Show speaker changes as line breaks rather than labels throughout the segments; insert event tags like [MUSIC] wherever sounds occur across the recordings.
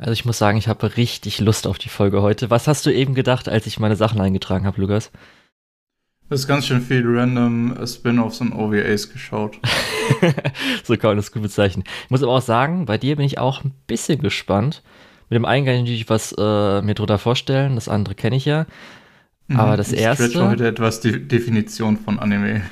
Also ich muss sagen, ich habe richtig Lust auf die Folge heute. Was hast du eben gedacht, als ich meine Sachen eingetragen habe, Lukas?
Das ist ganz schön viel random Spin-offs und OVAs geschaut. [LAUGHS]
so kann man das gut bezeichnen. Ich muss aber auch sagen, bei dir bin ich auch ein bisschen gespannt. Mit dem einen kann ich natürlich was äh, mir drunter vorstellen, das andere kenne ich ja. Aber mhm. das
ich
erste.
Ich heute etwas die Definition von Anime.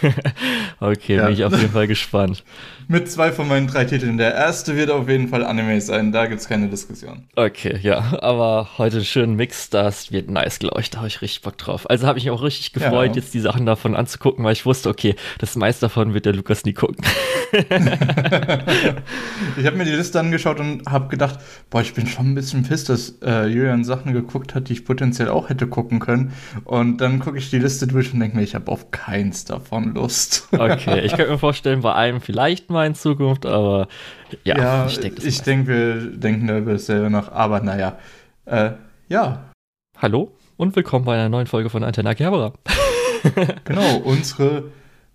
[LAUGHS]
okay, ja. bin ich auf jeden Fall gespannt.
Mit zwei von meinen drei Titeln. Der erste wird auf jeden Fall Anime sein, da gibt es keine Diskussion.
Okay, ja, aber heute einen schönen Mix, das wird nice, glaube ich. Da habe ich richtig Bock drauf. Also habe ich mich auch richtig gefreut, ja. jetzt die Sachen davon anzugucken, weil ich wusste, okay, das meiste davon wird der Lukas nie gucken. [LAUGHS]
ich habe mir die Liste angeschaut und habe gedacht, boah, ich bin schon ein bisschen piss, dass äh, Julian Sachen geguckt hat, die ich potenziell auch hätte gucken können. Und dann gucke ich die Liste durch und denke mir, ich habe auf keins davon Lust.
okay, ich könnte mir vorstellen, bei einem vielleicht mal in Zukunft, aber ja,
ja ich denke, ich denk, wir denken da über dasselbe nach, aber naja, äh, ja.
Hallo und willkommen bei einer neuen Folge von Antenna Gerbera.
genau, unsere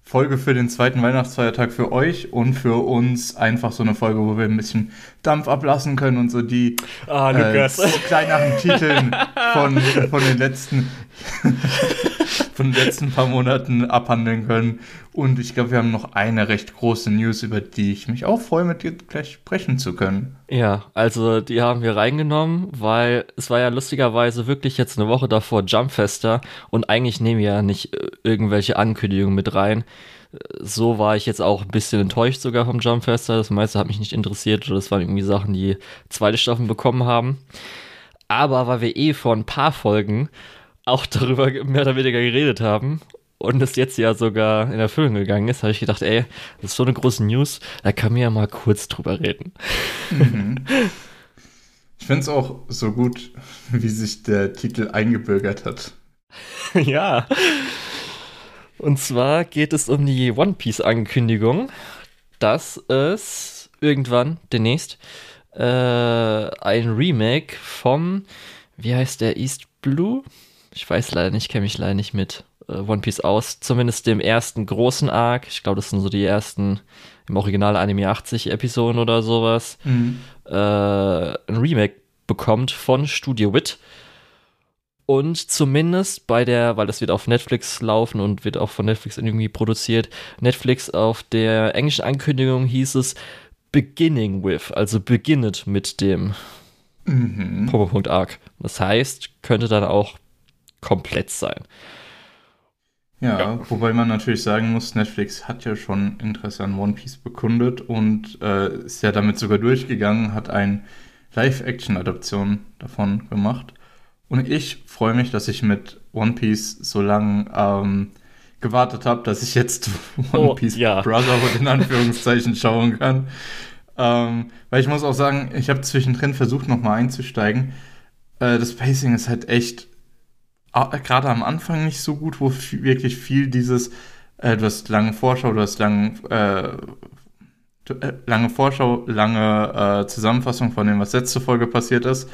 Folge für den zweiten Weihnachtsfeiertag für euch und für uns einfach so eine Folge, wo wir ein bisschen Dampf ablassen können und so die
ah, äh,
kleineren Titeln [LAUGHS] von, von den letzten von den letzten paar Monaten abhandeln können. Und ich glaube, wir haben noch eine recht große News, über die ich mich auch freue, mit dir gleich sprechen zu können.
Ja, also die haben wir reingenommen, weil es war ja lustigerweise wirklich jetzt eine Woche davor Jumpfester und eigentlich nehmen wir ja nicht äh, irgendwelche Ankündigungen mit rein. So war ich jetzt auch ein bisschen enttäuscht sogar vom Jumpfester. Das meiste hat mich nicht interessiert oder das waren irgendwie Sachen, die zweite Staffeln bekommen haben. Aber weil wir eh vor ein paar Folgen auch darüber mehr oder weniger geredet haben und es jetzt ja sogar in Erfüllung gegangen ist, habe ich gedacht, ey, das ist so eine große News, da kann man ja mal kurz drüber reden. Mhm. [LAUGHS]
Ich finde es auch so gut, wie sich der Titel eingebürgert hat.
ja. Und zwar geht es um die One Piece-Ankündigung, dass es irgendwann demnächst äh, ein Remake vom, wie heißt der, East Blue? Ich weiß leider nicht, kenne mich leider nicht mit äh, One Piece aus. Zumindest dem ersten großen Arc. Ich glaube, das sind so die ersten im Original Anime 80 Episoden oder sowas. Mhm. Äh, ein Remake bekommt von Studio Wit. Und zumindest bei der, weil das wird auf Netflix laufen und wird auch von Netflix irgendwie produziert, Netflix auf der englischen Ankündigung hieß es Beginning with, also beginnet mit dem mhm. Powerpunkt Arc. Das heißt, könnte dann auch komplett sein.
Ja, ja, wobei man natürlich sagen muss, Netflix hat ja schon Interesse an One Piece bekundet und äh, ist ja damit sogar durchgegangen, hat eine Live-Action-Adaption davon gemacht. Und ich freue mich, dass ich mit One Piece so lange ähm, gewartet habe, dass ich jetzt [LAUGHS] One oh, Piece ja. Brotherhood in Anführungszeichen [LAUGHS] schauen kann. Ähm, weil ich muss auch sagen, ich habe zwischendrin versucht, nochmal einzusteigen. Äh, das Pacing ist halt echt gerade am Anfang nicht so gut, wo wirklich viel dieses, äh, du hast lange Vorschau, du hast lang, äh, äh, lange Vorschau, lange äh, Zusammenfassung von dem, was letzte Folge passiert ist.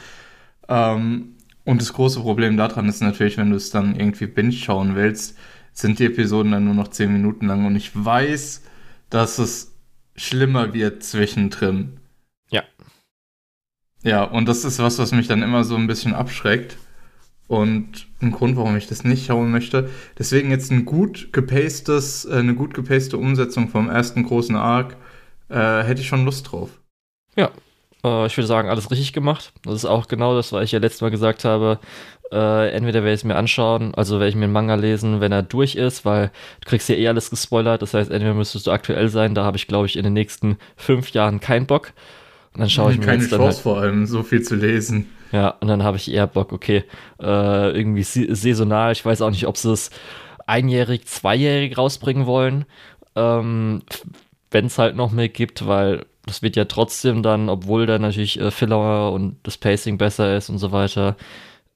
Ähm, und das große Problem daran ist natürlich, wenn du es dann irgendwie binge schauen willst, sind die Episoden dann nur noch 10 Minuten lang. Und ich weiß, dass es schlimmer wird zwischendrin.
Ja.
Ja, und das ist was, was mich dann immer so ein bisschen abschreckt und ein Grund, warum ich das nicht schauen möchte. Deswegen jetzt ein gut gepastes, äh, eine gut gepaste Umsetzung vom ersten großen Arc äh, hätte ich schon Lust drauf.
Ja, äh, ich würde sagen, alles richtig gemacht. Das ist auch genau das, was ich ja letztes Mal gesagt habe. Äh, entweder werde ich es mir anschauen, also werde ich mir einen Manga lesen, wenn er durch ist, weil du kriegst ja eh alles gespoilert. Das heißt, entweder müsstest du aktuell sein, da habe ich, glaube ich, in den nächsten fünf Jahren keinen Bock. Und dann schaue ich mir
Keine jetzt Chance halt, vor allem, so viel zu lesen.
Ja, und dann habe ich eher Bock, okay, äh, irgendwie saisonal, ich weiß auch nicht, ob sie es einjährig, zweijährig rausbringen wollen, ähm, wenn es halt noch mehr gibt, weil das wird ja trotzdem dann, obwohl da natürlich äh, Filler und das Pacing besser ist und so weiter,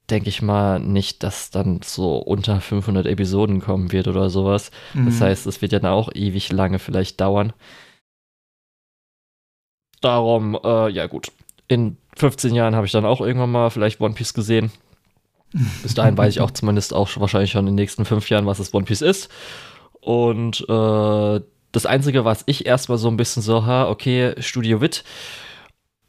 denke ich mal nicht, dass dann so unter 500 Episoden kommen wird oder sowas. Mhm. Das heißt, es wird ja dann auch ewig lange vielleicht dauern. Darum, äh, ja gut, in 15 Jahren habe ich dann auch irgendwann mal vielleicht One Piece gesehen. Bis dahin weiß ich auch zumindest auch wahrscheinlich schon in den nächsten fünf Jahren, was das One Piece ist. Und äh, das Einzige, was ich erstmal so ein bisschen so, ha, okay, Studio Wit,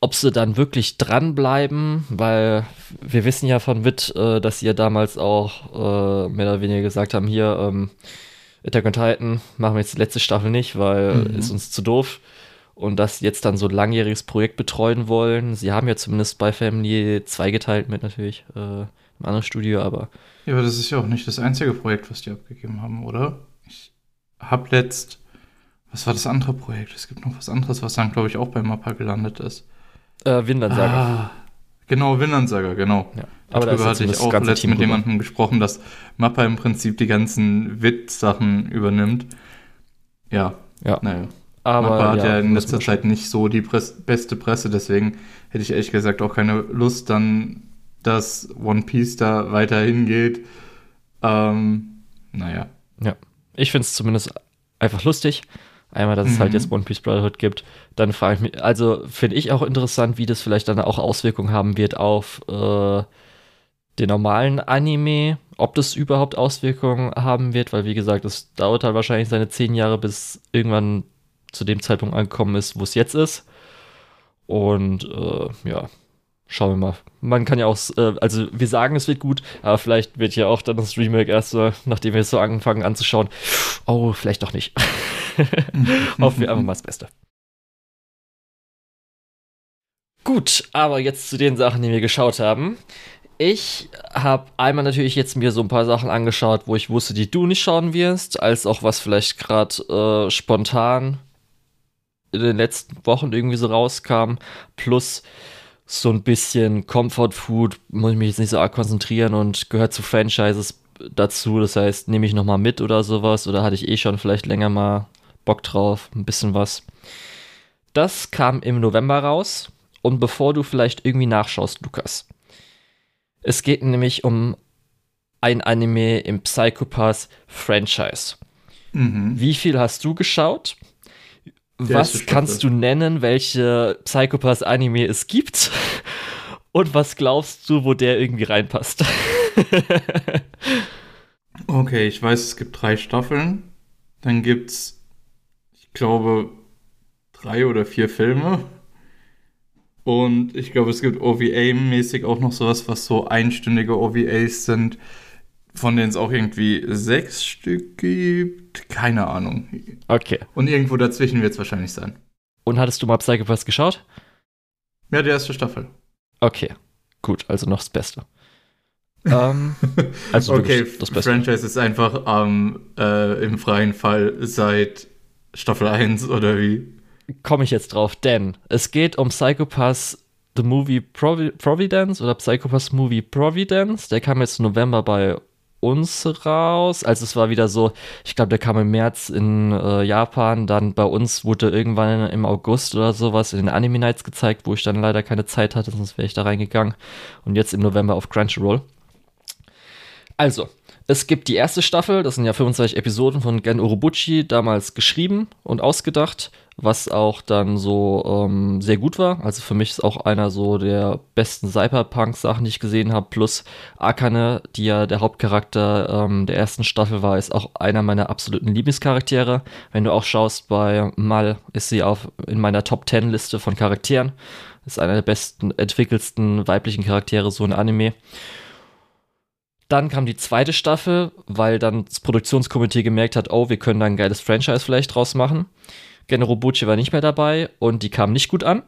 ob sie dann wirklich dranbleiben, weil wir wissen ja von Witt, äh, dass sie ja damals auch äh, mehr oder weniger gesagt haben, hier, ähm, Attack on Titan machen wir jetzt die letzte Staffel nicht, weil mhm. ist uns zu doof. Und dass sie jetzt dann so ein langjähriges Projekt betreuen wollen. Sie haben ja zumindest bei Family zweigeteilt mit natürlich äh, einem anderen Studio, aber.
Ja, aber das ist ja auch nicht das einzige Projekt, was die abgegeben haben, oder? Ich hab letzt. Was war das andere Projekt? Es gibt noch was anderes, was dann, glaube ich, auch bei Mappa gelandet ist.
Äh, Windlandsaga. Ah,
genau, Windlandsaga, genau. Ja. Aber Darüber hatte ich auch letztens mit jemandem gesprochen, dass Mappa im Prinzip die ganzen Wit-Sachen übernimmt. Ja,
ja.
naja. Aber Mappa hat ja, ja in letzter Zeit nicht so die Press beste Presse, deswegen hätte ich ehrlich gesagt auch keine Lust dann, dass One Piece da weiterhin geht. Ähm, naja.
Ja, ich finde es zumindest einfach lustig. Einmal, dass mhm. es halt mhm. jetzt One Piece Brotherhood gibt. Dann frage ich mich, also finde ich auch interessant, wie das vielleicht dann auch Auswirkungen haben wird auf äh, den normalen Anime, ob das überhaupt Auswirkungen haben wird, weil wie gesagt, es dauert halt wahrscheinlich seine zehn Jahre, bis irgendwann zu dem Zeitpunkt angekommen ist, wo es jetzt ist. Und äh, ja, schauen wir mal. Man kann ja auch, äh, also wir sagen, es wird gut, aber vielleicht wird ja auch dann das Remake erst, äh, nachdem wir es so angefangen anzuschauen, oh, vielleicht doch nicht. [LAUGHS] Hoffen wir einfach mal das Beste. Gut, aber jetzt zu den Sachen, die wir geschaut haben. Ich habe einmal natürlich jetzt mir so ein paar Sachen angeschaut, wo ich wusste, die du nicht schauen wirst, als auch was vielleicht gerade äh, spontan in den letzten Wochen irgendwie so rauskam. Plus so ein bisschen Comfort Food, muss ich mich jetzt nicht so arg konzentrieren und gehört zu Franchises dazu. Das heißt, nehme ich nochmal mit oder sowas oder hatte ich eh schon vielleicht länger mal Bock drauf, ein bisschen was. Das kam im November raus. Und bevor du vielleicht irgendwie nachschaust, Lukas, es geht nämlich um ein Anime im Psychopath Franchise. Mhm. Wie viel hast du geschaut? Der was kannst du nennen, welche Psychopath Anime es gibt? [LAUGHS] Und was glaubst du, wo der irgendwie reinpasst? [LAUGHS]
okay, ich weiß, es gibt drei Staffeln. Dann gibt's ich glaube, drei oder vier Filme. Und ich glaube, es gibt OVA-mäßig auch noch sowas, was so einstündige OVAs sind, von denen es auch irgendwie sechs Stück gibt. Keine Ahnung.
Okay.
Und irgendwo dazwischen wird es wahrscheinlich sein.
Und hattest du mal Psychopaths geschaut?
Ja, die erste Staffel.
Okay, gut, also noch das Beste.
ähm, [LAUGHS] also okay, das Beste. Franchise ist einfach ähm, äh, im freien Fall seit Staffel 1 oder wie?
Komme ich jetzt drauf, denn es geht um Psychopath The Movie Provi Providence oder Psychopath Movie Providence. Der kam jetzt im November bei uns raus. Also es war wieder so, ich glaube, der kam im März in äh, Japan, dann bei uns wurde irgendwann im August oder sowas in den Anime Nights gezeigt, wo ich dann leider keine Zeit hatte, sonst wäre ich da reingegangen. Und jetzt im November auf Crunchyroll. Also, es gibt die erste Staffel, das sind ja 25 Episoden von Gen Urobuchi, damals geschrieben und ausgedacht, was auch dann so ähm, sehr gut war. Also für mich ist auch einer so der besten Cyberpunk-Sachen, die ich gesehen habe. Plus Akane, die ja der Hauptcharakter ähm, der ersten Staffel war, ist auch einer meiner absoluten Lieblingscharaktere. Wenn du auch schaust, bei Mal ist sie auf, in meiner Top 10 Liste von Charakteren. Ist einer der besten, entwickelsten weiblichen Charaktere so in Anime. Dann kam die zweite Staffel, weil dann das Produktionskomitee gemerkt hat, oh, wir können da ein geiles Franchise vielleicht draus machen. Genero Bucci war nicht mehr dabei und die kam nicht gut an.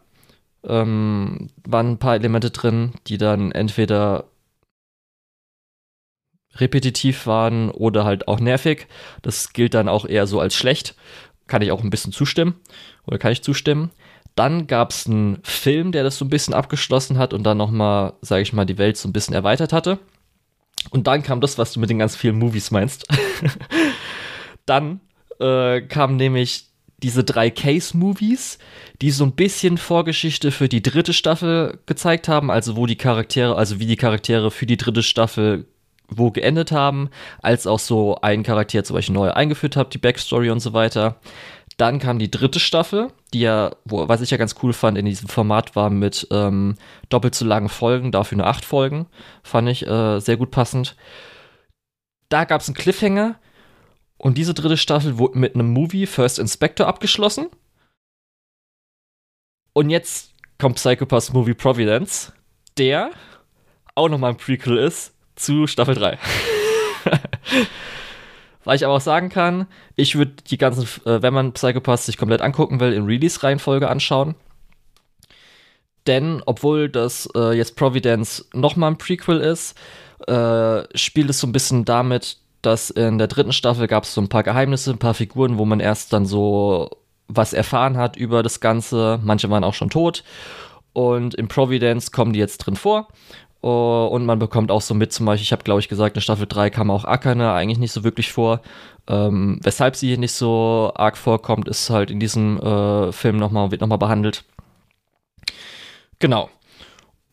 Ähm, waren ein paar Elemente drin, die dann entweder repetitiv waren oder halt auch nervig. Das gilt dann auch eher so als schlecht. Kann ich auch ein bisschen zustimmen oder kann ich zustimmen. Dann gab es einen Film, der das so ein bisschen abgeschlossen hat und dann nochmal, sage ich mal, die Welt so ein bisschen erweitert hatte. Und dann kam das, was du mit den ganz vielen Movies meinst. [LAUGHS] dann äh, kamen nämlich diese drei Case-Movies, die so ein bisschen Vorgeschichte für die dritte Staffel gezeigt haben, also wo die Charaktere, also wie die Charaktere für die dritte Staffel wo geendet haben, als auch so ein Charakter zum Beispiel neu eingeführt hat, die Backstory und so weiter. Dann kam die dritte Staffel, die ja, wo, was ich ja ganz cool fand in diesem Format war mit ähm, doppelt so langen Folgen, dafür nur acht Folgen. Fand ich äh, sehr gut passend. Da gab es einen Cliffhanger und diese dritte Staffel wurde mit einem Movie First Inspector abgeschlossen. Und jetzt kommt Psychopaths Movie Providence, der auch nochmal ein Prequel ist zu Staffel 3. [LAUGHS] Weil ich aber auch sagen kann, ich würde die ganzen, äh, wenn man Psychopaths sich komplett angucken will, in Release-Reihenfolge anschauen. Denn, obwohl das äh, jetzt Providence nochmal ein Prequel ist, äh, spielt es so ein bisschen damit, dass in der dritten Staffel gab es so ein paar Geheimnisse, ein paar Figuren, wo man erst dann so was erfahren hat über das Ganze. Manche waren auch schon tot. Und in Providence kommen die jetzt drin vor. Uh, und man bekommt auch so mit, zum Beispiel, ich habe glaube ich gesagt, in Staffel 3 kam auch Akane eigentlich nicht so wirklich vor. Ähm, weshalb sie hier nicht so arg vorkommt, ist halt in diesem äh, Film nochmal, wird nochmal behandelt. Genau.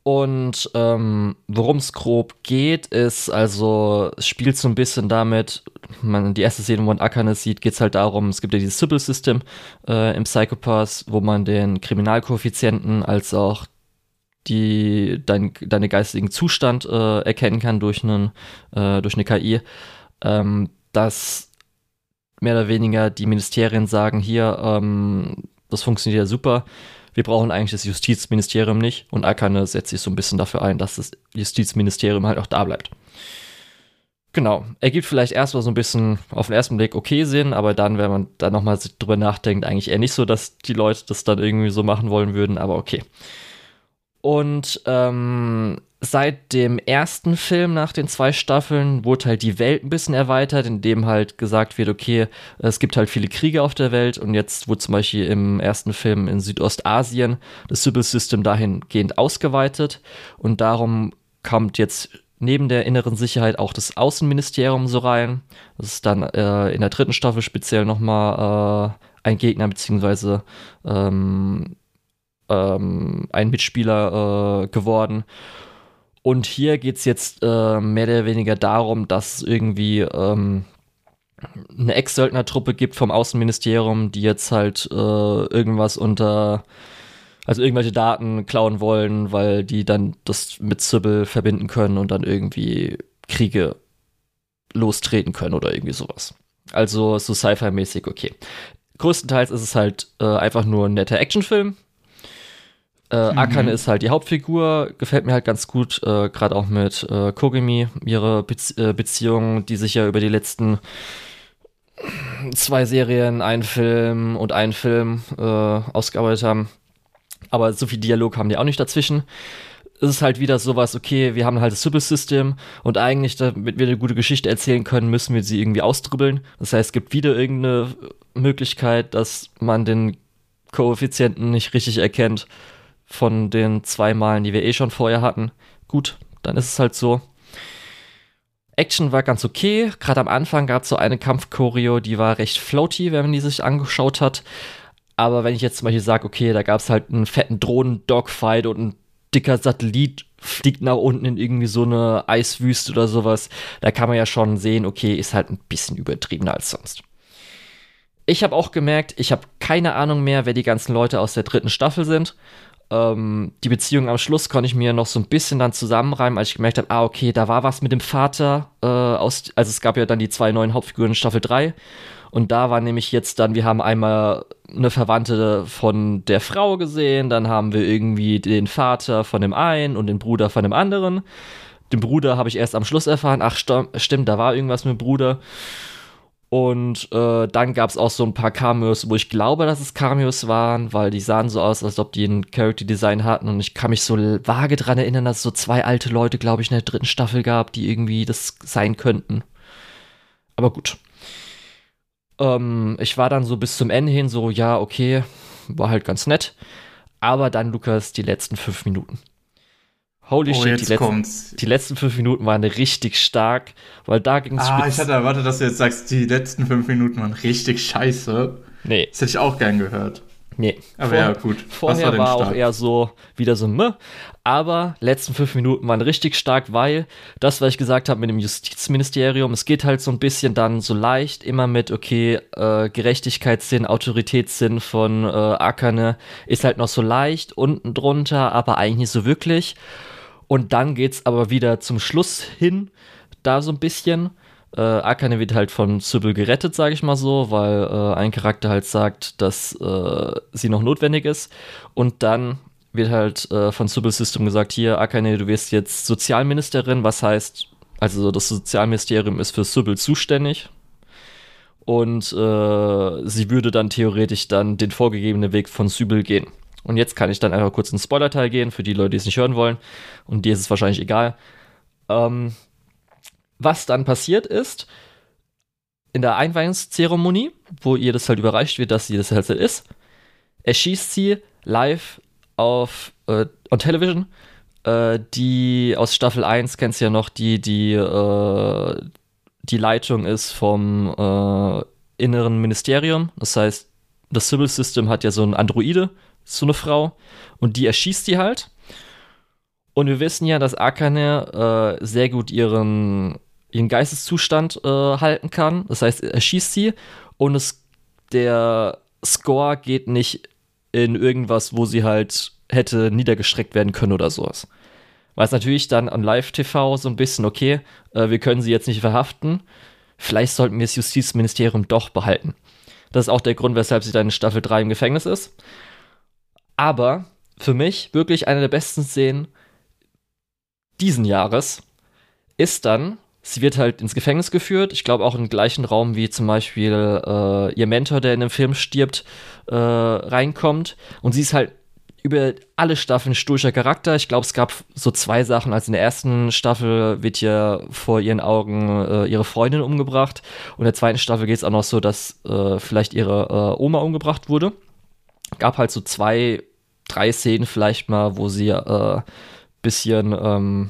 Und ähm, worum es grob geht, ist also, es spielt so ein bisschen damit, man die erste Szene, wo man Akane sieht, geht es halt darum, es gibt ja dieses Sybil-System äh, im Psychopath, wo man den Kriminalkoeffizienten als auch die dein, deine geistigen Zustand äh, erkennen kann durch, einen, äh, durch eine KI, ähm, dass mehr oder weniger die Ministerien sagen, hier, ähm, das funktioniert ja super, wir brauchen eigentlich das Justizministerium nicht und Akane setzt sich so ein bisschen dafür ein, dass das Justizministerium halt auch da bleibt. Genau, ergibt vielleicht erstmal so ein bisschen auf den ersten Blick okay Sinn, aber dann, wenn man da nochmal drüber nachdenkt, eigentlich eher nicht so, dass die Leute das dann irgendwie so machen wollen würden, aber okay. Und ähm, seit dem ersten Film nach den zwei Staffeln wurde halt die Welt ein bisschen erweitert, indem halt gesagt wird, okay, es gibt halt viele Kriege auf der Welt und jetzt wurde zum Beispiel im ersten Film in Südostasien das Sybil System dahingehend ausgeweitet und darum kommt jetzt neben der inneren Sicherheit auch das Außenministerium so rein. Das ist dann äh, in der dritten Staffel speziell nochmal äh, ein Gegner beziehungsweise ähm, ähm, ein Mitspieler äh, geworden. Und hier geht es jetzt äh, mehr oder weniger darum, dass es irgendwie ähm, eine Ex-Söldner-Truppe gibt vom Außenministerium, die jetzt halt äh, irgendwas unter, also irgendwelche Daten klauen wollen, weil die dann das mit Sybil verbinden können und dann irgendwie Kriege lostreten können oder irgendwie sowas. Also so Sci-Fi-mäßig, okay. Größtenteils ist es halt äh, einfach nur ein netter Actionfilm, äh, mhm. Akane ist halt die Hauptfigur, gefällt mir halt ganz gut, äh, gerade auch mit äh, Kogemi, ihre Bezie äh, Beziehung, die sich ja über die letzten zwei Serien, einen Film und einen Film äh, ausgearbeitet haben. Aber so viel Dialog haben die auch nicht dazwischen. Es ist halt wieder sowas, okay, wir haben halt das Sybil-System und eigentlich, damit wir eine gute Geschichte erzählen können, müssen wir sie irgendwie ausdribbeln. Das heißt, es gibt wieder irgendeine Möglichkeit, dass man den Koeffizienten nicht richtig erkennt von den zwei Malen, die wir eh schon vorher hatten. Gut, dann ist es halt so. Action war ganz okay. Gerade am Anfang gab es so eine Kampfchoreo, die war recht floaty, wenn man die sich angeschaut hat. Aber wenn ich jetzt zum Beispiel sage, okay, da gab es halt einen fetten Drohnen-Dogfight und ein dicker Satellit fliegt nach unten in irgendwie so eine Eiswüste oder sowas, da kann man ja schon sehen, okay, ist halt ein bisschen übertriebener als sonst. Ich habe auch gemerkt, ich habe keine Ahnung mehr, wer die ganzen Leute aus der dritten Staffel sind ähm, die Beziehung am Schluss konnte ich mir noch so ein bisschen dann zusammenreimen, als ich gemerkt habe, ah, okay, da war was mit dem Vater äh, aus, also es gab ja dann die zwei neuen Hauptfiguren in Staffel 3 und da war nämlich jetzt dann, wir haben einmal eine Verwandte von der Frau gesehen, dann haben wir irgendwie den Vater von dem einen und den Bruder von dem anderen. Den Bruder habe ich erst am Schluss erfahren, ach st stimmt, da war irgendwas mit dem Bruder. Und äh, dann gab es auch so ein paar Cameos, wo ich glaube, dass es Cameos waren, weil die sahen so aus, als ob die ein Character Design hatten. Und ich kann mich so vage dran erinnern, dass es so zwei alte Leute, glaube ich, in der dritten Staffel gab, die irgendwie das sein könnten. Aber gut. Ähm, ich war dann so bis zum Ende hin so, ja, okay, war halt ganz nett. Aber dann, Lukas, die letzten fünf Minuten. Holy oh, shit, die letzten, die letzten, fünf Minuten waren richtig stark, weil da ging es.
Ah, ich hatte erwartet, dass du jetzt sagst, die letzten fünf Minuten waren richtig scheiße. Nee. Das hätte ich auch gern gehört.
Nee.
Aber Vor, ja, gut.
Vorher war, war auch eher so, wieder so, meh. Aber letzten fünf Minuten waren richtig stark, weil das, was ich gesagt habe mit dem Justizministerium, es geht halt so ein bisschen dann so leicht immer mit, okay, äh, Gerechtigkeitssinn, Autoritätssinn von äh, Akane ist halt noch so leicht unten drunter, aber eigentlich nicht so wirklich. Und dann geht's aber wieder zum Schluss hin, da so ein bisschen. Äh, Akane wird halt von Sybil gerettet, sage ich mal so, weil äh, ein Charakter halt sagt, dass äh, sie noch notwendig ist. Und dann wird halt äh, von Sybil System gesagt, hier, Akane, du wirst jetzt Sozialministerin, was heißt, also das Sozialministerium ist für Sybil zuständig. Und äh, sie würde dann theoretisch dann den vorgegebenen Weg von Sybil gehen. Und jetzt kann ich dann einfach kurz in den Spoiler-Teil gehen, für die Leute, die es nicht hören wollen. Und dir ist es wahrscheinlich egal. Ähm, was dann passiert ist, in der Einweihungszeremonie, wo ihr das halt überreicht wird, dass sie das halt ist, erschießt sie live auf äh, on Television. Äh, die aus Staffel 1 kennst du ja noch, die, die äh, die Leitung ist vom äh, inneren Ministerium. Das heißt, das Civil System hat ja so ein Androide, so eine Frau, und die erschießt die halt. Und wir wissen ja, dass Akane äh, sehr gut ihren, ihren Geisteszustand äh, halten kann. Das heißt, er schießt sie und es, der Score geht nicht in irgendwas, wo sie halt hätte niedergestreckt werden können oder sowas. Weil es natürlich dann an Live-TV so ein bisschen, okay, äh, wir können sie jetzt nicht verhaften. Vielleicht sollten wir das Justizministerium doch behalten. Das ist auch der Grund, weshalb sie dann in Staffel 3 im Gefängnis ist. Aber für mich wirklich eine der besten Szenen diesen Jahres ist dann, sie wird halt ins Gefängnis geführt. Ich glaube auch im gleichen Raum wie zum Beispiel äh, ihr Mentor, der in dem Film stirbt, äh, reinkommt. Und sie ist halt über alle Staffeln stoischer Charakter. Ich glaube, es gab so zwei Sachen. Also in der ersten Staffel wird ja vor ihren Augen äh, ihre Freundin umgebracht. Und in der zweiten Staffel geht es auch noch so, dass äh, vielleicht ihre äh, Oma umgebracht wurde. Gab halt so zwei, drei Szenen vielleicht mal, wo sie äh, bisschen ähm,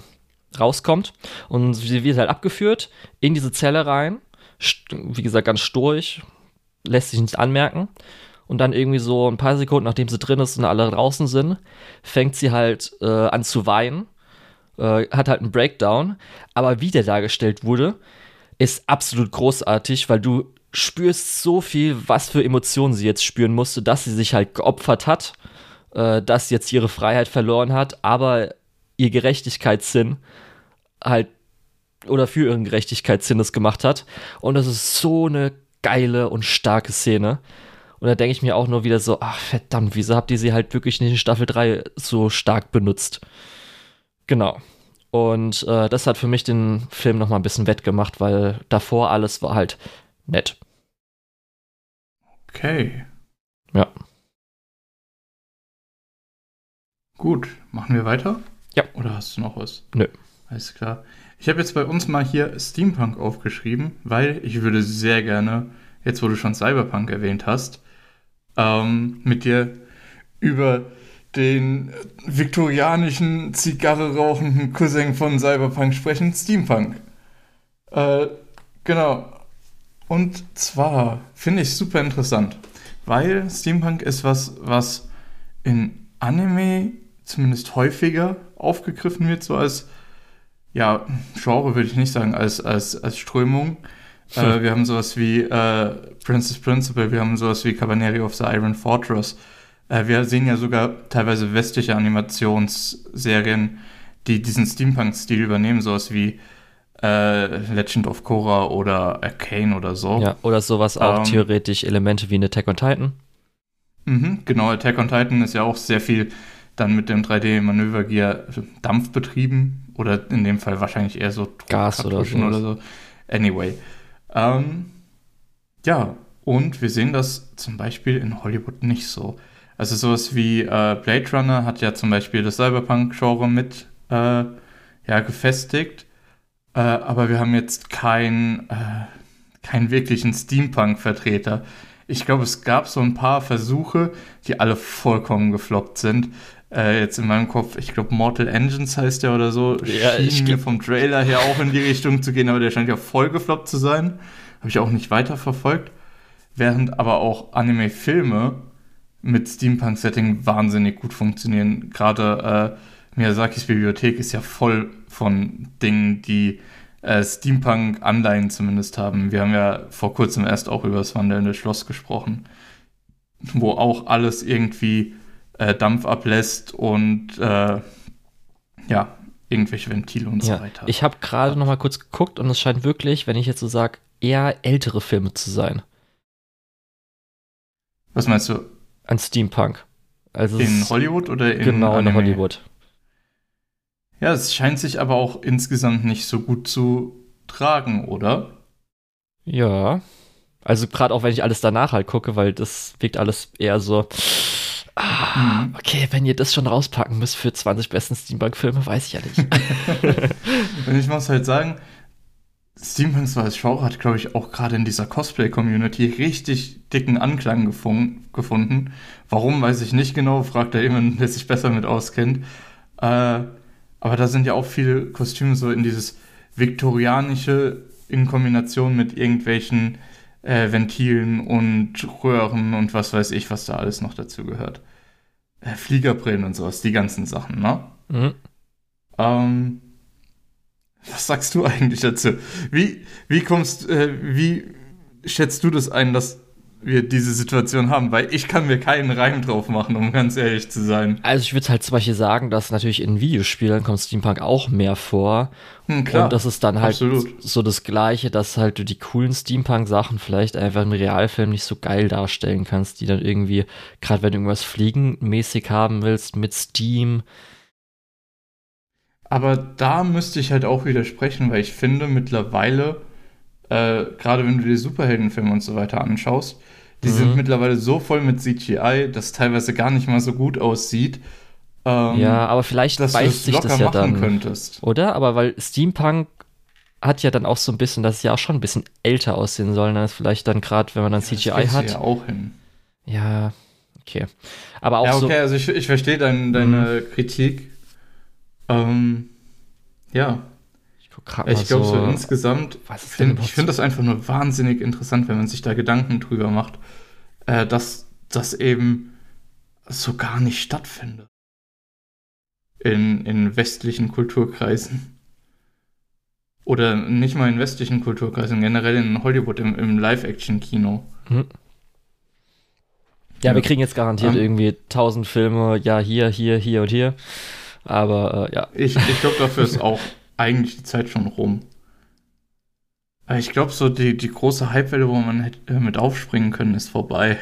rauskommt. Und sie wird halt abgeführt in diese Zelle rein. Wie gesagt, ganz stoisch. Lässt sich nicht anmerken. Und dann irgendwie so ein paar Sekunden, nachdem sie drin ist und alle draußen sind, fängt sie halt äh, an zu weinen. Äh, hat halt einen Breakdown. Aber wie der dargestellt wurde, ist absolut großartig, weil du spürst so viel, was für Emotionen sie jetzt spüren musste, dass sie sich halt geopfert hat, äh, dass jetzt ihre Freiheit verloren hat, aber ihr Gerechtigkeitssinn halt oder für ihren Gerechtigkeitssinn das gemacht hat. Und das ist so eine geile und starke Szene. Und da denke ich mir auch nur wieder so, ach verdammt, wieso habt ihr sie halt wirklich nicht in Staffel 3 so stark benutzt? Genau. Und äh, das hat für mich den Film nochmal ein bisschen wettgemacht, weil davor alles war halt nett.
Okay.
Ja.
Gut, machen wir weiter?
Ja.
Oder hast du noch was?
Nö.
Alles klar. Ich habe jetzt bei uns mal hier Steampunk aufgeschrieben, weil ich würde sehr gerne, jetzt wo du schon Cyberpunk erwähnt hast, ähm, mit dir über den viktorianischen, Zigarre rauchenden Cousin von Cyberpunk sprechen, Steampunk. Äh, genau. Und zwar finde ich super interessant, weil Steampunk ist was, was in Anime zumindest häufiger aufgegriffen wird, so als, ja, Genre würde ich nicht sagen, als, als, als Strömung. Hm. [LAUGHS] Äh, wir haben sowas wie äh, Princess Principle, wir haben sowas wie Cabaneri of the Iron Fortress. Äh, wir sehen ja sogar teilweise westliche Animationsserien, die diesen Steampunk-Stil übernehmen, sowas wie äh, Legend of Korra oder Arcane oder so.
Ja, oder sowas auch ähm, theoretisch Elemente wie eine Attack on Titan.
Mhm, genau, Attack on Titan ist ja auch sehr viel dann mit dem 3D-Manövergear Dampf betrieben oder in dem Fall wahrscheinlich eher so
Gas oder so.
oder so. Anyway. Ähm, ja, und wir sehen das zum Beispiel in Hollywood nicht so. Also sowas wie äh, Blade Runner hat ja zum Beispiel das Cyberpunk-Genre mit äh, ja, gefestigt. Äh, aber wir haben jetzt keinen äh, keinen wirklichen Steampunk-Vertreter. Ich glaube, es gab so ein paar Versuche, die alle vollkommen gefloppt sind. Äh, jetzt in meinem Kopf, ich glaube, Mortal Engines heißt der oder so.
Ja, schien
mir vom Trailer her auch in die Richtung zu gehen, aber der scheint ja voll gefloppt zu sein. Habe ich auch nicht weiter verfolgt. Während aber auch Anime-Filme mit Steampunk-Setting wahnsinnig gut funktionieren. Gerade äh, Miyazakis Bibliothek ist ja voll von Dingen, die äh, Steampunk-Anleihen zumindest haben. Wir haben ja vor kurzem erst auch über das wandelnde Schloss gesprochen, wo auch alles irgendwie äh, Dampf ablässt und äh, ja, irgendwelche Ventile und ja, so weiter.
Ich habe gerade noch mal kurz geguckt und es scheint wirklich, wenn ich jetzt so sage, eher ältere Filme zu sein.
Was meinst du?
An Steampunk.
Also in Hollywood oder
in Genau, Anime? in Hollywood.
Ja, es scheint sich aber auch insgesamt nicht so gut zu tragen, oder?
Ja. Also gerade auch wenn ich alles danach halt gucke, weil das wirkt alles eher so. Ah, mhm. okay, wenn ihr das schon rauspacken müsst für 20 besten Steampunk-Filme, weiß ich ja nicht. [LAUGHS]
Und ich muss halt sagen, Steampunk so als Genre hat, glaube ich, auch gerade in dieser Cosplay-Community richtig dicken Anklang gefunden. Warum, weiß ich nicht genau, fragt da jemand, der sich besser mit auskennt. Äh, aber da sind ja auch viele Kostüme so in dieses viktorianische in Kombination mit irgendwelchen äh, Ventilen und Röhren und was weiß ich, was da alles noch dazu gehört. Äh, Fliegerbrillen und sowas, die ganzen Sachen, ne? Mhm. Ähm, was sagst du [LAUGHS] eigentlich dazu? Wie, wie kommst, äh, wie schätzt du das ein, dass wir diese Situation haben, weil ich kann mir keinen Reim drauf machen, um ganz ehrlich zu sein.
Also ich würde halt zum Beispiel sagen, dass natürlich in Videospielen kommt Steampunk auch mehr vor. Hm, klar, und das ist dann halt absolut. so das Gleiche, dass halt du die coolen Steampunk-Sachen vielleicht einfach im Realfilm nicht so geil darstellen kannst, die dann irgendwie, gerade wenn du irgendwas fliegenmäßig haben willst, mit Steam.
Aber da müsste ich halt auch widersprechen, weil ich finde mittlerweile, äh, gerade wenn du die Superheldenfilme und so weiter anschaust, die mhm. sind mittlerweile so voll mit CGI, dass teilweise gar nicht mal so gut aussieht.
Ähm, ja, aber vielleicht
dass beißt sich das ja dann. Könntest.
Oder? Aber weil Steampunk hat ja dann auch so ein bisschen, dass es ja auch schon ein bisschen älter aussehen soll, als vielleicht dann gerade, wenn man dann ja, CGI das hat.
ja auch hin.
Ja, okay. Aber auch
ja, okay,
so,
also ich, ich verstehe dein, deine mhm. Kritik. Ähm, ja. Ich, ich glaube so, so, insgesamt, find, ich finde das einfach nur wahnsinnig interessant, wenn man sich da Gedanken drüber macht, äh, dass das eben so gar nicht stattfindet. In, in westlichen Kulturkreisen. Oder nicht mal in westlichen Kulturkreisen, generell in Hollywood, im, im Live-Action-Kino. Mhm.
Ja, ja, wir kriegen jetzt garantiert um, irgendwie tausend Filme, ja, hier, hier, hier und hier. Aber äh, ja.
Ich, ich glaube, dafür ist [LAUGHS] auch eigentlich die Zeit schon rum. Ich glaube, so die, die große Hypewelle, wo man hätte mit aufspringen können, ist vorbei.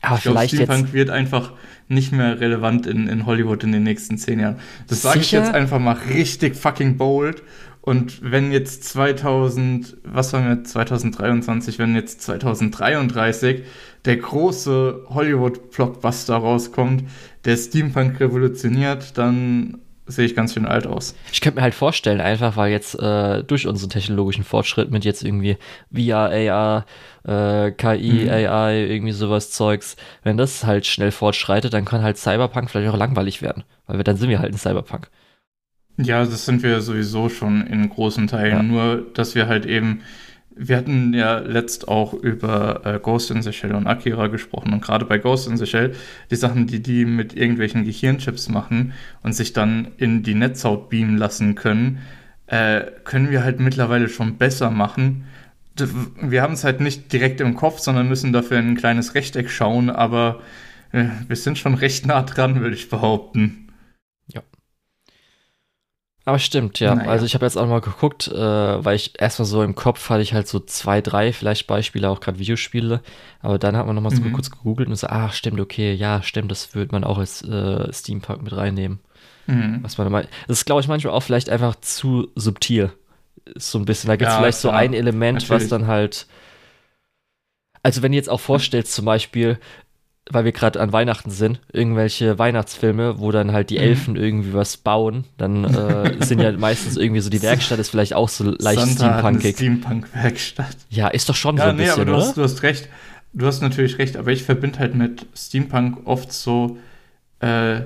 Aber ich glaube, Steampunk jetzt... wird einfach nicht mehr relevant in, in Hollywood in den nächsten zehn Jahren. Das sage ich jetzt einfach mal richtig fucking bold. Und wenn jetzt 2000, was haben wir 2023, wenn jetzt 2033 der große Hollywood-Blockbuster rauskommt, der Steampunk revolutioniert, dann sehe ich ganz schön alt aus.
Ich könnte mir halt vorstellen, einfach weil jetzt äh, durch unseren technologischen Fortschritt mit jetzt irgendwie VR, AR, äh, KI, mhm. AI, irgendwie sowas Zeugs, wenn das halt schnell fortschreitet, dann kann halt Cyberpunk vielleicht auch langweilig werden, weil wir, dann sind wir halt in Cyberpunk.
Ja, das sind wir sowieso schon in großen Teilen, ja. nur dass wir halt eben wir hatten ja letzt auch über äh, Ghost in the Shell und Akira gesprochen und gerade bei Ghost in the Shell, die Sachen, die die mit irgendwelchen Gehirnchips machen und sich dann in die Netzhaut beamen lassen können, äh, können wir halt mittlerweile schon besser machen. Wir haben es halt nicht direkt im Kopf, sondern müssen dafür in ein kleines Rechteck schauen, aber äh, wir sind schon recht nah dran, würde ich behaupten.
Aber stimmt, ja. Naja. Also ich habe jetzt auch mal geguckt, äh, weil ich erstmal so im Kopf hatte ich halt so zwei, drei vielleicht Beispiele, auch gerade Videospiele. Aber dann hat man nochmal so mhm. kurz gegoogelt und so, ah, stimmt, okay, ja, stimmt, das würde man auch als äh, Steampunk mit reinnehmen. Mhm. Was man mal, das ist, glaube ich, manchmal auch vielleicht einfach zu subtil. Ist so ein bisschen, da gibt es ja, vielleicht klar. so ein Element, Natürlich. was dann halt. Also wenn du jetzt auch vorstellst, zum Beispiel, weil wir gerade an Weihnachten sind, irgendwelche Weihnachtsfilme, wo dann halt die mhm. Elfen mhm. irgendwie was bauen, dann äh, sind ja meistens irgendwie so, die [LAUGHS] Werkstatt ist vielleicht auch so leicht steampunkig.
Steampunk-Werkstatt.
Ja, ist doch schon ja, so ein nee, bisschen,
aber du
oder?
Hast, du hast recht. Du hast natürlich recht, aber ich verbinde halt mit Steampunk oft so äh,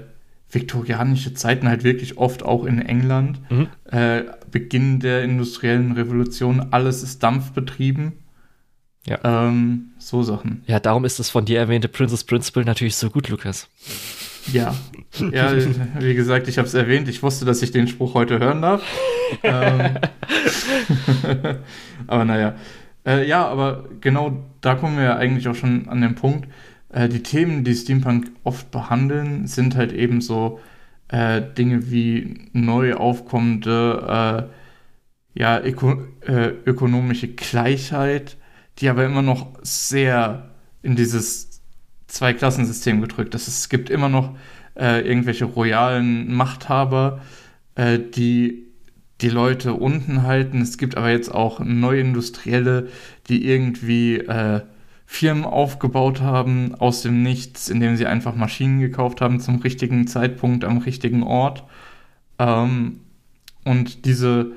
viktorianische Zeiten halt wirklich oft auch in England. Mhm. Äh, Beginn der industriellen Revolution, alles ist dampfbetrieben. Ja. Ähm, so Sachen.
Ja, darum ist das von dir erwähnte Princess Principle natürlich so gut, Lukas.
Ja. Ja, wie gesagt, ich habe es erwähnt. Ich wusste, dass ich den Spruch heute hören darf. ähm, [LAUGHS] aber naja. Äh, ja, aber genau da kommen wir ja eigentlich auch schon an den Punkt. Äh, die Themen, die Steampunk oft behandeln, sind halt eben so äh, Dinge wie neu aufkommende äh, ja, öko äh, ökonomische Gleichheit, die aber immer noch sehr in dieses Zwei-Klassensystem gedrückt. Ist, es gibt immer noch äh, irgendwelche royalen Machthaber, äh, die die Leute unten halten. Es gibt aber jetzt auch neue Industrielle, die irgendwie äh, Firmen aufgebaut haben aus dem Nichts, indem sie einfach Maschinen gekauft haben zum richtigen Zeitpunkt am richtigen Ort. Ähm, und diese,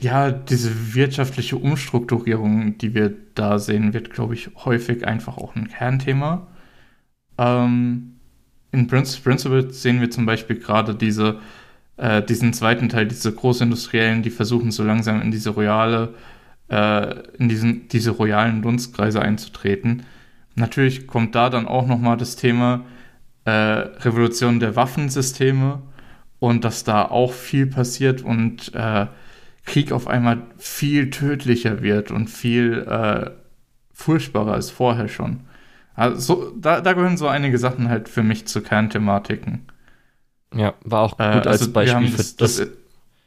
ja, diese wirtschaftliche Umstrukturierung, die wir da sehen, wird, glaube ich, häufig einfach auch ein Kernthema. Ähm, in Principle sehen wir zum Beispiel gerade diese, äh, diesen zweiten Teil, diese Großindustriellen, die versuchen so langsam in diese royale, äh, in diesen, diese royalen Dunstkreise einzutreten. Natürlich kommt da dann auch nochmal das Thema äh, Revolution der Waffensysteme und dass da auch viel passiert und äh, Krieg auf einmal viel tödlicher wird und viel äh, furchtbarer als vorher schon. Also da, da, gehören so einige Sachen halt für mich zu Kernthematiken.
Ja, war auch äh, gut äh, also als Beispiel für das, das,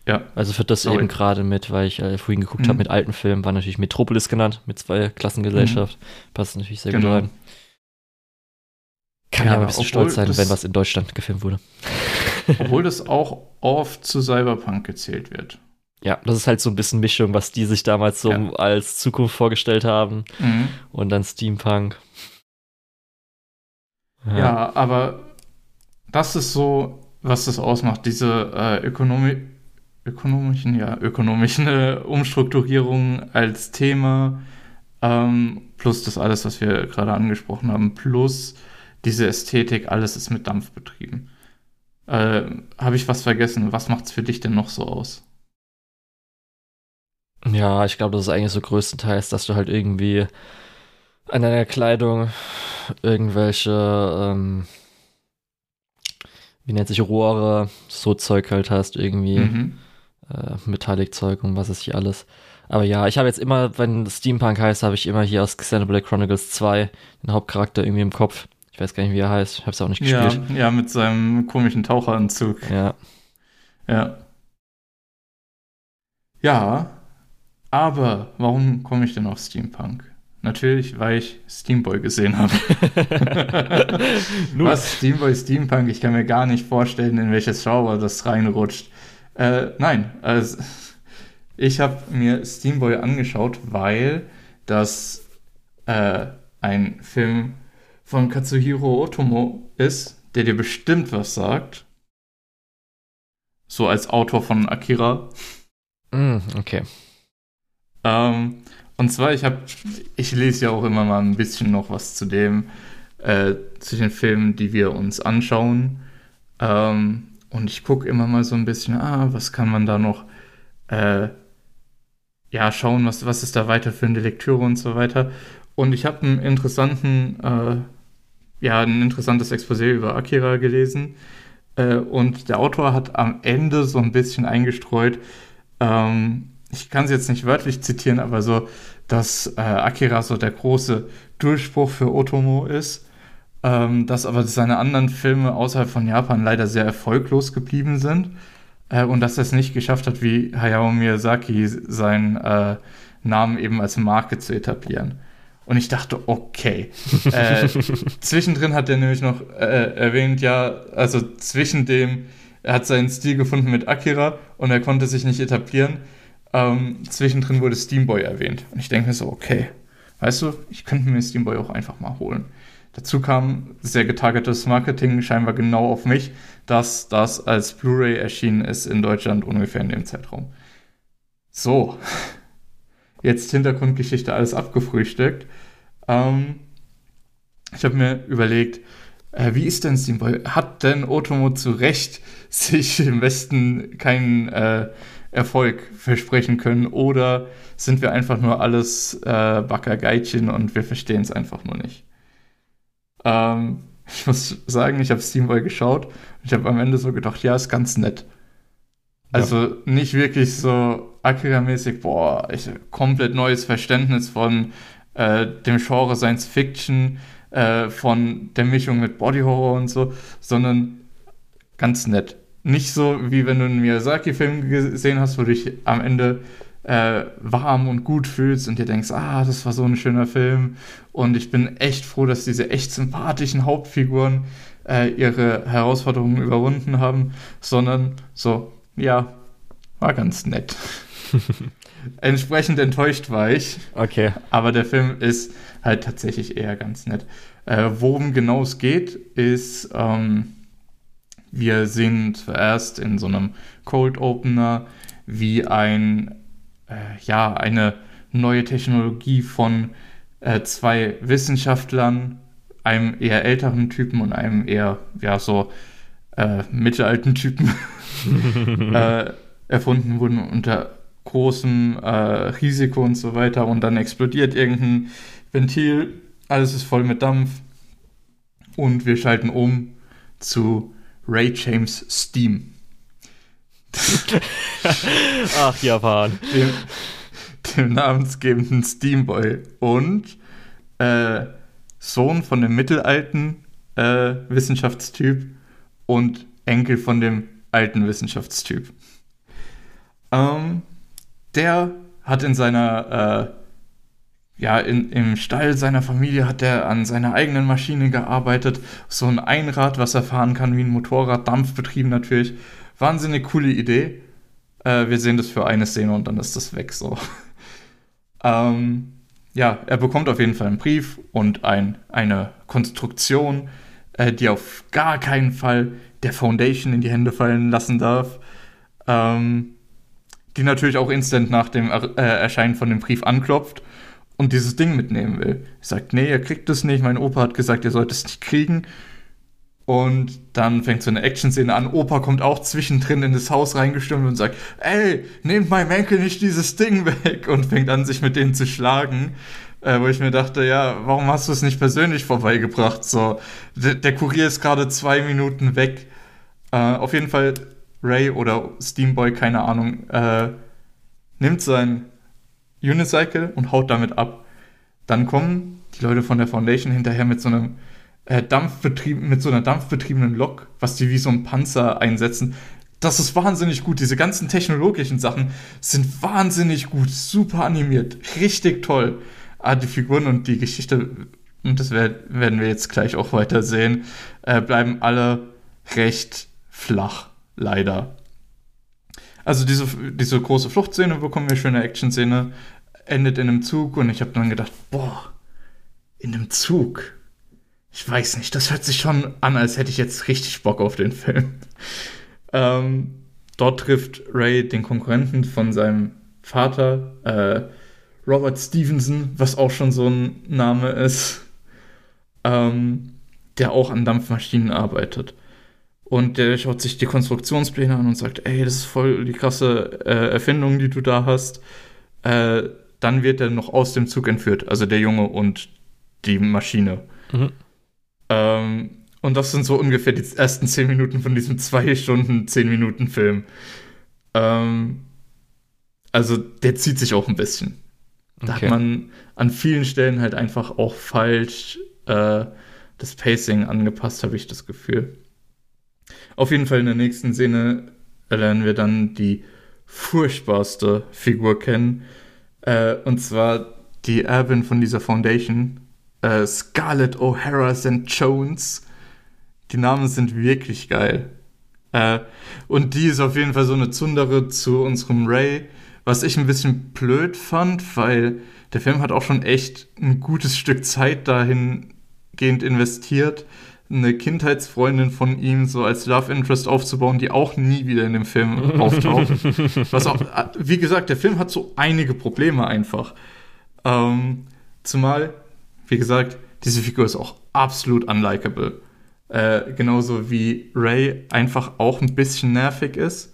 ja. Also für das Sorry. eben gerade mit, weil ich äh, vorhin geguckt mhm. habe mit alten Filmen, war natürlich Metropolis genannt, mit zwei Klassengesellschaft. Mhm. Passt natürlich sehr genau. gut rein. Kann ja, aber ein bisschen stolz sein, das, wenn was in Deutschland gefilmt wurde.
obwohl das auch oft zu Cyberpunk gezählt wird.
Ja, das ist halt so ein bisschen Mischung, was die sich damals so ja. als Zukunft vorgestellt haben. Mhm. Und dann Steampunk.
Ja. ja, aber das ist so, was das ausmacht, diese äh, Ökonomi ökonomischen, ja, ökonomischen äh, Umstrukturierung als Thema, ähm, plus das alles, was wir gerade angesprochen haben, plus diese Ästhetik, alles ist mit Dampf betrieben. Äh, Habe ich was vergessen? Was macht es für dich denn noch so aus?
Ja, ich glaube, das ist eigentlich so größtenteils, dass du halt irgendwie an deiner Kleidung irgendwelche, ähm, wie nennt sich Rohre, so Zeug halt hast, irgendwie mhm. äh, Metallic-Zeug und was ist hier alles. Aber ja, ich habe jetzt immer, wenn Steampunk heißt, habe ich immer hier aus Xenoblade Chronicles 2 den Hauptcharakter irgendwie im Kopf. Ich weiß gar nicht, wie er heißt. Ich habe es auch nicht gespielt.
Ja, ja, mit seinem komischen Taucheranzug.
Ja.
Ja. Ja, aber warum komme ich denn auf Steampunk? Natürlich, weil ich Steamboy gesehen habe. [LAUGHS] Was Steamboy, Steampunk, ich kann mir gar nicht vorstellen, in welches Genre das reinrutscht. Äh, nein, also ich habe mir Steamboy angeschaut, weil das äh, ein Film von Katsuhiro Otomo ist, der dir bestimmt was sagt. So als Autor von Akira.
Mm, okay.
Ähm, und zwar, ich habe, ich lese ja auch immer mal ein bisschen noch was zu dem, äh, zu den Filmen, die wir uns anschauen. Ähm, und ich gucke immer mal so ein bisschen, ah, was kann man da noch, äh, ja, schauen, was, was ist da weiter für eine Lektüre und so weiter. Und ich habe einen interessanten, äh, ja, ein interessantes Exposé über Akira gelesen. Äh, und der Autor hat am Ende so ein bisschen eingestreut, ähm, ich kann sie jetzt nicht wörtlich zitieren, aber so, dass äh, Akira so der große Durchbruch für Otomo ist, ähm, dass aber seine anderen Filme außerhalb von Japan leider sehr erfolglos geblieben sind äh, und dass er es nicht geschafft hat, wie Hayao Miyazaki seinen äh, Namen eben als Marke zu etablieren. Und ich dachte, okay. [LAUGHS] Äh, zwischendrin hat er nämlich noch äh, erwähnt, ja, also zwischen dem, er hat seinen Stil gefunden mit Akira und er konnte sich nicht etablieren ähm, zwischendrin wurde Steamboy erwähnt. Und ich denke mir so, okay, weißt du, ich könnte mir Steamboy auch einfach mal holen. Dazu kam sehr getargetes Marketing, scheinbar genau auf mich, dass das als Blu-ray erschienen ist in Deutschland ungefähr in dem Zeitraum. So, jetzt Hintergrundgeschichte alles abgefrühstückt. Ähm, ich habe mir überlegt, äh, wie ist denn Steamboy? Hat denn Otomo zu Recht [LAUGHS] sich im Westen keinen äh, Erfolg versprechen können oder sind wir einfach nur alles äh, Backergeitchen und wir verstehen es einfach nur nicht. Ähm, [LAUGHS] ich muss sagen, ich habe Steamboy geschaut und ich habe am Ende so gedacht, ja, ist ganz nett. Also ja. nicht wirklich so Akira-mäßig, boah, ich, komplett neues Verständnis von äh, dem Genre Science Fiction, äh, von der Mischung mit Body Horror und so, sondern ganz nett nicht so, wie wenn du einen Miyazaki-Film gesehen hast, wo du dich am Ende äh, warm und gut fühlst und dir denkst, ah, das war so ein schöner Film. Und ich bin echt froh, dass diese echt sympathischen Hauptfiguren äh, ihre Herausforderungen überwunden haben, sondern so, ja, war ganz nett. [LAUGHS] Entsprechend enttäuscht war ich.
Okay.
Aber der Film ist halt tatsächlich eher ganz nett. Äh, worum genau es geht, ist, ähm, wir sehen zuerst in so einem Cold Opener, wie ein äh, ja, eine neue Technologie von äh, zwei Wissenschaftlern, einem eher älteren Typen und einem eher, ja, so äh, mittelalten Typen [LAUGHS] äh, erfunden wurden unter großem äh, Risiko und so weiter. Und dann explodiert irgendein Ventil, alles ist voll mit Dampf und wir schalten um zu Ray James Steam. [LAUGHS]
Ach, Japan.
Dem, dem namensgebenden Steamboy und äh, Sohn von dem mittelalten äh, Wissenschaftstyp und Enkel von dem alten Wissenschaftstyp. Ähm, der hat in seiner, äh, ja, in, im Stall seiner Familie hat er an seiner eigenen Maschine gearbeitet. So ein Einrad, was er fahren kann wie ein Motorrad, dampfbetrieben natürlich. Wahnsinnig coole Idee. Äh, wir sehen das für eine Szene und dann ist das weg so. [LAUGHS] ähm, ja, er bekommt auf jeden Fall einen Brief und ein, eine Konstruktion, äh, die auf gar keinen Fall der Foundation in die Hände fallen lassen darf. Ähm, die natürlich auch instant nach dem äh, Erscheinen von dem Brief anklopft und dieses Ding mitnehmen will. Er sagt, nee, ihr kriegt es nicht. Mein Opa hat gesagt, ihr sollt es nicht kriegen. Und dann fängt so eine Action-Szene an. Opa kommt auch zwischendrin in das Haus reingestürmt und sagt, ey, nehmt mein Enkel nicht dieses Ding [LAUGHS] weg. Und fängt an, sich mit denen zu schlagen. Äh, wo ich mir dachte, ja, warum hast du es nicht persönlich vorbeigebracht? So, der, der Kurier ist gerade zwei Minuten weg. Äh, auf jeden Fall, Ray oder Steamboy, keine Ahnung, äh, nimmt sein Unicycle und haut damit ab. Dann kommen die Leute von der Foundation hinterher mit so einem äh, Dampfbetrieben, mit so einer dampfbetriebenen Lok, was die wie so ein Panzer einsetzen. Das ist wahnsinnig gut. Diese ganzen technologischen Sachen sind wahnsinnig gut, super animiert, richtig toll. Ah, die Figuren und die Geschichte, und das werden wir jetzt gleich auch weiter sehen, äh, bleiben alle recht flach, leider. Also diese, diese große Fluchtszene bekommen wir schöne Action-Szene, endet in einem Zug und ich habe dann gedacht, boah, in einem Zug ich weiß nicht, das hört sich schon an, als hätte ich jetzt richtig Bock auf den Film. [LAUGHS] ähm, dort trifft Ray den Konkurrenten von seinem Vater, äh, Robert Stevenson, was auch schon so ein Name ist, ähm, der auch an Dampfmaschinen arbeitet. Und der schaut sich die Konstruktionspläne an und sagt, ey, das ist voll die krasse äh, Erfindung, die du da hast. Äh, dann wird er noch aus dem Zug entführt, also der Junge und die Maschine. Mhm. Ähm, und das sind so ungefähr die ersten zehn Minuten von diesem zwei Stunden, zehn Minuten Film. Ähm, also der zieht sich auch ein bisschen. Da okay. hat man an vielen Stellen halt einfach auch falsch äh, das Pacing angepasst, habe ich das Gefühl. Auf jeden Fall in der nächsten Szene lernen wir dann die furchtbarste Figur kennen. Äh, und zwar die Erbin von dieser Foundation, äh, Scarlett O'Hara St. Jones. Die Namen sind wirklich geil. Äh, und die ist auf jeden Fall so eine Zundere zu unserem Ray, was ich ein bisschen blöd fand, weil der Film hat auch schon echt ein gutes Stück Zeit dahingehend investiert, eine Kindheitsfreundin von ihm so als Love Interest aufzubauen, die auch nie wieder in dem Film [LAUGHS] auftaucht. Was auch, wie gesagt, der Film hat so einige Probleme einfach. Ähm, zumal wie gesagt, diese Figur ist auch absolut unlikable. Äh, genauso wie Ray einfach auch ein bisschen nervig ist.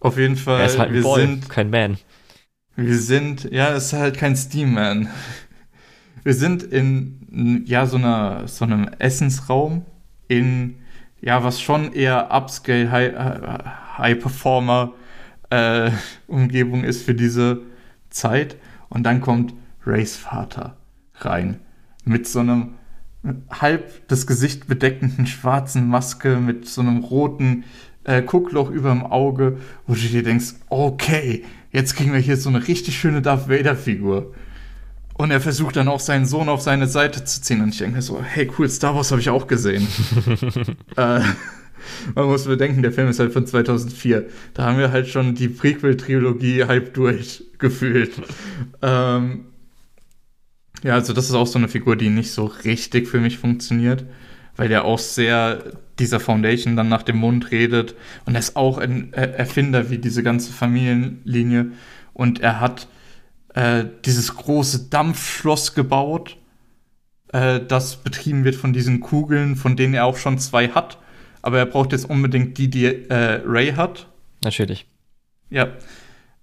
Auf jeden Fall.
Er ist halt ein wir Boy, sind, kein Man.
Wir sind, ja, es ist halt kein Steam-Man. Wir sind in, ja, so, einer, so einem Essensraum in, ja, was schon eher Upscale, High-Performer High äh, Umgebung ist für diese Zeit. Und dann kommt Rays Vater rein. Mit so einem halb das Gesicht bedeckenden schwarzen Maske, mit so einem roten äh, Guckloch über dem Auge, wo du dir denkst, okay, jetzt kriegen wir hier so eine richtig schöne Darth Vader-Figur. Und er versucht dann auch seinen Sohn auf seine Seite zu ziehen. Und ich denke mir so, hey, cool, Star Wars habe ich auch gesehen. [LAUGHS] äh, man muss bedenken, der Film ist halt von 2004. Da haben wir halt schon die Prequel-Trilogie halb durchgefühlt. [LAUGHS] ähm, ja, also das ist auch so eine Figur, die nicht so richtig für mich funktioniert, weil der auch sehr dieser Foundation dann nach dem Mund redet und er ist auch ein Erfinder wie diese ganze Familienlinie und er hat äh, dieses große Dampfschloss gebaut, äh, das betrieben wird von diesen Kugeln, von denen er auch schon zwei hat aber er braucht jetzt unbedingt die, die äh, Ray hat.
Natürlich.
Ja.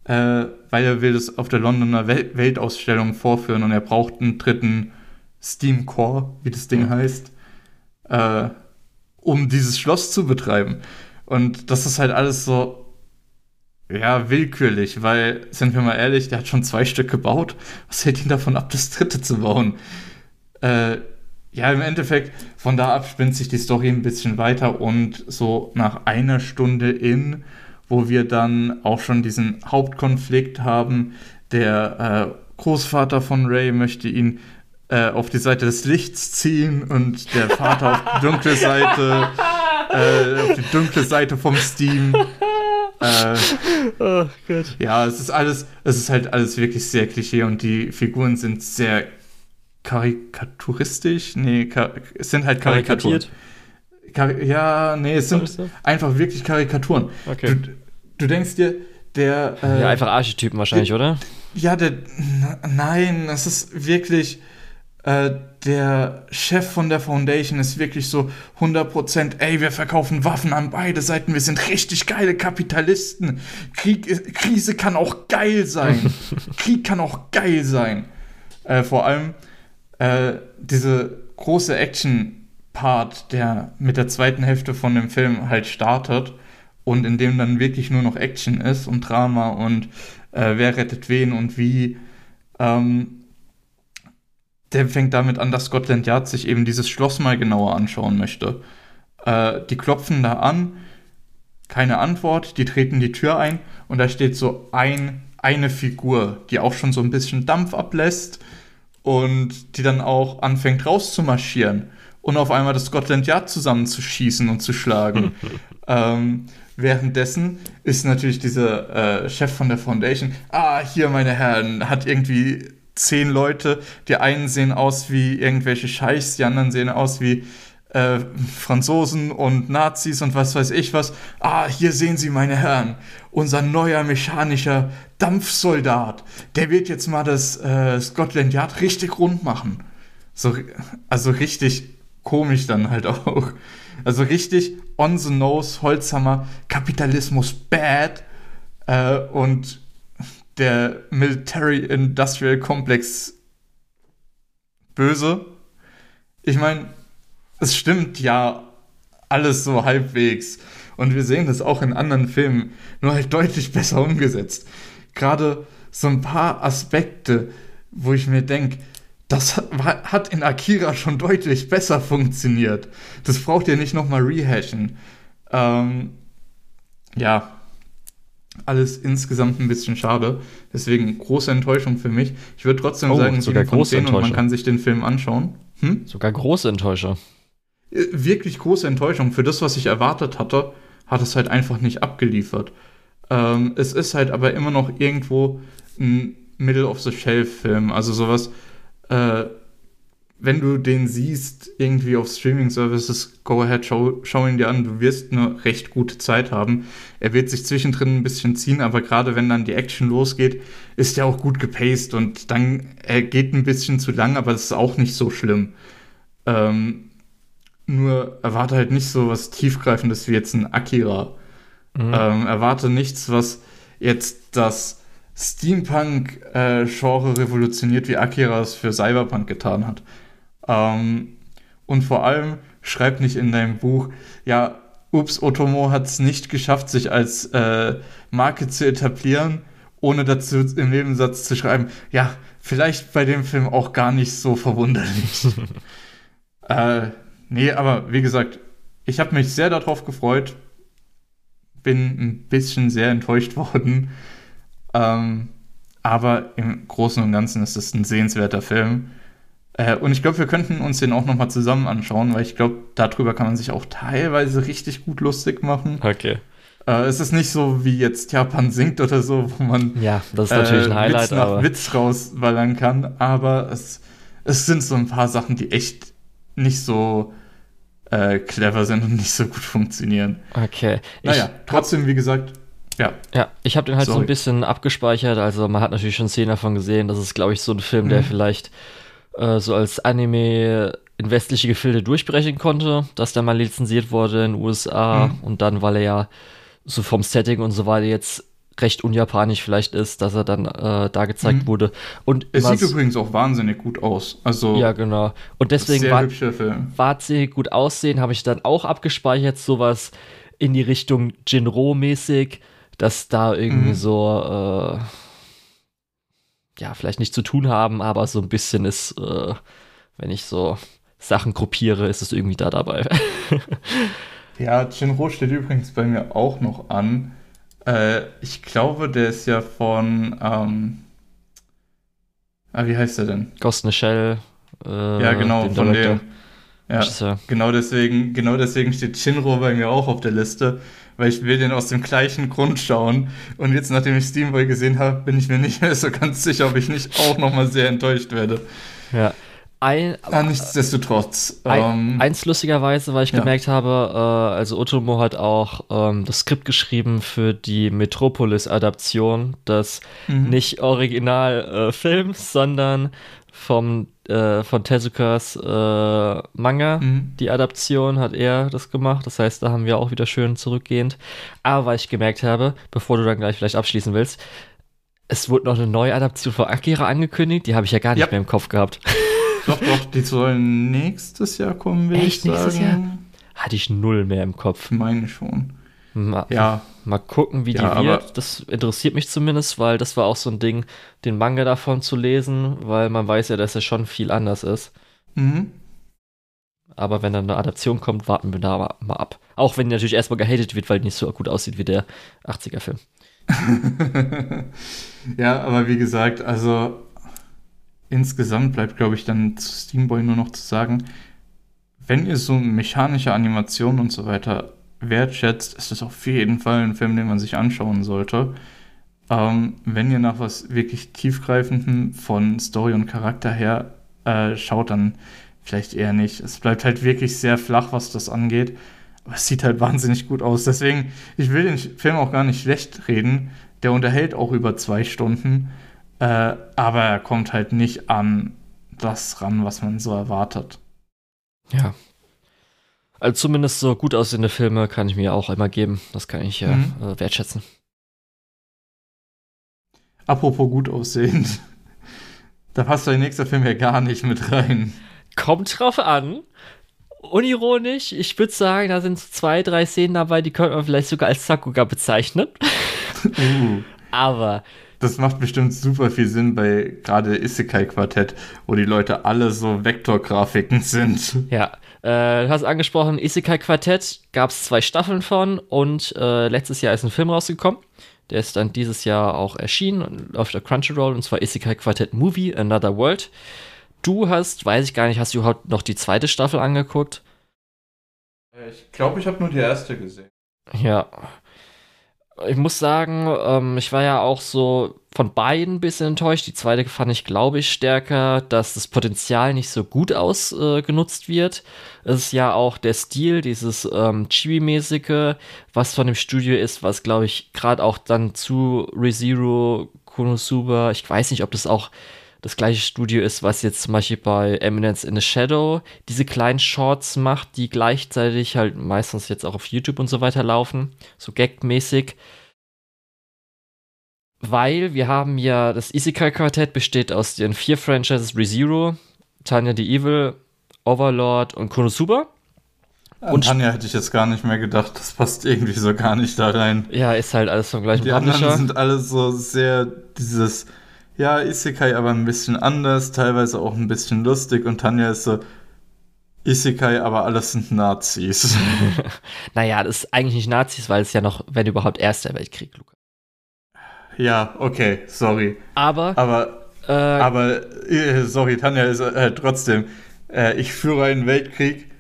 Äh, weil er will es auf der Londoner Wel Weltausstellung vorführen und er braucht einen dritten Steam Core, wie das Ding heißt, äh, um dieses Schloss zu betreiben. Und das ist halt alles so, ja, willkürlich, weil, sind wir mal ehrlich, der hat schon zwei Stück gebaut. Was hält ihn davon ab, das dritte zu bauen? Äh, ja, im Endeffekt, von da ab spinnt sich die Story ein bisschen weiter und so nach einer Stunde in, wo wir dann auch schon diesen Hauptkonflikt haben, der äh, Großvater von Ray möchte ihn äh, auf die Seite des Lichts ziehen und der Vater auf die dunkle Seite, äh, auf die dunkle Seite vom Steam. Äh, oh Gott. Ja, es ist alles, es ist halt alles wirklich sehr klischee und die Figuren sind sehr karikaturistisch. Nee, es sind halt Karikaturen. Kar ja, nee, es sind einfach wirklich Karikaturen. Okay. Du, du denkst dir, der.
Äh, ja, einfach Archetypen wahrscheinlich,
der,
oder?
Ja, der. Nein, es ist wirklich. Äh, der Chef von der Foundation ist wirklich so 100%, ey, wir verkaufen Waffen an beide Seiten, wir sind richtig geile Kapitalisten. Krieg, Krise kann auch geil sein. [LAUGHS] Krieg kann auch geil sein. Äh, vor allem, äh, diese große Action-Part, der mit der zweiten Hälfte von dem Film halt startet und in dem dann wirklich nur noch Action ist und Drama und äh, wer rettet wen und wie, ähm, der fängt damit an, dass Scotland Yard sich eben dieses Schloss mal genauer anschauen möchte. Äh, die klopfen da an, keine Antwort, die treten die Tür ein und da steht so ein, eine Figur, die auch schon so ein bisschen Dampf ablässt und die dann auch anfängt rauszumarschieren und auf einmal das Scotland Yard zusammenzuschießen und zu schlagen. [LAUGHS] ähm, währenddessen ist natürlich dieser äh, Chef von der Foundation, ah, hier meine Herren, hat irgendwie zehn Leute, die einen sehen aus wie irgendwelche Scheichs, die anderen sehen aus wie äh, Franzosen und Nazis und was weiß ich was. Ah, hier sehen Sie, meine Herren, unser neuer mechanischer Dampfsoldat. Der wird jetzt mal das äh, Scotland Yard richtig rund machen. So, also richtig komisch dann halt auch. Also richtig on the nose, Holzhammer, Kapitalismus bad äh, und der Military Industrial Complex böse. Ich meine, es stimmt ja alles so halbwegs. Und wir sehen das auch in anderen Filmen, nur halt deutlich besser umgesetzt. Gerade so ein paar Aspekte, wo ich mir denke, das hat in Akira schon deutlich besser funktioniert. Das braucht ihr nicht nochmal rehashen. Ähm, ja, alles insgesamt ein bisschen schade. Deswegen große Enttäuschung für mich. Ich würde trotzdem oh, sagen,
sogar große und
man kann sich den Film anschauen.
Hm? Sogar große Enttäuschung.
Äh, wirklich große Enttäuschung. Für das, was ich erwartet hatte, hat es halt einfach nicht abgeliefert. Ähm, es ist halt aber immer noch irgendwo ein Middle-of-the-Shelf-Film. Also sowas, äh, wenn du den siehst, irgendwie auf Streaming-Services, go ahead, schau, schau ihn dir an, du wirst eine recht gute Zeit haben. Er wird sich zwischendrin ein bisschen ziehen, aber gerade wenn dann die Action losgeht, ist er auch gut gepaced und dann, er geht ein bisschen zu lang, aber das ist auch nicht so schlimm. Ähm, nur erwarte halt nicht so was Tiefgreifendes wie jetzt ein Akira. Mhm. Ähm, erwarte nichts, was jetzt das Steampunk-Genre äh, revolutioniert, wie Akira es für Cyberpunk getan hat. Ähm, und vor allem schreib nicht in deinem Buch, ja, ups, Otomo hat es nicht geschafft, sich als äh, Marke zu etablieren, ohne dazu im Nebensatz zu schreiben, ja, vielleicht bei dem Film auch gar nicht so verwunderlich. [LAUGHS] äh, Nee, aber wie gesagt, ich habe mich sehr darauf gefreut. bin ein bisschen sehr enttäuscht worden. Ähm, aber im Großen und Ganzen ist es ein sehenswerter Film. Äh, und ich glaube, wir könnten uns den auch nochmal zusammen anschauen, weil ich glaube, darüber kann man sich auch teilweise richtig gut lustig machen.
Okay.
Äh, es ist nicht so wie jetzt Japan singt oder so, wo man
ja, das ist natürlich ein äh, Highlight,
Witz nach aber... Witz rausballern kann. Aber es, es sind so ein paar Sachen, die echt nicht so äh, clever sind und nicht so gut funktionieren.
Okay.
Naja, trotzdem, wie gesagt, ja.
Ja, ich habe den halt Sorry. so ein bisschen abgespeichert. Also man hat natürlich schon Szenen davon gesehen. Das ist, glaube ich, so ein Film, mhm. der vielleicht äh, so als Anime in westliche Gefilde durchbrechen konnte, dass der mal lizenziert wurde in den USA mhm. und dann, weil er ja so vom Setting und so weiter jetzt recht unjapanisch vielleicht ist, dass er dann äh, da gezeigt mhm. wurde. Und
es sieht übrigens auch wahnsinnig gut aus. Also
ja, genau. Und deswegen
sehr war,
wahnsinnig gut aussehen, habe ich dann auch abgespeichert, sowas in die Richtung Jinro-mäßig, dass da irgendwie mhm. so äh, ja, vielleicht nicht zu tun haben, aber so ein bisschen ist, äh, wenn ich so Sachen gruppiere, ist es irgendwie da dabei. [LAUGHS]
ja, Jinro steht übrigens bei mir auch noch an. Äh, ich glaube, der ist ja von, ähm, ah, wie heißt der denn?
Ghost in the Shell.
Äh, ja, genau, von dem. Ja, genau deswegen, genau deswegen steht Shinro bei mir auch auf der Liste, weil ich will den aus dem gleichen Grund schauen. Und jetzt, nachdem ich Steamboy gesehen habe, bin ich mir nicht mehr so ganz sicher, ob ich nicht auch nochmal sehr enttäuscht werde.
Ja.
Ein, ja, nichtsdestotrotz.
Ein, ähm, eins lustigerweise, weil ich ja. gemerkt habe, äh, also Otomo hat auch ähm, das Skript geschrieben für die Metropolis-Adaption des mhm. nicht Original-Films, äh, sondern vom, äh, von Tezukas äh, Manga. Mhm. Die Adaption hat er das gemacht. Das heißt, da haben wir auch wieder schön zurückgehend. Aber weil ich gemerkt habe, bevor du dann gleich vielleicht abschließen willst, es wurde noch eine neue Adaption von Akira angekündigt. Die habe ich ja gar nicht ja. mehr im Kopf gehabt. [LAUGHS]
Doch, doch, die sollen nächstes Jahr kommen, will Echt, ich sagen. nächstes Jahr?
Hatte ich null mehr im Kopf.
Meine schon.
Mal, ja. Mal gucken, wie ja, die wird. Das interessiert mich zumindest, weil das war auch so ein Ding, den Manga davon zu lesen, weil man weiß ja, dass er schon viel anders ist. Mhm. Aber wenn dann eine Adaption kommt, warten wir da mal ab. Auch wenn die natürlich erstmal gehatet wird, weil die nicht so gut aussieht wie der 80er-Film. [LAUGHS]
ja, aber wie gesagt, also insgesamt bleibt, glaube ich, dann zu Steamboy nur noch zu sagen, wenn ihr so mechanische Animationen und so weiter wertschätzt, ist das auf jeden Fall ein Film, den man sich anschauen sollte. Ähm, wenn ihr nach was wirklich tiefgreifendem von Story und Charakter her äh, schaut, dann vielleicht eher nicht. Es bleibt halt wirklich sehr flach, was das angeht. Aber es sieht halt wahnsinnig gut aus. Deswegen, ich will den Film auch gar nicht schlecht reden. Der unterhält auch über zwei Stunden. Äh, aber er kommt halt nicht an das ran, was man so erwartet.
Ja. Also zumindest so gut aussehende Filme kann ich mir auch immer geben. Das kann ich mhm. äh, wertschätzen.
Apropos gut aussehend. Da passt dein nächster Film ja gar nicht mit rein.
Kommt drauf an. Unironisch, ich würde sagen, da sind zwei, drei Szenen dabei, die könnte man vielleicht sogar als Sakuga bezeichnen. Uh. Aber
das macht bestimmt super viel Sinn bei gerade Isekai-Quartett, wo die Leute alle so Vektorgrafiken sind.
Ja, äh, du hast angesprochen, Isekai-Quartett gab es zwei Staffeln von und äh, letztes Jahr ist ein Film rausgekommen. Der ist dann dieses Jahr auch erschienen auf der Crunchyroll und zwar Isekai Quartett Movie Another World. Du hast, weiß ich gar nicht, hast du überhaupt noch die zweite Staffel angeguckt?
Äh, ich glaube, ich habe nur die erste gesehen.
Ja, ich muss sagen, ähm, ich war ja auch so von beiden ein bisschen enttäuscht. Die zweite fand ich, glaube ich, stärker, dass das Potenzial nicht so gut ausgenutzt äh, wird. Es ist ja auch der Stil, dieses ähm, Chibi-mäßige, was von dem Studio ist, was, glaube ich, gerade auch dann zu ReZero, Konosuba, ich weiß nicht, ob das auch das gleiche Studio ist, was jetzt zum Beispiel bei Eminence in the Shadow diese kleinen Shorts macht, die gleichzeitig halt meistens jetzt auch auf YouTube und so weiter laufen, so gag-mäßig. Weil wir haben ja, das Isekai-Quartett besteht aus den vier Franchises ReZero, Tanya the Evil, Overlord und Konosuba.
An und Tanja hätte ich jetzt gar nicht mehr gedacht, das passt irgendwie so gar nicht da rein.
Ja, ist halt alles vom gleichen
Die Publisher. anderen sind alle so sehr dieses ja, Isekai aber ein bisschen anders, teilweise auch ein bisschen lustig und Tanja ist so, Isekai, aber alles sind Nazis. [LAUGHS]
naja, das ist eigentlich nicht Nazis, weil es ja noch, wenn überhaupt, Erster Weltkrieg, Luca.
Ja, okay, sorry.
Aber.
Aber. Äh, aber, äh, sorry, Tanja, ist, äh, trotzdem. Äh, ich führe einen Weltkrieg,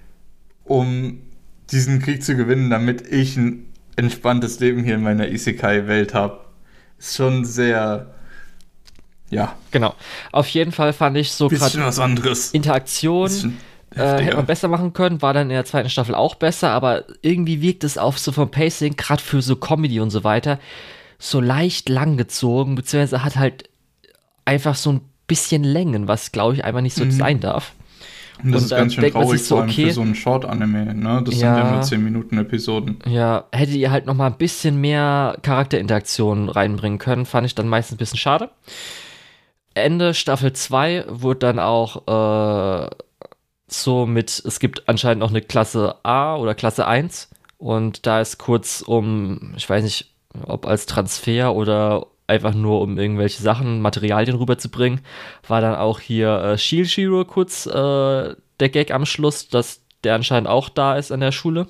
um diesen Krieg zu gewinnen, damit ich ein entspanntes Leben hier in meiner Isekai-Welt habe. Ist schon sehr ja.
Genau. Auf jeden Fall fand ich so
gerade was anderes.
Interaktion äh, hätte man besser machen können, war dann in der zweiten Staffel auch besser, aber irgendwie wirkt es auf so vom Pacing, gerade für so Comedy und so weiter, so leicht langgezogen, beziehungsweise hat halt einfach so ein bisschen Längen, was glaube ich einfach nicht so mhm. sein darf.
Und das und ist ganz schön traurig, so, okay, für so ein Short-Anime, ne? Das ja, sind ja nur 10 Minuten Episoden.
Ja, hättet ihr halt noch mal ein bisschen mehr Charakterinteraktion reinbringen können, fand ich dann meistens ein bisschen schade. Ende Staffel 2 wurde dann auch äh, so mit, es gibt anscheinend noch eine Klasse A oder Klasse 1 und da ist kurz um, ich weiß nicht, ob als Transfer oder einfach nur um irgendwelche Sachen, Materialien rüberzubringen, war dann auch hier äh, Shield Shiro kurz äh, der Gag am Schluss, dass der anscheinend auch da ist an der Schule.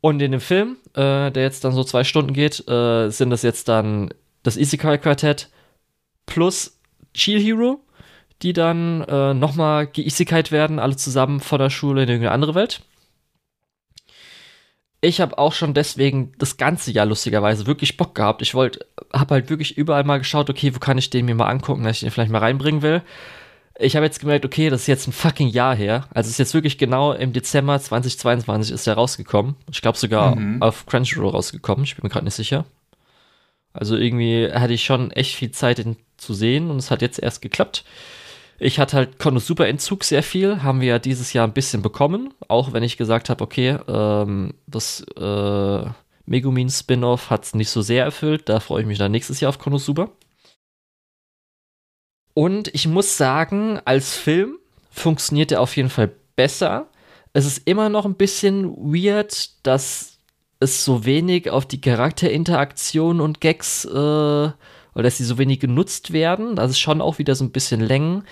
Und in dem Film, äh, der jetzt dann so zwei Stunden geht, äh, sind das jetzt dann das Isekai Quartett plus Shield Hero, die dann äh, nochmal geisekait werden, alle zusammen vor der Schule in irgendeine andere Welt. Ich habe auch schon deswegen das ganze Jahr lustigerweise wirklich Bock gehabt. Ich wollte, habe halt wirklich überall mal geschaut, okay, wo kann ich den mir mal angucken, dass ich den vielleicht mal reinbringen will. Ich habe jetzt gemerkt, okay, das ist jetzt ein fucking Jahr her. Also ist jetzt wirklich genau im Dezember 2022 ist der rausgekommen. Ich glaube sogar mhm. auf Crunchyroll rausgekommen. Ich bin mir gerade nicht sicher. Also irgendwie hatte ich schon echt viel Zeit, den zu sehen und es hat jetzt erst geklappt. Ich hatte halt Konosuba Entzug sehr viel, haben wir ja dieses Jahr ein bisschen bekommen, auch wenn ich gesagt habe, okay, ähm, das äh, Megumin Spin-off hat es nicht so sehr erfüllt, da freue ich mich dann nächstes Jahr auf Konosuba. Und ich muss sagen, als Film funktioniert er auf jeden Fall besser. Es ist immer noch ein bisschen weird, dass es so wenig auf die Charakterinteraktion und Gags äh, oder dass sie so wenig genutzt werden. Das ist schon auch wieder so ein bisschen Längen.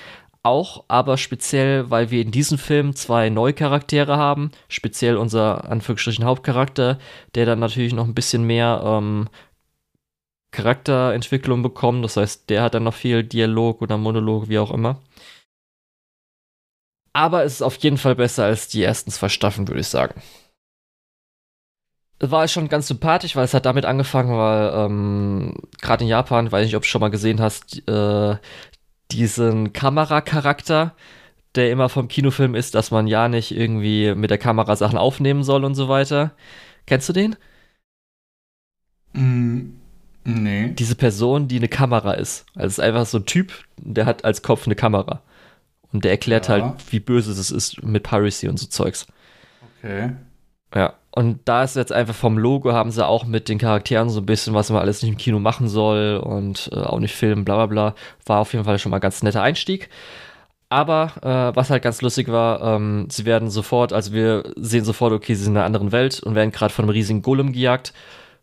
Auch aber speziell, weil wir in diesem Film zwei neue Charaktere haben. Speziell unser Anführungsstrichen Hauptcharakter, der dann natürlich noch ein bisschen mehr ähm, Charakterentwicklung bekommt. Das heißt, der hat dann noch viel Dialog oder Monolog, wie auch immer. Aber es ist auf jeden Fall besser als die ersten zwei Staffeln, würde ich sagen war schon ganz sympathisch, weil es hat damit angefangen, weil ähm, gerade in Japan, weiß ich nicht, ob du schon mal gesehen hast, äh, diesen Kameracharakter, der immer vom Kinofilm ist, dass man ja nicht irgendwie mit der Kamera Sachen aufnehmen soll und so weiter. Kennst du den?
Mm, nee.
Diese Person, die eine Kamera ist. Also es ist einfach so ein Typ, der hat als Kopf eine Kamera. Und der erklärt ja. halt, wie böse es ist mit Piracy und so Zeugs.
Okay.
Ja, und da ist jetzt einfach vom Logo haben sie auch mit den Charakteren so ein bisschen, was man alles nicht im Kino machen soll und äh, auch nicht filmen, bla bla bla. War auf jeden Fall schon mal ein ganz netter Einstieg. Aber äh, was halt ganz lustig war, ähm, sie werden sofort, also wir sehen sofort, okay, sie sind in einer anderen Welt und werden gerade von einem riesigen Golem gejagt.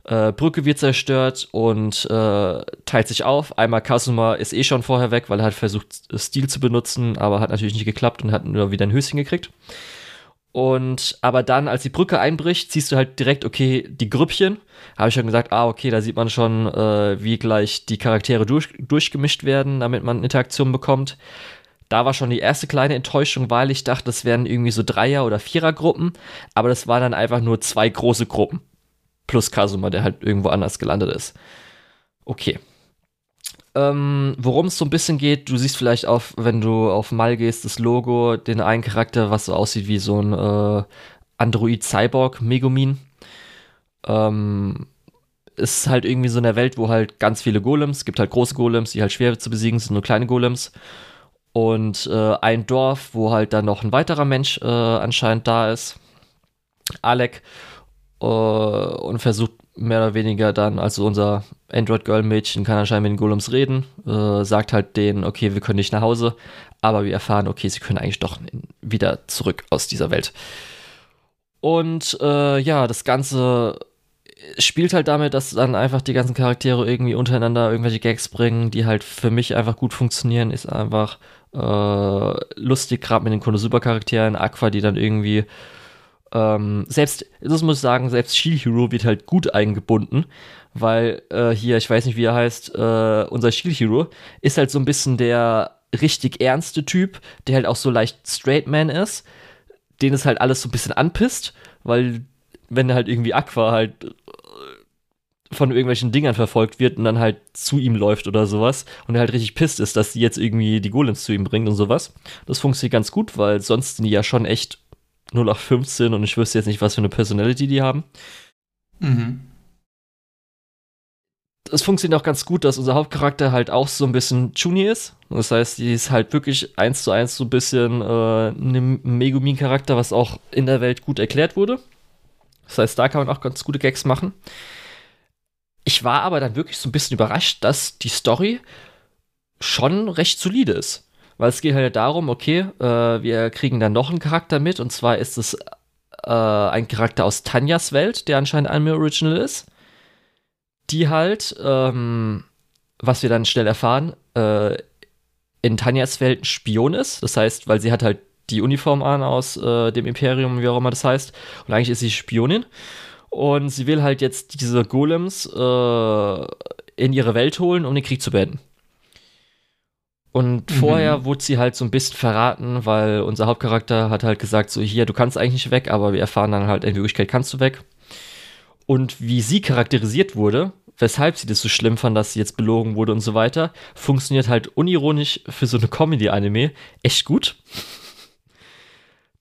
Äh, Brücke wird zerstört und äh, teilt sich auf. Einmal Kasuma ist eh schon vorher weg, weil er hat versucht, Stil zu benutzen, aber hat natürlich nicht geklappt und hat nur wieder ein Höschen gekriegt. Und aber dann, als die Brücke einbricht, siehst du halt direkt, okay, die Grüppchen. Habe ich schon gesagt, ah, okay, da sieht man schon, äh, wie gleich die Charaktere durch, durchgemischt werden, damit man Interaktion bekommt. Da war schon die erste kleine Enttäuschung, weil ich dachte, das wären irgendwie so Dreier- oder Vierergruppen, aber das waren dann einfach nur zwei große Gruppen. Plus Kasuma, der halt irgendwo anders gelandet ist. Okay. Ähm, Worum es so ein bisschen geht, du siehst vielleicht auf, wenn du auf Mal gehst, das Logo, den einen Charakter, was so aussieht wie so ein äh, Android-Cyborg, Megumin. Ähm, ist halt irgendwie so eine Welt, wo halt ganz viele Golems, gibt halt große Golems, die halt schwer zu besiegen sind, nur kleine Golems. Und äh, ein Dorf, wo halt dann noch ein weiterer Mensch äh, anscheinend da ist, Alec, äh, und versucht mehr oder weniger dann, also unser Android-Girl-Mädchen kann anscheinend mit den Golems reden, äh, sagt halt denen, okay, wir können nicht nach Hause, aber wir erfahren, okay, sie können eigentlich doch wieder zurück aus dieser Welt. Und äh, ja, das Ganze spielt halt damit, dass dann einfach die ganzen Charaktere irgendwie untereinander irgendwelche Gags bringen, die halt für mich einfach gut funktionieren. Ist einfach äh, lustig, gerade mit den Konosuba-Charakteren. Aqua, die dann irgendwie ähm, selbst, das muss ich sagen, selbst Shield Hero wird halt gut eingebunden, weil äh, hier, ich weiß nicht, wie er heißt, äh, unser Shield Hero ist halt so ein bisschen der richtig ernste Typ, der halt auch so leicht Straight Man ist, den es halt alles so ein bisschen anpisst, weil wenn halt irgendwie Aqua halt äh, von irgendwelchen Dingern verfolgt wird und dann halt zu ihm läuft oder sowas und er halt richtig pisst ist, dass sie jetzt irgendwie die Golems zu ihm bringt und sowas. Das funktioniert ganz gut, weil sonst sind die ja schon echt 0 auf 15 und ich wüsste jetzt nicht, was für eine Personality die haben. Mhm es funktioniert auch ganz gut, dass unser Hauptcharakter halt auch so ein bisschen Juni ist. Das heißt, die ist halt wirklich eins zu eins so ein bisschen äh, ein Megumin-Charakter, was auch in der Welt gut erklärt wurde. Das heißt, da kann man auch ganz gute Gags machen. Ich war aber dann wirklich so ein bisschen überrascht, dass die Story schon recht solide ist. Weil es geht halt darum, okay, äh, wir kriegen dann noch einen Charakter mit, und zwar ist es äh, ein Charakter aus Tanjas Welt, der anscheinend Anime Original ist die halt, ähm, was wir dann schnell erfahren, äh, in Tanjas Welt ein Spion ist. Das heißt, weil sie hat halt die Uniform an aus äh, dem Imperium, wie auch immer das heißt. Und eigentlich ist sie Spionin. Und sie will halt jetzt diese Golems äh, in ihre Welt holen, um den Krieg zu beenden. Und mhm. vorher wurde sie halt so ein bisschen verraten, weil unser Hauptcharakter hat halt gesagt, so hier, du kannst eigentlich nicht weg, aber wir erfahren dann halt, in Wirklichkeit kannst du weg und wie sie charakterisiert wurde, weshalb sie das so schlimm fand, dass sie jetzt belogen wurde und so weiter, funktioniert halt unironisch für so eine Comedy-Anime echt gut.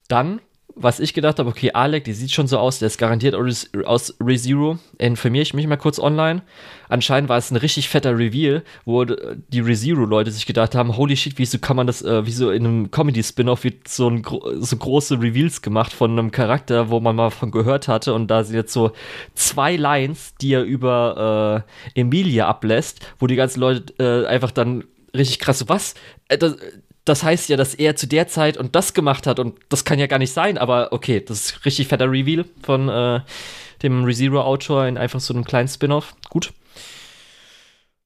Dann was ich gedacht habe, okay, Alec, die sieht schon so aus, der ist garantiert aus ReZero. Informiere ich mich mal kurz online. Anscheinend war es ein richtig fetter Reveal, wo die ReZero-Leute sich gedacht haben, holy shit, wieso kann man das, äh, wieso in einem Comedy-Spin-Off wird so, ein, so große Reveals gemacht von einem Charakter, wo man mal von gehört hatte und da sind jetzt so zwei Lines, die er über äh, Emilia ablässt, wo die ganzen Leute äh, einfach dann richtig krass, was? Äh, das, das heißt ja, dass er zu der Zeit und das gemacht hat und das kann ja gar nicht sein, aber okay, das ist richtig fetter Reveal von äh, dem ReZero-Autor in einfach so einem kleinen Spin-off. Gut.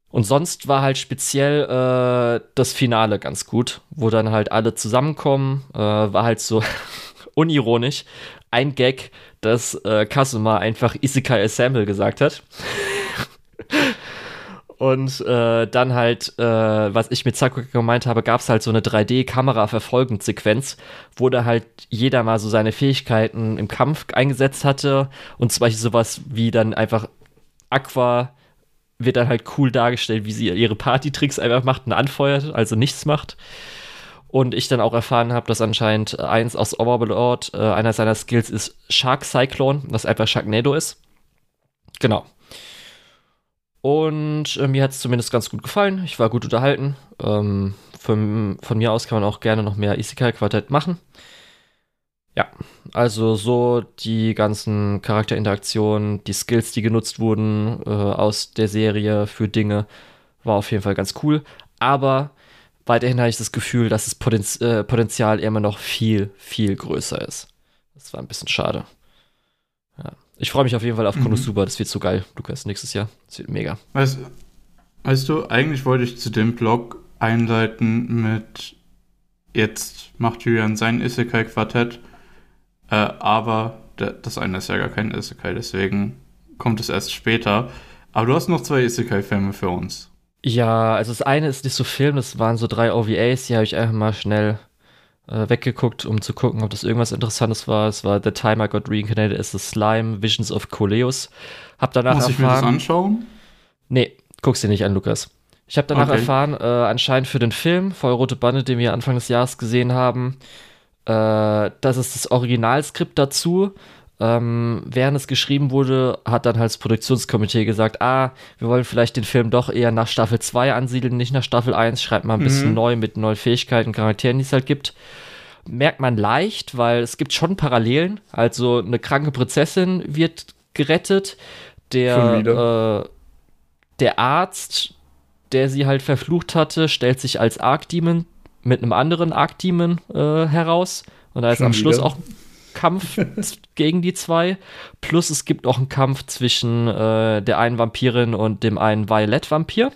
Und sonst war halt speziell äh, das Finale ganz gut, wo dann halt alle zusammenkommen. Äh, war halt so [LAUGHS] unironisch ein Gag, dass äh, Kasuma einfach Isekai Assemble gesagt hat. Und äh, dann halt, äh, was ich mit Sakuga gemeint habe, gab es halt so eine 3D-Kamera-Verfolgungssequenz, wo da halt jeder mal so seine Fähigkeiten im Kampf eingesetzt hatte. Und zum Beispiel sowas wie dann einfach Aqua wird dann halt cool dargestellt, wie sie ihre Party-Tricks einfach macht und anfeuert, also nichts macht. Und ich dann auch erfahren habe, dass anscheinend eins aus Overlord, äh, einer seiner Skills ist Shark Cyclone, was einfach Sharknado ist. Genau. Und äh, mir hat es zumindest ganz gut gefallen. Ich war gut unterhalten. Ähm, von, von mir aus kann man auch gerne noch mehr Isekai-Quartett machen. Ja, also so die ganzen Charakterinteraktionen, die Skills, die genutzt wurden äh, aus der Serie für Dinge, war auf jeden Fall ganz cool. Aber weiterhin habe ich das Gefühl, dass das Potenz äh, Potenzial immer noch viel, viel größer ist. Das war ein bisschen schade. Ja. Ich freue mich auf jeden Fall auf mhm. Konosuba, das wird so geil, Lukas, nächstes Jahr. Das wird mega.
Weißt, weißt du, eigentlich wollte ich zu dem Blog einleiten mit jetzt macht Julian sein Isekai-Quartett, äh, aber das eine ist ja gar kein Isekai, deswegen kommt es erst später. Aber du hast noch zwei Isekai-Filme für uns.
Ja, also das eine ist nicht so Film, das waren so drei OVAs, die habe ich einfach mal schnell äh, weggeguckt, um zu gucken, ob das irgendwas Interessantes war. Es war The Time I Got Reincarnated as a Slime, Visions of Coleus. Hab danach
Muss erfahren, ich mir das anschauen?
Nee, guck's dir nicht an, Lukas. Ich habe danach okay. erfahren, äh, anscheinend für den Film, Feuerrote Bande, den wir Anfang des Jahres gesehen haben, äh, das ist das Originalskript dazu ähm, während es geschrieben wurde, hat dann halt das Produktionskomitee gesagt, ah, wir wollen vielleicht den Film doch eher nach Staffel 2 ansiedeln, nicht nach Staffel 1, schreibt mal ein mhm. bisschen neu mit neuen Fähigkeiten, Charakteren, die es halt gibt. Merkt man leicht, weil es gibt schon Parallelen. Also eine kranke Prinzessin wird gerettet. Der, äh, der Arzt, der sie halt verflucht hatte, stellt sich als Arc Demon mit einem anderen Arc Demon äh, heraus. Und da ist Schon am Schluss wieder? auch Kampf [LAUGHS] gegen die zwei. Plus es gibt auch einen Kampf zwischen äh, der einen Vampirin und dem einen Violet-Vampir.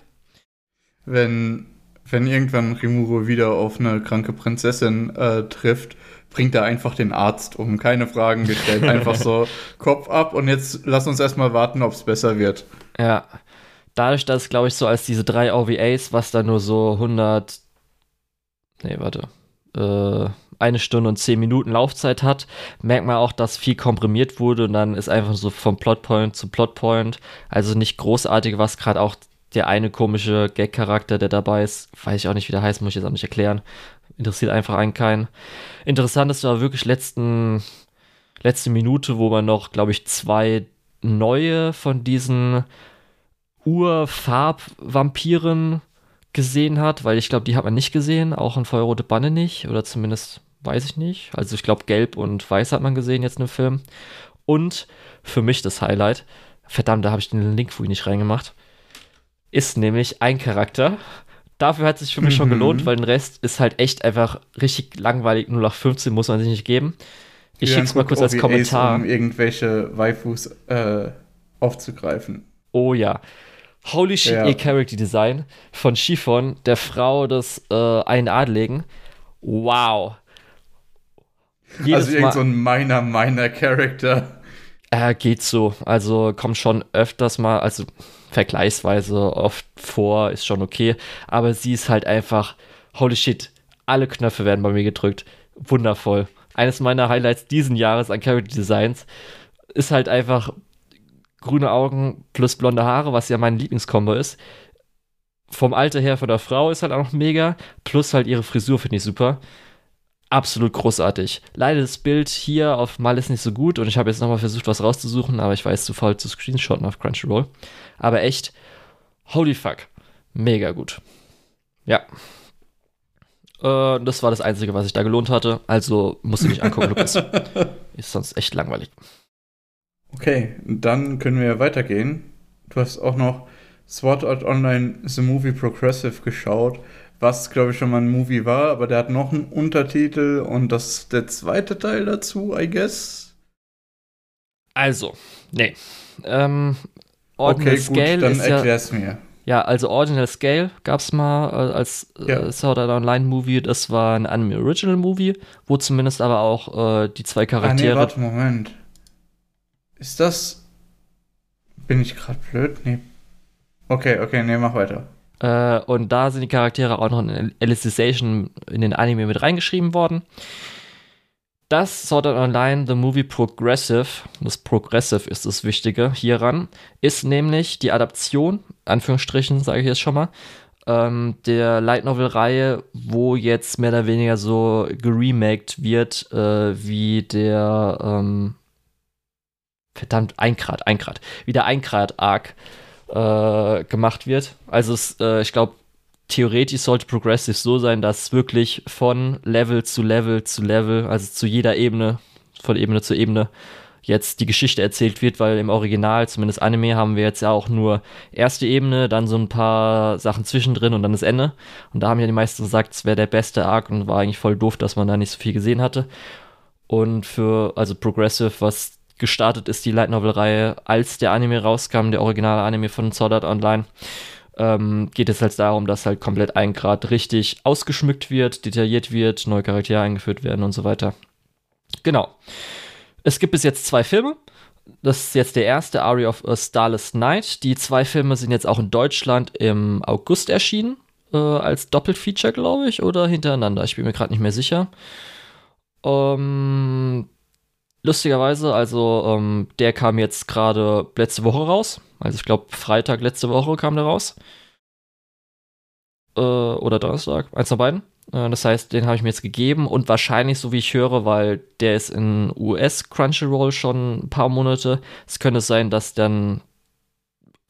Wenn, wenn irgendwann Rimuro wieder auf eine kranke Prinzessin äh, trifft, bringt er einfach den Arzt um. Keine Fragen gestellt. [LAUGHS] Einfach so Kopf ab und jetzt lass uns erstmal warten, ob es besser wird.
Ja. Dadurch, dass, glaube ich, so als diese drei OVAs, was da nur so 100. Nee, warte. Äh, eine Stunde und zehn Minuten Laufzeit hat, merkt man auch, dass viel komprimiert wurde und dann ist einfach so vom Plotpoint zu Plotpoint. Also nicht großartig, was gerade auch der eine komische Gag-Charakter, der dabei ist, weiß ich auch nicht, wie der heißt, muss ich jetzt auch nicht erklären. Interessiert einfach einen keinen. Interessant ist aber wirklich letzten, letzte Minute, wo man noch, glaube ich, zwei neue von diesen Urfarb-Vampiren gesehen hat, weil ich glaube, die hat man nicht gesehen, auch in Feuerrote Banne nicht, oder zumindest weiß ich nicht. Also ich glaube, Gelb und Weiß hat man gesehen jetzt in dem Film. Und für mich das Highlight, verdammt, da habe ich den Link vorhin nicht reingemacht, ist nämlich ein Charakter. Dafür hat es sich für mich mhm. schon gelohnt, weil den Rest ist halt echt einfach richtig langweilig. 0 nach 15 muss man sich nicht geben. Ich schicke es mal kurz OVAs, als Kommentar.
Um irgendwelche Waifus äh, aufzugreifen.
Oh ja. Holy shit, ja. ihr Character Design von Chiffon, der Frau des äh, einen Adligen. Wow.
Jedes also irgend so ein meiner, meiner Charakter.
Äh, geht so. Also kommt schon öfters mal, also vergleichsweise oft vor, ist schon okay. Aber sie ist halt einfach, holy shit, alle Knöpfe werden bei mir gedrückt. Wundervoll. Eines meiner Highlights diesen Jahres an Character Designs ist halt einfach grüne Augen plus blonde Haare, was ja mein Lieblingskombo ist. Vom Alter her von der Frau ist halt auch noch mega. Plus halt ihre Frisur finde ich super. Absolut großartig. Leider das Bild hier auf Mal ist nicht so gut und ich habe jetzt nochmal versucht, was rauszusuchen, aber ich weiß zu voll zu screenshotten auf Crunchyroll. Aber echt, holy fuck. Mega gut. Ja. Äh, das war das Einzige, was ich da gelohnt hatte. Also musst du nicht angucken, Lukas. [LAUGHS] Ist sonst echt langweilig.
Okay, dann können wir weitergehen. Du hast auch noch Sword Art Online The Movie Progressive geschaut, was glaube ich schon mal ein Movie war, aber der hat noch einen Untertitel und das ist der zweite Teil dazu, I guess.
Also, nee. Ähm, Ordinal okay, Scale gut, dann
erklär's ja, mir.
Ja, also Ordinal Scale gab es mal äh, als äh, ja. Sword Art Online Movie. Das war ein Anime Original Movie, wo zumindest aber auch äh, die zwei Charaktere. Ah, nee,
warte, Moment. Ist das. Bin ich gerade blöd? Nee. Okay, okay, nee, mach weiter.
Äh, und da sind die Charaktere auch noch in Alicization in den Anime mit reingeschrieben worden. Das Sword Art Online, The Movie Progressive, das Progressive ist das Wichtige hieran, ist nämlich die Adaption, Anführungsstrichen sage ich jetzt schon mal, ähm, der Light Novel-Reihe, wo jetzt mehr oder weniger so geremaked wird, äh, wie der ähm, verdammt, ein Grad, ein Grad, wie der ein Grad Arc äh, gemacht wird. Also es, äh, ich glaube, theoretisch sollte Progressive so sein, dass wirklich von Level zu Level zu Level, also zu jeder Ebene, von Ebene zu Ebene, jetzt die Geschichte erzählt wird, weil im Original, zumindest Anime, haben wir jetzt ja auch nur erste Ebene, dann so ein paar Sachen zwischendrin und dann das Ende. Und da haben ja die meisten gesagt, es wäre der beste Arc und war eigentlich voll doof, dass man da nicht so viel gesehen hatte. Und für, also Progressive, was gestartet ist, die Light Novel-Reihe, als der Anime rauskam, der originale Anime von Sword Art Online. Ähm, geht es halt darum, dass halt komplett ein Grad richtig ausgeschmückt wird, detailliert wird, neue Charaktere eingeführt werden und so weiter. Genau. Es gibt bis jetzt zwei Filme. Das ist jetzt der erste, Aria of a Starless Night. Die zwei Filme sind jetzt auch in Deutschland im August erschienen, äh, als Doppelfeature, glaube ich, oder hintereinander. Ich bin mir gerade nicht mehr sicher. Ähm, Lustigerweise, also ähm, der kam jetzt gerade letzte Woche raus. Also ich glaube Freitag letzte Woche kam der raus. Äh, oder Donnerstag, eins von beiden. Äh, das heißt, den habe ich mir jetzt gegeben und wahrscheinlich, so wie ich höre, weil der ist in US Crunchyroll schon ein paar Monate. Es könnte sein, dass dann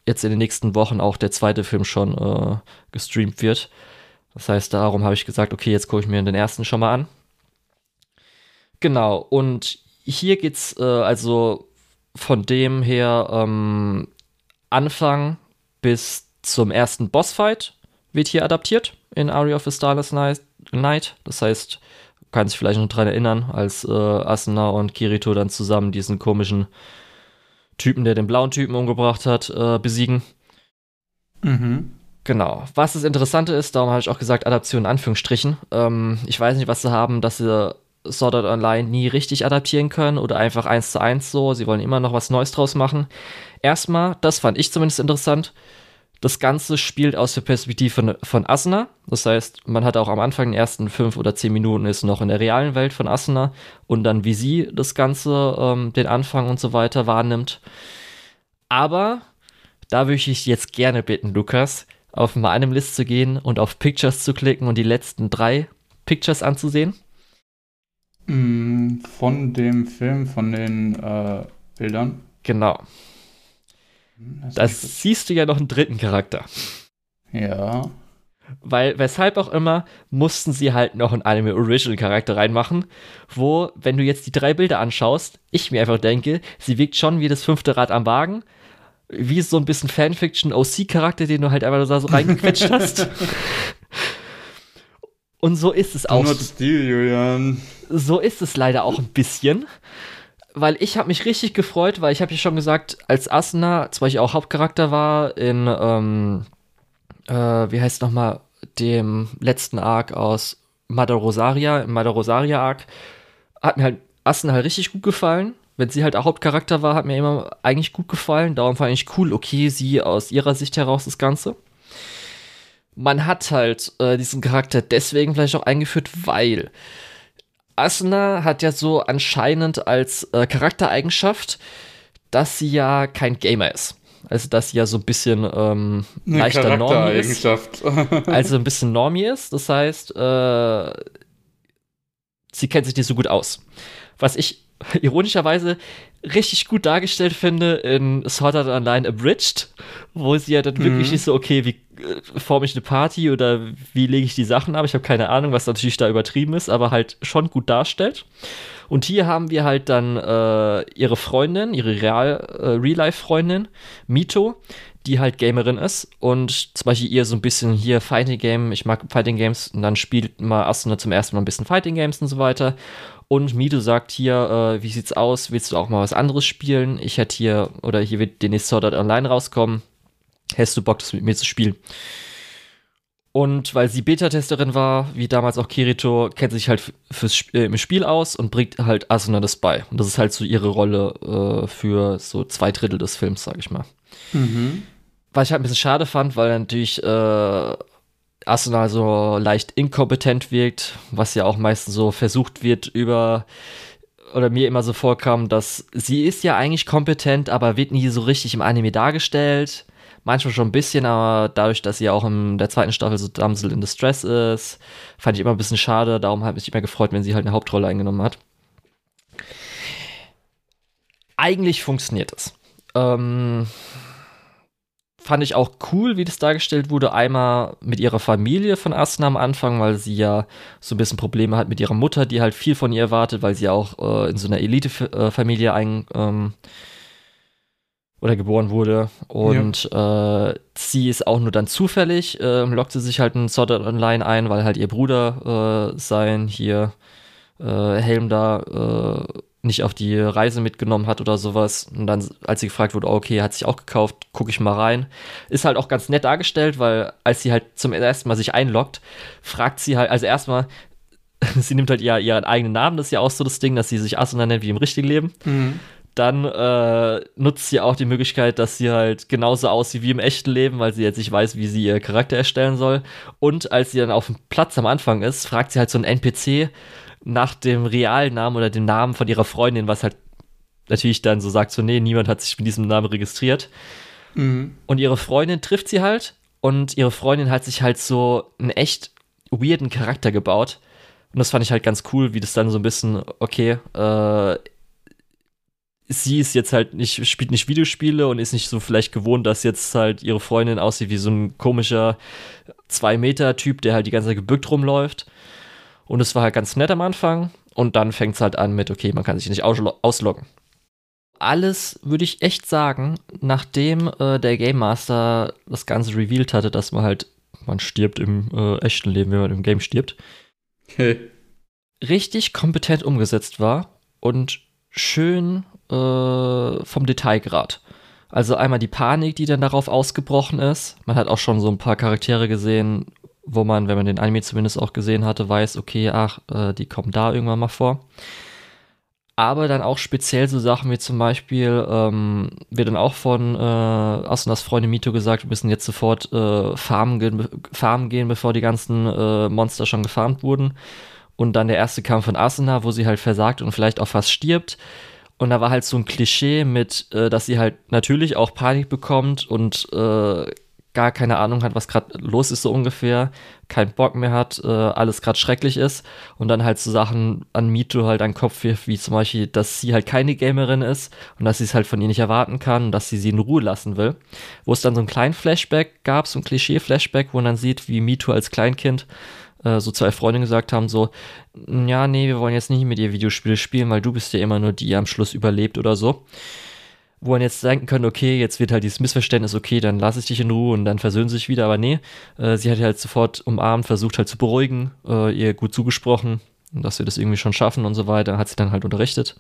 jetzt in den nächsten Wochen auch der zweite Film schon äh, gestreamt wird. Das heißt, darum habe ich gesagt, okay, jetzt gucke ich mir den ersten schon mal an. Genau, und hier geht's äh, also von dem her ähm, Anfang bis zum ersten Bossfight wird hier adaptiert in Aria of the Starless Night. Das heißt, kann sich vielleicht noch dran erinnern, als äh, Asuna und Kirito dann zusammen diesen komischen Typen, der den blauen Typen umgebracht hat, äh, besiegen. Mhm. Genau. Was das Interessante ist, darum habe ich auch gesagt, Adaption in Anführungsstrichen. Ähm, ich weiß nicht, was sie haben, dass sie Sword Art Online nie richtig adaptieren können oder einfach eins zu eins so. Sie wollen immer noch was Neues draus machen. Erstmal, das fand ich zumindest interessant. Das Ganze spielt aus der Perspektive von, von Asuna. Das heißt, man hat auch am Anfang, den ersten fünf oder zehn Minuten, ist noch in der realen Welt von Asuna und dann, wie sie das Ganze, ähm, den Anfang und so weiter wahrnimmt. Aber da würde ich jetzt gerne bitten, Lukas, auf meinem List zu gehen und auf Pictures zu klicken und die letzten drei Pictures anzusehen.
Mm, von dem Film, von den äh, Bildern.
Genau. Das da siehst du ja noch einen dritten Charakter.
Ja.
Weil, weshalb auch immer, mussten sie halt noch einen Anime Original Charakter reinmachen, wo, wenn du jetzt die drei Bilder anschaust, ich mir einfach denke, sie wirkt schon wie das fünfte Rad am Wagen, wie so ein bisschen Fanfiction OC Charakter, den du halt einfach so [LAUGHS] reingequetscht hast. Und so ist es auch.
Not Julian.
So ist es leider auch ein bisschen weil ich habe mich richtig gefreut, weil ich habe ja schon gesagt, als Asuna, zwar ich auch Hauptcharakter war in, ähm, äh, wie heißt nochmal, dem letzten Arc aus Mother Rosaria, im Mother Rosaria Arc, hat mir halt Asuna halt richtig gut gefallen. Wenn sie halt auch Hauptcharakter war, hat mir immer eigentlich gut gefallen. Darum fand ich cool, okay, sie aus ihrer Sicht heraus das Ganze. Man hat halt äh, diesen Charakter deswegen vielleicht auch eingeführt, weil Asuna hat ja so anscheinend als äh, Charaktereigenschaft, dass sie ja kein Gamer ist. Also, dass sie ja so ein bisschen ähm, Eine leichter Normie ist. [LAUGHS] also ein bisschen Normie ist. Das heißt, äh, sie kennt sich nicht so gut aus. Was ich [LAUGHS] ironischerweise richtig gut dargestellt finde in Sword Art Online Abridged, wo sie ja dann mhm. wirklich nicht so, okay, wie äh, forme ich eine Party oder wie lege ich die Sachen ab? Ich habe keine Ahnung, was natürlich da übertrieben ist, aber halt schon gut darstellt. Und hier haben wir halt dann äh, ihre Freundin, ihre Real, äh, Real-Life-Freundin, Mito, die halt Gamerin ist und zum Beispiel ihr so ein bisschen hier Fighting Game, ich mag Fighting Games und dann spielt mal Asuna zum ersten Mal ein bisschen Fighting Games und so weiter und Mido sagt hier, äh, wie sieht's aus? Willst du auch mal was anderes spielen? Ich hätte hier, oder hier wird demnächst Sword Art Online rauskommen. Hättest du Bock, das mit mir zu spielen? Und weil sie Beta-Testerin war, wie damals auch Kirito, kennt sich halt fürs äh, im Spiel aus und bringt halt Asuna das bei. Und das ist halt so ihre Rolle äh, für so zwei Drittel des Films, sag ich mal. Mhm. Was ich halt ein bisschen schade fand, weil natürlich äh, Arsenal so leicht inkompetent wirkt, was ja auch meistens so versucht wird über oder mir immer so vorkam, dass sie ist ja eigentlich kompetent, aber wird nie so richtig im Anime dargestellt. Manchmal schon ein bisschen, aber dadurch, dass sie auch in der zweiten Staffel so Damsel in Distress ist, fand ich immer ein bisschen schade. Darum hat mich immer gefreut, wenn sie halt eine Hauptrolle eingenommen hat. Eigentlich funktioniert es. Ähm, fand ich auch cool, wie das dargestellt wurde. Einmal mit ihrer Familie von Asuna am Anfang, weil sie ja so ein bisschen Probleme hat mit ihrer Mutter, die halt viel von ihr erwartet, weil sie auch äh, in so einer Elite-Familie ein ähm, oder geboren wurde. Und ja. äh, sie ist auch nur dann zufällig, äh, lockt sie sich halt ein Sword Online ein, weil halt ihr Bruder äh, sein hier äh, Helm da äh, nicht auf die Reise mitgenommen hat oder sowas. Und dann, als sie gefragt wurde, okay, hat sich auch gekauft, gucke ich mal rein. Ist halt auch ganz nett dargestellt, weil als sie halt zum ersten Mal sich einloggt, fragt sie halt, also erstmal, [LAUGHS] sie nimmt halt ihr, ihren eigenen Namen, das ist ja auch so das Ding, dass sie sich Asuna nennt wie im richtigen Leben. Mhm. Dann äh, nutzt sie auch die Möglichkeit, dass sie halt genauso aussieht wie im echten Leben, weil sie jetzt nicht weiß, wie sie ihr Charakter erstellen soll. Und als sie dann auf dem Platz am Anfang ist, fragt sie halt so einen NPC, nach dem realen Namen oder dem Namen von ihrer Freundin, was halt natürlich dann so sagt, so, nee, niemand hat sich mit diesem Namen registriert. Mhm. Und ihre Freundin trifft sie halt und ihre Freundin hat sich halt so einen echt weirden Charakter gebaut. Und das fand ich halt ganz cool, wie das dann so ein bisschen, okay, äh, sie ist jetzt halt nicht, spielt nicht Videospiele und ist nicht so vielleicht gewohnt, dass jetzt halt ihre Freundin aussieht wie so ein komischer Zwei-Meter-Typ, der halt die ganze Zeit gebückt rumläuft. Und es war halt ganz nett am Anfang. Und dann fängt es halt an mit, okay, man kann sich nicht ausloggen. Alles würde ich echt sagen, nachdem äh, der Game Master das Ganze revealed hatte, dass man halt, man stirbt im äh, echten Leben, wenn man im Game stirbt. Okay. [LAUGHS] richtig kompetent umgesetzt war und schön äh, vom Detailgrad. Also einmal die Panik, die dann darauf ausgebrochen ist. Man hat auch schon so ein paar Charaktere gesehen, wo man, wenn man den Anime zumindest auch gesehen hatte, weiß, okay, ach, äh, die kommen da irgendwann mal vor. Aber dann auch speziell so Sachen wie zum Beispiel, ähm, wird dann auch von äh, Asunas Freundin Mito gesagt, wir müssen jetzt sofort äh, farmen, gehen, farmen gehen, bevor die ganzen äh, Monster schon gefarmt wurden. Und dann der erste Kampf von Asuna, wo sie halt versagt und vielleicht auch fast stirbt. Und da war halt so ein Klischee mit, äh, dass sie halt natürlich auch Panik bekommt und äh, gar keine Ahnung hat, was gerade los ist, so ungefähr, keinen Bock mehr hat, äh, alles gerade schrecklich ist und dann halt so Sachen an Mito halt an den Kopf wirft, wie zum Beispiel, dass sie halt keine Gamerin ist und dass sie es halt von ihr nicht erwarten kann und dass sie sie in Ruhe lassen will. Wo es dann so einen kleinen Flashback gab, so ein Klischee-Flashback, wo man dann sieht, wie Mito als Kleinkind äh, so zwei Freundinnen gesagt haben, so, ja, nee, wir wollen jetzt nicht mit ihr Videospiele spielen, weil du bist ja immer nur die, die am Schluss überlebt oder so. Wo man jetzt denken könnte, okay, jetzt wird halt dieses Missverständnis, okay, dann lasse ich dich in Ruhe und dann versöhnen sie sich wieder, aber nee, äh, sie hat halt sofort umarmt, versucht halt zu beruhigen, äh, ihr gut zugesprochen, dass wir das irgendwie schon schaffen und so weiter, hat sie dann halt unterrichtet.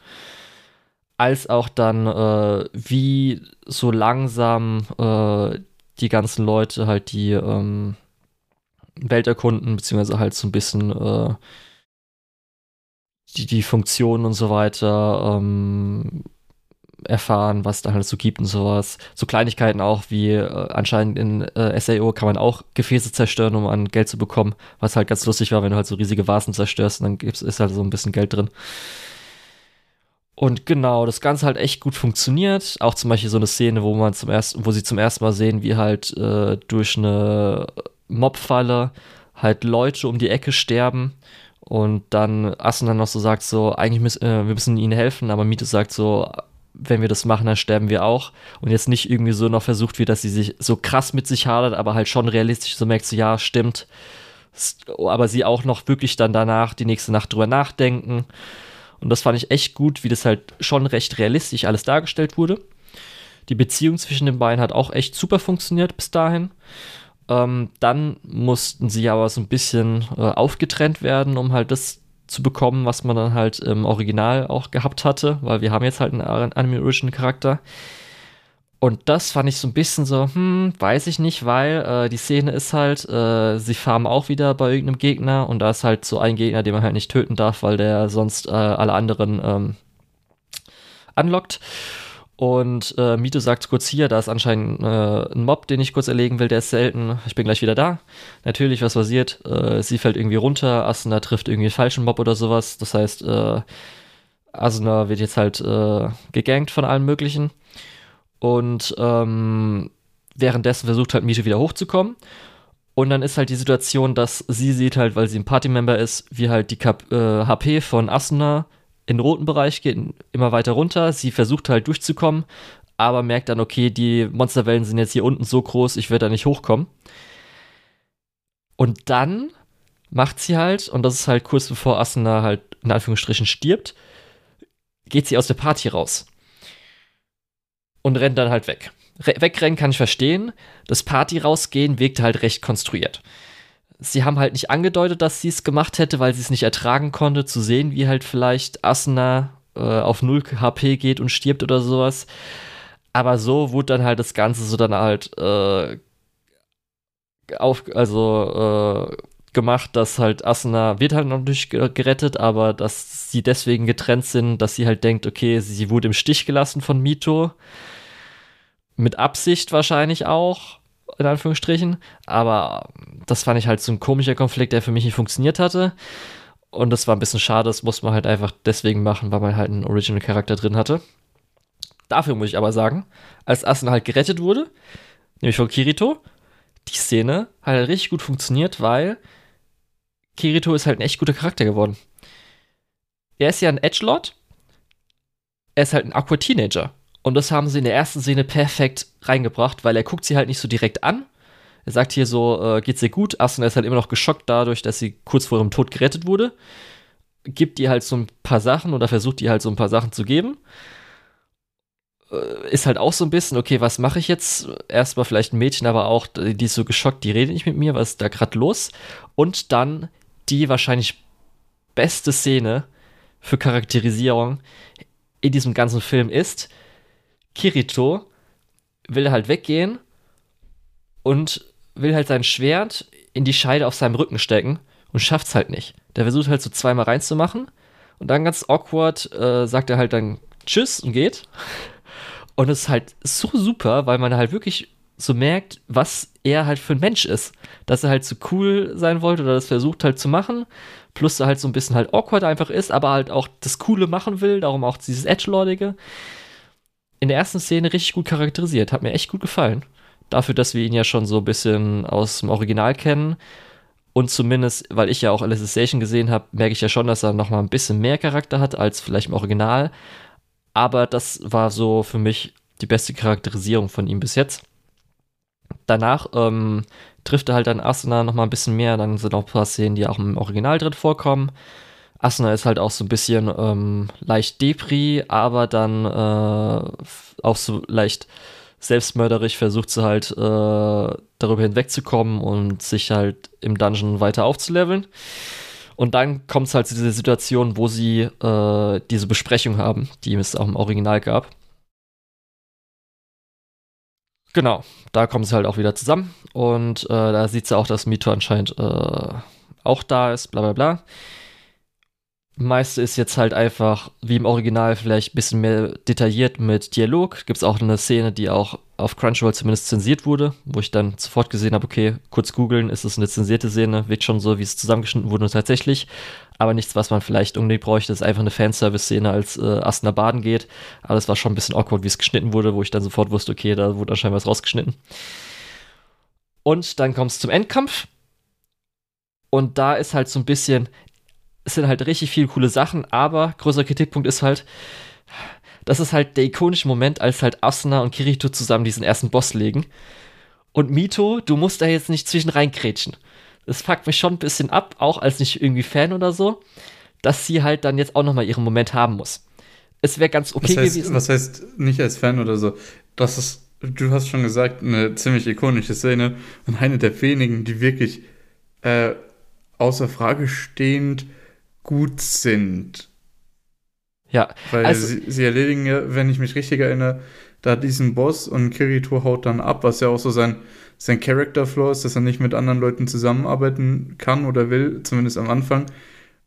Als auch dann, äh, wie so langsam äh, die ganzen Leute halt die ähm, Welt erkunden, beziehungsweise halt so ein bisschen äh, die, die Funktionen und so weiter ähm, erfahren, was da halt so gibt und sowas. So Kleinigkeiten auch, wie äh, anscheinend in äh, SAO kann man auch Gefäße zerstören, um an Geld zu bekommen, was halt ganz lustig war, wenn du halt so riesige Vasen zerstörst, dann gibt's, ist halt so ein bisschen Geld drin. Und genau, das Ganze halt echt gut funktioniert. Auch zum Beispiel so eine Szene, wo man zum ersten, wo sie zum ersten Mal sehen, wie halt äh, durch eine Mobfalle halt Leute um die Ecke sterben und dann Assen dann noch so sagt so, eigentlich müssen äh, wir müssen ihnen helfen, aber Miete sagt so, wenn wir das machen, dann sterben wir auch. Und jetzt nicht irgendwie so noch versucht wird, dass sie sich so krass mit sich hadert, aber halt schon realistisch so merkt, so ja, stimmt. Aber sie auch noch wirklich dann danach die nächste Nacht drüber nachdenken. Und das fand ich echt gut, wie das halt schon recht realistisch alles dargestellt wurde. Die Beziehung zwischen den beiden hat auch echt super funktioniert bis dahin. Ähm, dann mussten sie aber so ein bisschen äh, aufgetrennt werden, um halt das zu bekommen, was man dann halt im Original auch gehabt hatte, weil wir haben jetzt halt einen Anime Origin Charakter. Und das fand ich so ein bisschen so, hm, weiß ich nicht, weil äh, die Szene ist halt, äh, sie farmen auch wieder bei irgendeinem Gegner und da ist halt so ein Gegner, den man halt nicht töten darf, weil der sonst äh, alle anderen ähm, anlockt. Und äh, Mito sagt kurz hier, da ist anscheinend äh, ein Mob, den ich kurz erlegen will, der ist selten. Ich bin gleich wieder da. Natürlich, was passiert? Äh, sie fällt irgendwie runter, Asuna trifft irgendwie einen falschen Mob oder sowas. Das heißt, äh, Asuna wird jetzt halt äh, gegankt von allen möglichen. Und ähm, währenddessen versucht halt Mito wieder hochzukommen. Und dann ist halt die Situation, dass sie sieht halt, weil sie ein Partymember ist, wie halt die Kap äh, HP von Asuna in den roten Bereich geht, immer weiter runter. Sie versucht halt durchzukommen, aber merkt dann, okay, die Monsterwellen sind jetzt hier unten so groß, ich werde da nicht hochkommen. Und dann macht sie halt, und das ist halt kurz bevor Asuna halt in Anführungsstrichen stirbt, geht sie aus der Party raus. Und rennt dann halt weg. Re wegrennen kann ich verstehen. Das Party rausgehen wirkt halt recht konstruiert sie haben halt nicht angedeutet, dass sie es gemacht hätte, weil sie es nicht ertragen konnte, zu sehen, wie halt vielleicht Asuna äh, auf 0 HP geht und stirbt oder sowas. Aber so wurde dann halt das Ganze so dann halt äh, auf, also äh, gemacht, dass halt Asuna wird halt noch nicht gerettet, aber dass sie deswegen getrennt sind, dass sie halt denkt, okay, sie wurde im Stich gelassen von Mito. Mit Absicht wahrscheinlich auch in Anführungsstrichen. Aber das fand ich halt so ein komischer Konflikt, der für mich nicht funktioniert hatte. Und das war ein bisschen schade, das muss man halt einfach deswegen machen, weil man halt einen Original-Charakter drin hatte. Dafür muss ich aber sagen, als Assen halt gerettet wurde, nämlich von Kirito, die Szene hat halt richtig gut funktioniert, weil Kirito ist halt ein echt guter Charakter geworden. Er ist ja ein Edgelord, er ist halt ein Aqua-Teenager. Und das haben sie in der ersten Szene perfekt reingebracht, weil er guckt sie halt nicht so direkt an. Er sagt hier so, äh, geht's dir gut? Asuna ist halt immer noch geschockt dadurch, dass sie kurz vor ihrem Tod gerettet wurde. Gibt ihr halt so ein paar Sachen oder versucht ihr halt so ein paar Sachen zu geben. Äh, ist halt auch so ein bisschen, okay, was mache ich jetzt? Erstmal vielleicht ein Mädchen, aber auch, die ist so geschockt, die redet nicht mit mir, was ist da gerade los? Und dann die wahrscheinlich beste Szene für Charakterisierung in diesem ganzen Film ist, Kirito will halt weggehen und will halt sein Schwert in die Scheide auf seinem Rücken stecken und schafft's halt nicht. Der versucht halt so zweimal reinzumachen und dann ganz awkward äh, sagt er halt dann Tschüss und geht. [LAUGHS] Und es ist halt so super, weil man halt wirklich so merkt, was er halt für ein Mensch ist. Dass er halt so cool sein wollte oder das versucht halt zu machen. Plus er halt so ein bisschen halt awkward einfach ist, aber halt auch das Coole machen will. Darum auch dieses Edgelordige. In der ersten Szene richtig gut charakterisiert. Hat mir echt gut gefallen. Dafür, dass wir ihn ja schon so ein bisschen aus dem Original kennen. Und zumindest, weil ich ja auch Alicization gesehen habe, merke ich ja schon, dass er nochmal ein bisschen mehr Charakter hat als vielleicht im Original. Aber das war so für mich die beste Charakterisierung von ihm bis jetzt. Danach ähm, trifft er halt dann Asuna noch mal ein bisschen mehr. Dann sind auch ein paar Szenen, die auch im Original drin vorkommen. Asuna ist halt auch so ein bisschen ähm, leicht Depri, aber dann äh, auch so leicht selbstmörderisch versucht sie halt äh, darüber hinwegzukommen und sich halt im Dungeon weiter aufzuleveln. Und dann kommt es halt zu dieser Situation, wo sie äh, diese Besprechung haben, die es auch im Original gab. Genau, da kommen sie halt auch wieder zusammen und äh, da sieht sie auch, dass Mito anscheinend äh, auch da ist, bla bla bla. Meiste ist jetzt halt einfach, wie im Original, vielleicht ein bisschen mehr detailliert mit Dialog. Gibt es auch eine Szene, die auch auf Crunchyroll zumindest zensiert wurde, wo ich dann sofort gesehen habe, okay, kurz googeln, ist es eine zensierte Szene, wird schon so, wie es zusammengeschnitten wurde tatsächlich. Aber nichts, was man vielleicht unbedingt bräuchte, ist einfach eine Fanservice-Szene, als äh, Asna baden geht. Aber das war schon ein bisschen awkward, wie es geschnitten wurde, wo ich dann sofort wusste, okay, da wurde anscheinend was rausgeschnitten. Und dann kommt es zum Endkampf. Und da ist halt so ein bisschen, es sind halt richtig viele coole Sachen, aber größer Kritikpunkt ist halt, das ist halt der ikonische Moment, als halt Asuna und Kirito zusammen diesen ersten Boss legen. Und Mito, du musst da jetzt nicht zwischen reinkrätschen. Das fuckt mich schon ein bisschen ab, auch als nicht irgendwie Fan oder so, dass sie halt dann jetzt auch nochmal ihren Moment haben muss. Es wäre ganz okay
was heißt,
gewesen.
Was heißt nicht als Fan oder so? Das ist, du hast schon gesagt, eine ziemlich ikonische Szene und eine der wenigen, die wirklich äh, außer Frage stehend gut sind.
Ja.
Weil also, sie, sie, erledigen ja, wenn ich mich richtig erinnere, da diesen Boss und Kirito haut dann ab, was ja auch so sein, sein Character-Flaw ist, dass er nicht mit anderen Leuten zusammenarbeiten kann oder will, zumindest am Anfang.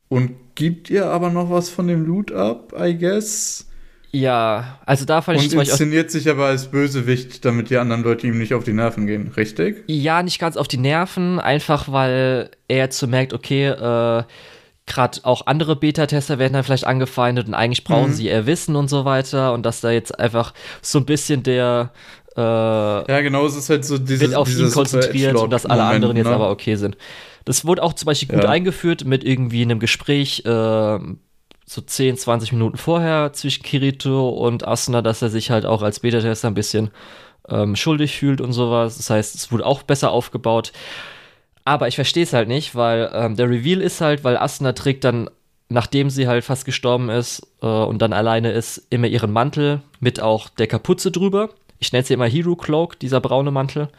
Und gibt ihr aber noch was von dem Loot ab, I guess?
Ja, also da fand
ich Und inszeniert sich aber als Bösewicht, damit die anderen Leute ihm nicht auf die Nerven gehen, richtig?
Ja, nicht ganz auf die Nerven, einfach weil er jetzt so merkt, okay, äh, gerade auch andere Beta-Tester werden dann vielleicht angefeindet und eigentlich brauchen mhm. sie eher Wissen und so weiter und dass da jetzt einfach so ein bisschen der äh,
ja genau, es ist halt so dieses
wird auf ihn konzentriert und dass alle anderen jetzt ne? aber okay sind. Das wurde auch zum Beispiel gut ja. eingeführt mit irgendwie einem Gespräch äh, so 10, 20 Minuten vorher zwischen Kirito und Asuna, dass er sich halt auch als Beta-Tester ein bisschen ähm, schuldig fühlt und sowas. Das heißt, es wurde auch besser aufgebaut. Aber ich verstehe es halt nicht, weil ähm, der Reveal ist halt, weil Asuna trägt dann, nachdem sie halt fast gestorben ist äh, und dann alleine ist, immer ihren Mantel mit auch der Kapuze drüber. Ich nenne ja immer Hero Cloak, dieser braune Mantel.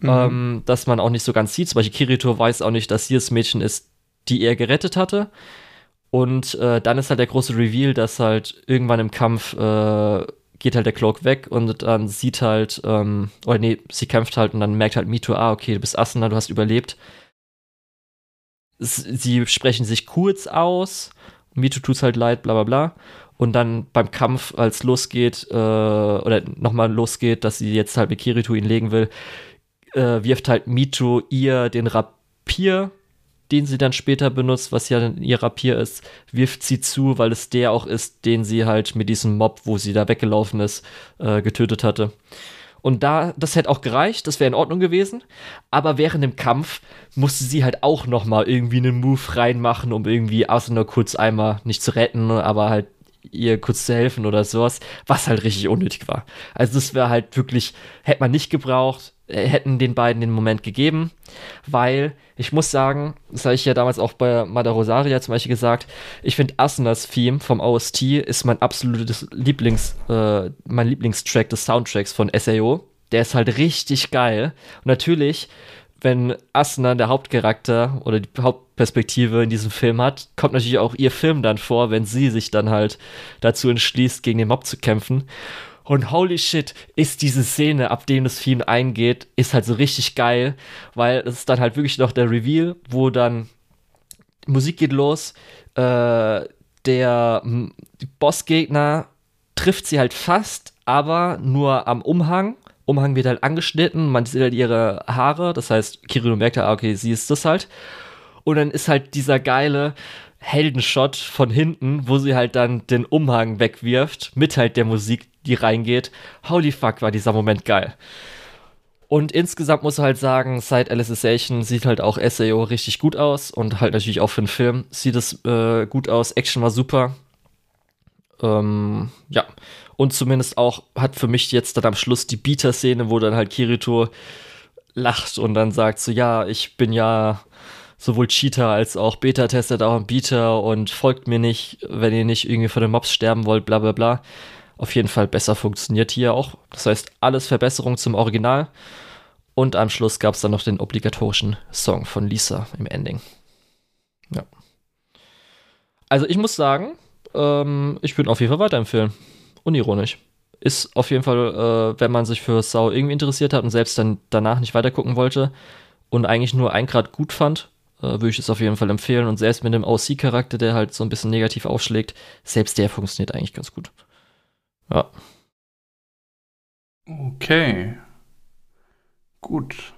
Mhm. Ähm, dass man auch nicht so ganz sieht. Zum Beispiel Kirito weiß auch nicht, dass sie das Mädchen ist, die er gerettet hatte. Und äh, dann ist halt der große Reveal, dass halt irgendwann im Kampf äh, geht halt der Cloak weg und dann sieht halt, ähm, oder nee, sie kämpft halt und dann merkt halt Mito, ah, okay, du bist Asuna, du hast überlebt. Sie sprechen sich kurz aus, Mito tut's halt leid, bla bla bla. Und dann beim Kampf, als losgeht, äh, oder nochmal losgeht, dass sie jetzt halt mit Kirito ihn legen will, äh, wirft halt Mito ihr den Rapier den sie dann später benutzt, was ja dann ihr Rapier ist, wirft sie zu, weil es der auch ist, den sie halt mit diesem Mob, wo sie da weggelaufen ist, äh, getötet hatte. Und da, das hätte auch gereicht, das wäre in Ordnung gewesen. Aber während dem Kampf musste sie halt auch noch mal irgendwie einen Move reinmachen, um irgendwie Arsenal kurz einmal nicht zu retten, aber halt ihr kurz zu helfen oder sowas, was halt richtig unnötig war. Also das wäre halt wirklich, hätte man nicht gebraucht, äh, hätten den beiden den Moment gegeben, weil ich muss sagen, das habe ich ja damals auch bei Mada Rosaria zum Beispiel gesagt, ich finde Asunas Theme vom OST ist mein absolutes Lieblings, äh, mein Lieblingstrack des Soundtracks von SAO. Der ist halt richtig geil. Und natürlich wenn Asna der Hauptcharakter oder die Hauptperspektive in diesem Film hat, kommt natürlich auch ihr Film dann vor, wenn sie sich dann halt dazu entschließt, gegen den Mob zu kämpfen. Und holy shit, ist diese Szene, ab dem das Film eingeht, ist halt so richtig geil, weil es ist dann halt wirklich noch der Reveal, wo dann Musik geht los, äh, der Bossgegner trifft sie halt fast, aber nur am Umhang. Umhang wird halt angeschnitten, man sieht halt ihre Haare, das heißt, Kirino merkt halt, okay, sie ist das halt. Und dann ist halt dieser geile, Heldenshot von hinten, wo sie halt dann den Umhang wegwirft, mit halt der Musik, die reingeht. Holy fuck, war dieser Moment geil. Und insgesamt muss er halt sagen, seit Alicization sieht halt auch SAO richtig gut aus und halt natürlich auch für einen Film sieht es äh, gut aus. Action war super. Ähm, ja. Und zumindest auch hat für mich jetzt dann am Schluss die Bieter-Szene, wo dann halt Kirito lacht und dann sagt so, ja, ich bin ja sowohl Cheater als auch Beta-testet auch ein Bieter und folgt mir nicht, wenn ihr nicht irgendwie von den Mobs sterben wollt, bla bla bla. Auf jeden Fall besser funktioniert hier auch. Das heißt, alles Verbesserung zum Original. Und am Schluss gab es dann noch den obligatorischen Song von Lisa im Ending. Ja. Also ich muss sagen, ähm, ich bin auf jeden Fall weiterempfehlen. Unironisch. Ist auf jeden Fall, äh, wenn man sich für Sau irgendwie interessiert hat und selbst dann danach nicht weitergucken wollte und eigentlich nur ein Grad gut fand, äh, würde ich es auf jeden Fall empfehlen. Und selbst mit dem OC-Charakter, der halt so ein bisschen negativ aufschlägt, selbst der funktioniert eigentlich ganz gut. Ja.
Okay. Gut.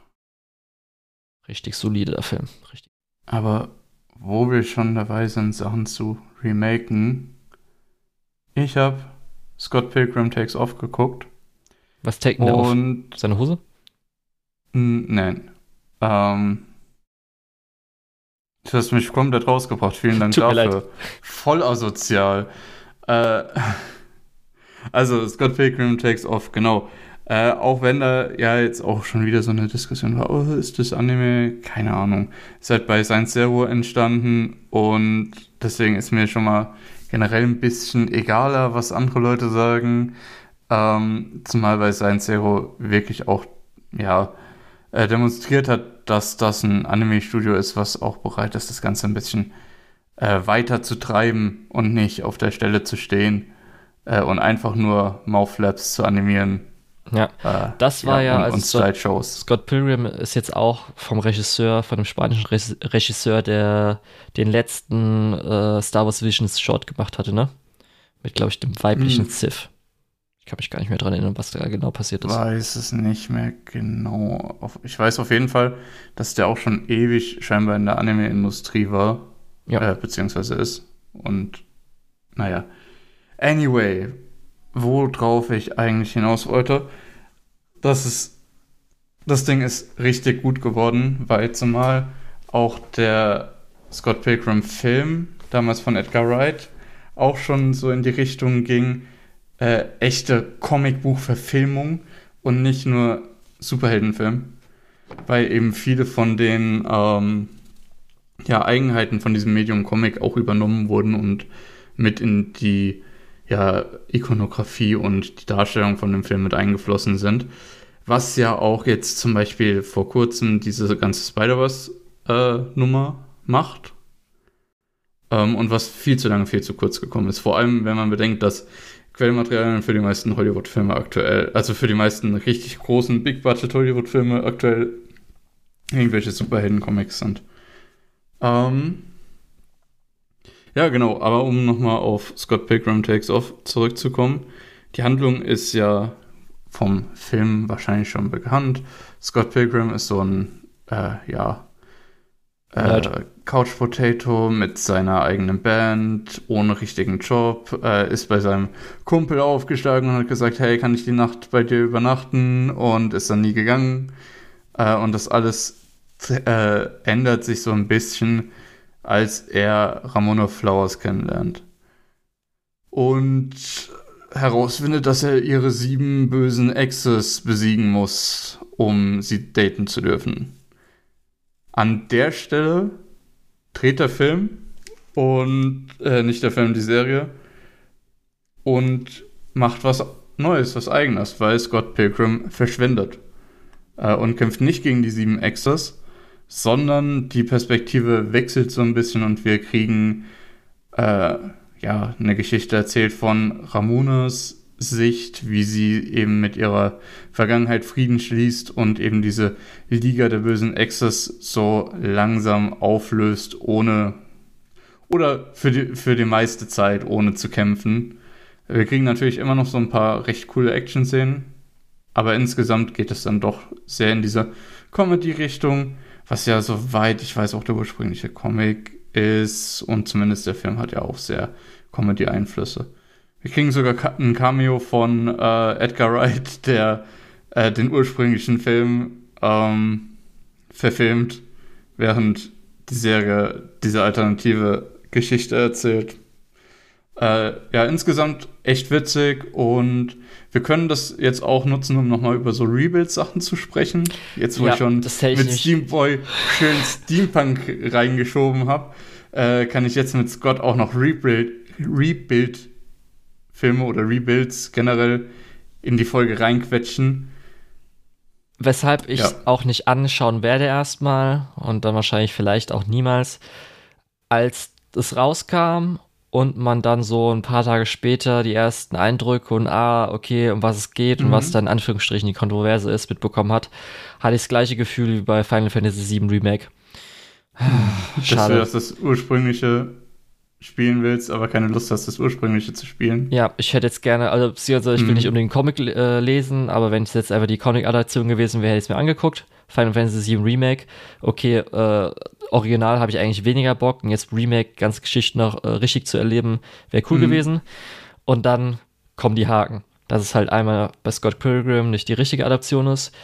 Richtig solider Film. Richtig.
Aber wo wir schon dabei sind, Sachen zu remaken, ich habe Scott Pilgrim Takes Off geguckt.
Was taken der auf? Seine Hose?
Nein. Ähm, Du hast mich komplett rausgebracht. Vielen Dank
Tut dafür.
Voll asozial. Äh, [LAUGHS] also, Scott Pilgrim Takes Off, genau. Äh, auch wenn da ja jetzt auch schon wieder so eine Diskussion war, oh, ist das Anime? Keine Ahnung. Ist halt bei Science Zero entstanden und deswegen ist mir schon mal generell ein bisschen egaler, was andere Leute sagen. Ähm, zumal bei Science Zero wirklich auch, ja, äh, demonstriert hat, dass das ein Anime-Studio ist, was auch bereit ist, das Ganze ein bisschen äh, weiter zu treiben und nicht auf der Stelle zu stehen äh, und einfach nur Mouthflaps zu animieren.
Ja, äh, das war ja,
ja und, und Slideshows.
Scott Pilgrim ist jetzt auch vom Regisseur, von dem spanischen Regisseur, der den letzten äh, Star Wars Visions Short gemacht hatte, ne? Mit, glaube ich, dem weiblichen mm. Sith. Ich kann mich gar nicht mehr dran erinnern, was da genau passiert ist.
Ich weiß es nicht mehr genau. Ich weiß auf jeden Fall, dass der auch schon ewig scheinbar in der Anime-Industrie war. Ja. Äh, beziehungsweise ist. Und naja. Anyway, worauf ich eigentlich hinaus wollte, das ist. Das Ding ist richtig gut geworden, weil zumal auch der Scott Pilgrim Film, damals von Edgar Wright, auch schon so in die Richtung ging, äh, echte Comicbuch-Verfilmung und nicht nur Superheldenfilm. Weil eben viele von den ähm, ja, Eigenheiten von diesem Medium Comic auch übernommen wurden und mit in die ja, Ikonografie und die Darstellung von dem Film mit eingeflossen sind. Was ja auch jetzt zum Beispiel vor kurzem diese ganze Spider-Verse-Nummer äh, macht. Ähm, und was viel zu lange, viel zu kurz gekommen ist. Vor allem, wenn man bedenkt, dass Quellmaterialien für die meisten Hollywood-Filme aktuell, also für die meisten richtig großen Big-Budget-Hollywood-Filme aktuell irgendwelche Superhelden-Comics sind. Ähm, ja, genau, aber um nochmal auf Scott Pilgrim Takes Off zurückzukommen. Die Handlung ist ja vom Film wahrscheinlich schon bekannt. Scott Pilgrim ist so ein, äh, ja, äh, Couch Potato mit seiner eigenen Band, ohne richtigen Job, äh, ist bei seinem Kumpel aufgestiegen und hat gesagt, hey, kann ich die Nacht bei dir übernachten? Und ist dann nie gegangen. Äh, und das alles äh, ändert sich so ein bisschen, als er Ramona Flowers kennenlernt. Und herausfindet, dass er ihre sieben bösen Exes besiegen muss, um sie daten zu dürfen. An der Stelle dreht der Film und äh, nicht der Film, die Serie und macht was Neues, was Eigenes, weil Scott Pilgrim verschwindet. äh, und kämpft nicht gegen die sieben Extras, sondern die Perspektive wechselt so ein bisschen und wir kriegen äh, ja eine Geschichte erzählt von Ramones Sicht, wie sie eben mit ihrer Vergangenheit Frieden schließt und eben diese Liga der bösen Exes so langsam auflöst, ohne oder für die, für die meiste Zeit ohne zu kämpfen. Wir kriegen natürlich immer noch so ein paar recht coole Action-Szenen, aber insgesamt geht es dann doch sehr in diese Comedy-Richtung, was ja soweit ich weiß auch der ursprüngliche Comic ist und zumindest der Film hat ja auch sehr Comedy-Einflüsse. Wir kriegen sogar ein Cameo von äh, Edgar Wright, der äh, den ursprünglichen Film ähm, verfilmt, während die Serie diese alternative Geschichte erzählt. Äh, ja, insgesamt echt witzig und wir können das jetzt auch nutzen, um nochmal über so Rebuild-Sachen zu sprechen. Jetzt, wo ja, ich schon mit Steamboy schön [LAUGHS] Steampunk reingeschoben habe, äh, kann ich jetzt mit Scott auch noch Rebuild, Rebuild Filme oder Rebuilds generell in die Folge reinquetschen.
Weshalb ich ja. auch nicht anschauen werde erstmal und dann wahrscheinlich vielleicht auch niemals, als es rauskam und man dann so ein paar Tage später die ersten Eindrücke und ah, okay, um was es geht mhm. und was dann in Anführungsstrichen die Kontroverse ist, mitbekommen hat, hatte ich das gleiche Gefühl wie bei Final Fantasy VII Remake.
Schade. Dass du das ursprüngliche spielen willst, aber keine Lust hast, das ursprüngliche zu spielen.
Ja, ich hätte jetzt gerne, also beziehungsweise ich will mhm. nicht unbedingt Comic äh, lesen, aber wenn es jetzt einfach die Comic-Adaption gewesen wäre, hätte ich es mir angeguckt. Final Fantasy VII Remake, okay, äh, Original habe ich eigentlich weniger Bock und jetzt Remake, ganze Geschichte noch äh, richtig zu erleben, wäre cool mhm. gewesen. Und dann kommen die Haken. Dass es halt einmal bei Scott Pilgrim nicht die richtige Adaption ist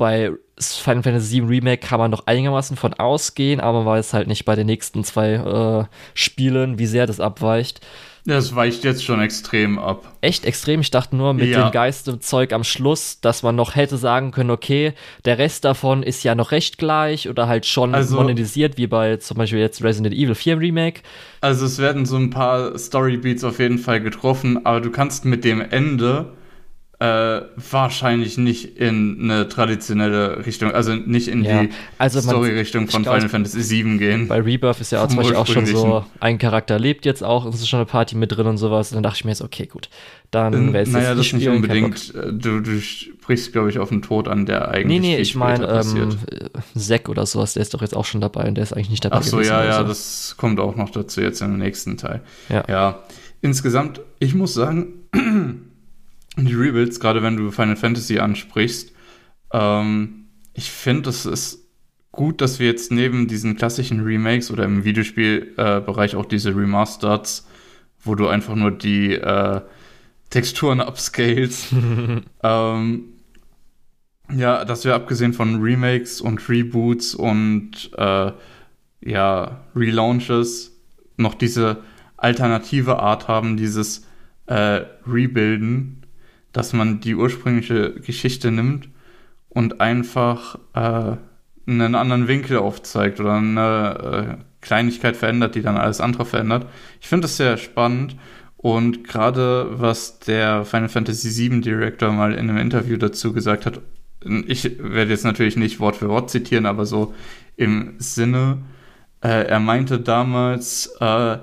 bei Final Fantasy VII Remake kann man noch einigermaßen von ausgehen, aber man weiß halt nicht bei den nächsten zwei äh, Spielen, wie sehr das abweicht.
Das weicht jetzt schon extrem ab.
Echt extrem? Ich dachte nur mit ja. dem Geiste-Zeug am Schluss, dass man noch hätte sagen können, okay, der Rest davon ist ja noch recht gleich oder halt schon also, monetisiert, wie bei zum Beispiel jetzt Resident Evil 4 Remake.
Also es werden so ein paar Storybeats auf jeden Fall getroffen, aber du kannst mit dem Ende äh, wahrscheinlich nicht in eine traditionelle Richtung, also nicht in ja, die also Story-Richtung von Final Fantasy VII gehen.
Bei Rebirth ist ja auch zum Beispiel auch schon so, ein Charakter lebt jetzt auch, es ist schon eine Party mit drin und sowas. Und dann dachte ich mir jetzt, okay, gut, dann
wäre es Naja, das nicht unbedingt. Äh, du, du sprichst, glaube ich, auf den Tod an, der eigentlich.
Nee, nee, ich meine, ähm, Zack oder sowas, der ist doch jetzt auch schon dabei und der ist eigentlich nicht dabei.
Ach so, ja, ja, so. das kommt auch noch dazu jetzt im nächsten Teil. Ja. ja. Insgesamt, ich muss sagen, [CLEARS THROAT] die Rebuilds, gerade wenn du Final Fantasy ansprichst, ähm, ich finde, es ist gut, dass wir jetzt neben diesen klassischen Remakes oder im Videospielbereich äh, auch diese Remasters, wo du einfach nur die äh, Texturen upscales. [LAUGHS] ähm, ja, dass wir abgesehen von Remakes und Reboots und äh, ja, Relaunches noch diese alternative Art haben, dieses äh, Rebuilden, dass man die ursprüngliche Geschichte nimmt und einfach äh, einen anderen Winkel aufzeigt oder eine äh, Kleinigkeit verändert, die dann alles andere verändert. Ich finde das sehr spannend und gerade was der Final Fantasy VII Director mal in einem Interview dazu gesagt hat, ich werde jetzt natürlich nicht Wort für Wort zitieren, aber so im Sinne, äh, er meinte damals, äh,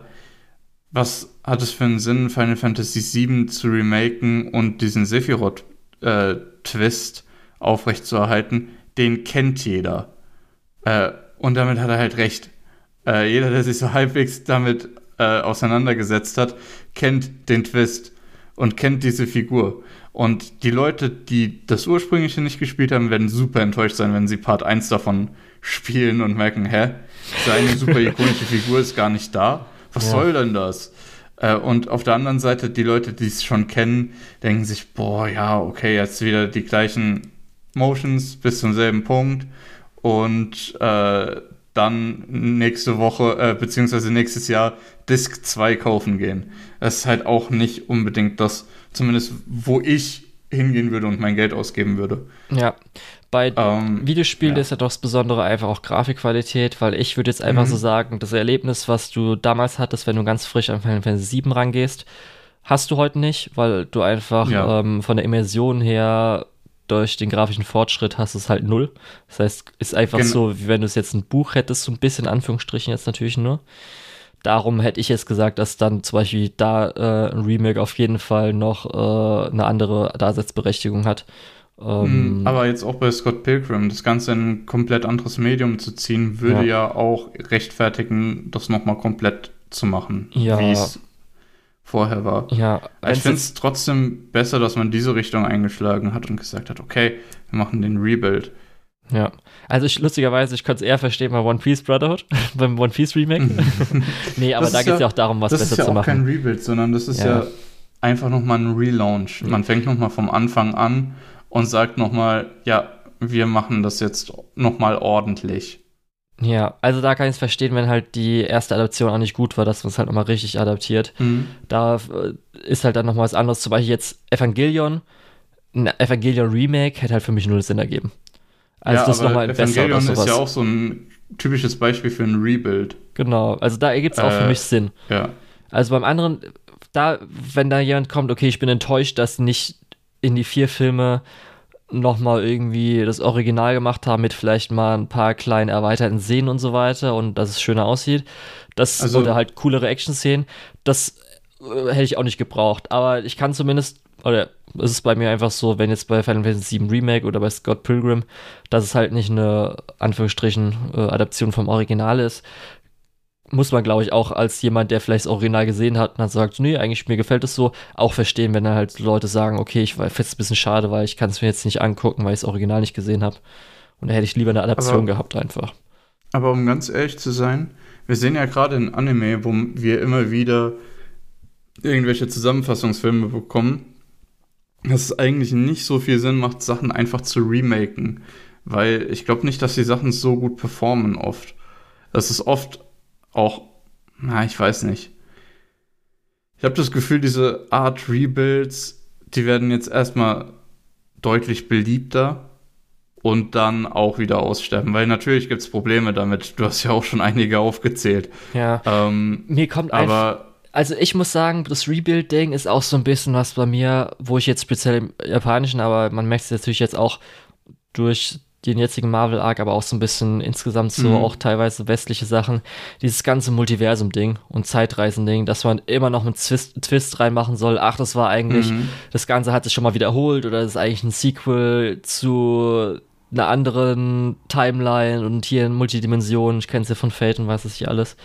was hat es für einen Sinn, Final Fantasy VII zu remaken und diesen Sephiroth-Twist äh, aufrechtzuerhalten? Den kennt jeder. Äh, und damit hat er halt recht. Äh, jeder, der sich so halbwegs damit äh, auseinandergesetzt hat, kennt den Twist und kennt diese Figur. Und die Leute, die das ursprüngliche nicht gespielt haben, werden super enttäuscht sein, wenn sie Part 1 davon spielen und merken, hä, seine super ikonische [LAUGHS] Figur ist gar nicht da was ja. soll denn das? Äh, und auf der anderen Seite, die Leute, die es schon kennen, denken sich, boah, ja, okay, jetzt wieder die gleichen Motions bis zum selben Punkt und äh, dann nächste Woche, äh, beziehungsweise nächstes Jahr Disc 2 kaufen gehen. Das ist halt auch nicht unbedingt das, zumindest wo ich hingehen würde und mein Geld ausgeben würde.
Ja, bei ähm, Videospielen ja. ist ja doch das Besondere einfach auch Grafikqualität, weil ich würde jetzt einfach mhm. so sagen, das Erlebnis, was du damals hattest, wenn du ganz frisch an Final Fantasy 7 rangehst, hast du heute nicht, weil du einfach ja. ähm, von der Immersion her durch den grafischen Fortschritt hast du es halt null. Das heißt, ist einfach Gen so, wie wenn du es jetzt ein Buch hättest, so ein bisschen Anführungsstrichen jetzt natürlich nur. Darum hätte ich jetzt gesagt, dass dann zum Beispiel da äh, ein Remake auf jeden Fall noch äh, eine andere Daseinsberechtigung hat.
Ähm, hm, Aber jetzt auch bei Scott Pilgrim, das Ganze in ein komplett anderes Medium zu ziehen, würde ja, ja auch rechtfertigen, das nochmal komplett zu machen,
ja.
wie es vorher war.
Ja,
ich finde es trotzdem besser, dass man diese Richtung eingeschlagen hat und gesagt hat, okay, wir machen den Rebuild.
Ja, also ich, lustigerweise, ich könnte es eher verstehen bei One Piece Brotherhood, [LAUGHS] beim One Piece Remake. [LAUGHS] [LAUGHS] nee, aber da geht es ja, ja, auch darum, was besser zu machen. Das ist ja auch kein
Rebuild, sondern das ist ja, ja einfach nochmal ein Relaunch. Man fängt nochmal vom Anfang an und sagt nochmal, ja, wir machen das jetzt nochmal ordentlich.
Ja, also da kann ich es verstehen, wenn halt die erste Adaption auch nicht gut war, dass man es halt nochmal richtig adaptiert. Mhm. Da äh, ist halt dann nochmal was anderes. Zum Beispiel jetzt Evangelion, ein Evangelion Remake hätte halt für mich null Sinn ergeben.
Also ja, das nochmal Evangelion besser ist ja auch so ein typisches Beispiel für ein Rebuild.
Genau, also da ergibt es auch äh, für mich Sinn.
Ja.
Also beim anderen, da, wenn da jemand kommt, okay, ich bin enttäuscht, dass nicht in die vier Filme nochmal irgendwie das Original gemacht haben mit vielleicht mal ein paar kleinen erweiterten Szenen und so weiter und dass es schöner aussieht. Das also, oder halt coolere Action-Szenen. Das äh, hätte ich auch nicht gebraucht. Aber ich kann zumindest, oder es ist bei mir einfach so, wenn jetzt bei Final Fantasy VII Remake oder bei Scott Pilgrim, dass es halt nicht eine Anführungsstrichen äh, Adaption vom Original ist, muss man, glaube ich, auch als jemand, der vielleicht das Original gesehen hat und dann sagt, nee, eigentlich mir gefällt es so, auch verstehen, wenn dann halt Leute sagen, okay, ich finde es ein bisschen schade, weil ich kann es mir jetzt nicht angucken, weil ich das Original nicht gesehen habe. Und da hätte ich lieber eine Adaption aber, gehabt einfach.
Aber um ganz ehrlich zu sein, wir sehen ja gerade in Anime, wo wir immer wieder irgendwelche Zusammenfassungsfilme bekommen, dass es eigentlich nicht so viel Sinn macht, Sachen einfach zu remaken. Weil ich glaube nicht, dass die Sachen so gut performen oft. Das ist oft auch, na, ich weiß nicht. Ich habe das Gefühl, diese Art Rebuilds, die werden jetzt erstmal deutlich beliebter und dann auch wieder aussterben, weil natürlich gibt es Probleme damit. Du hast ja auch schon einige aufgezählt.
Ja. Ähm, Mir kommt aber also ich muss sagen, das Rebuild-Ding ist auch so ein bisschen was bei mir, wo ich jetzt speziell im Japanischen, aber man merkt es natürlich jetzt auch durch den jetzigen Marvel-Arc, aber auch so ein bisschen insgesamt so mhm. auch teilweise westliche Sachen, dieses ganze Multiversum-Ding und Zeitreisen-Ding, dass man immer noch einen Twist, Twist reinmachen soll. Ach, das war eigentlich, mhm. das Ganze hat sich schon mal wiederholt oder das ist eigentlich ein Sequel zu einer anderen Timeline und hier in Multidimensionen, ich kenne es ja von Fate und weiß es hier alles,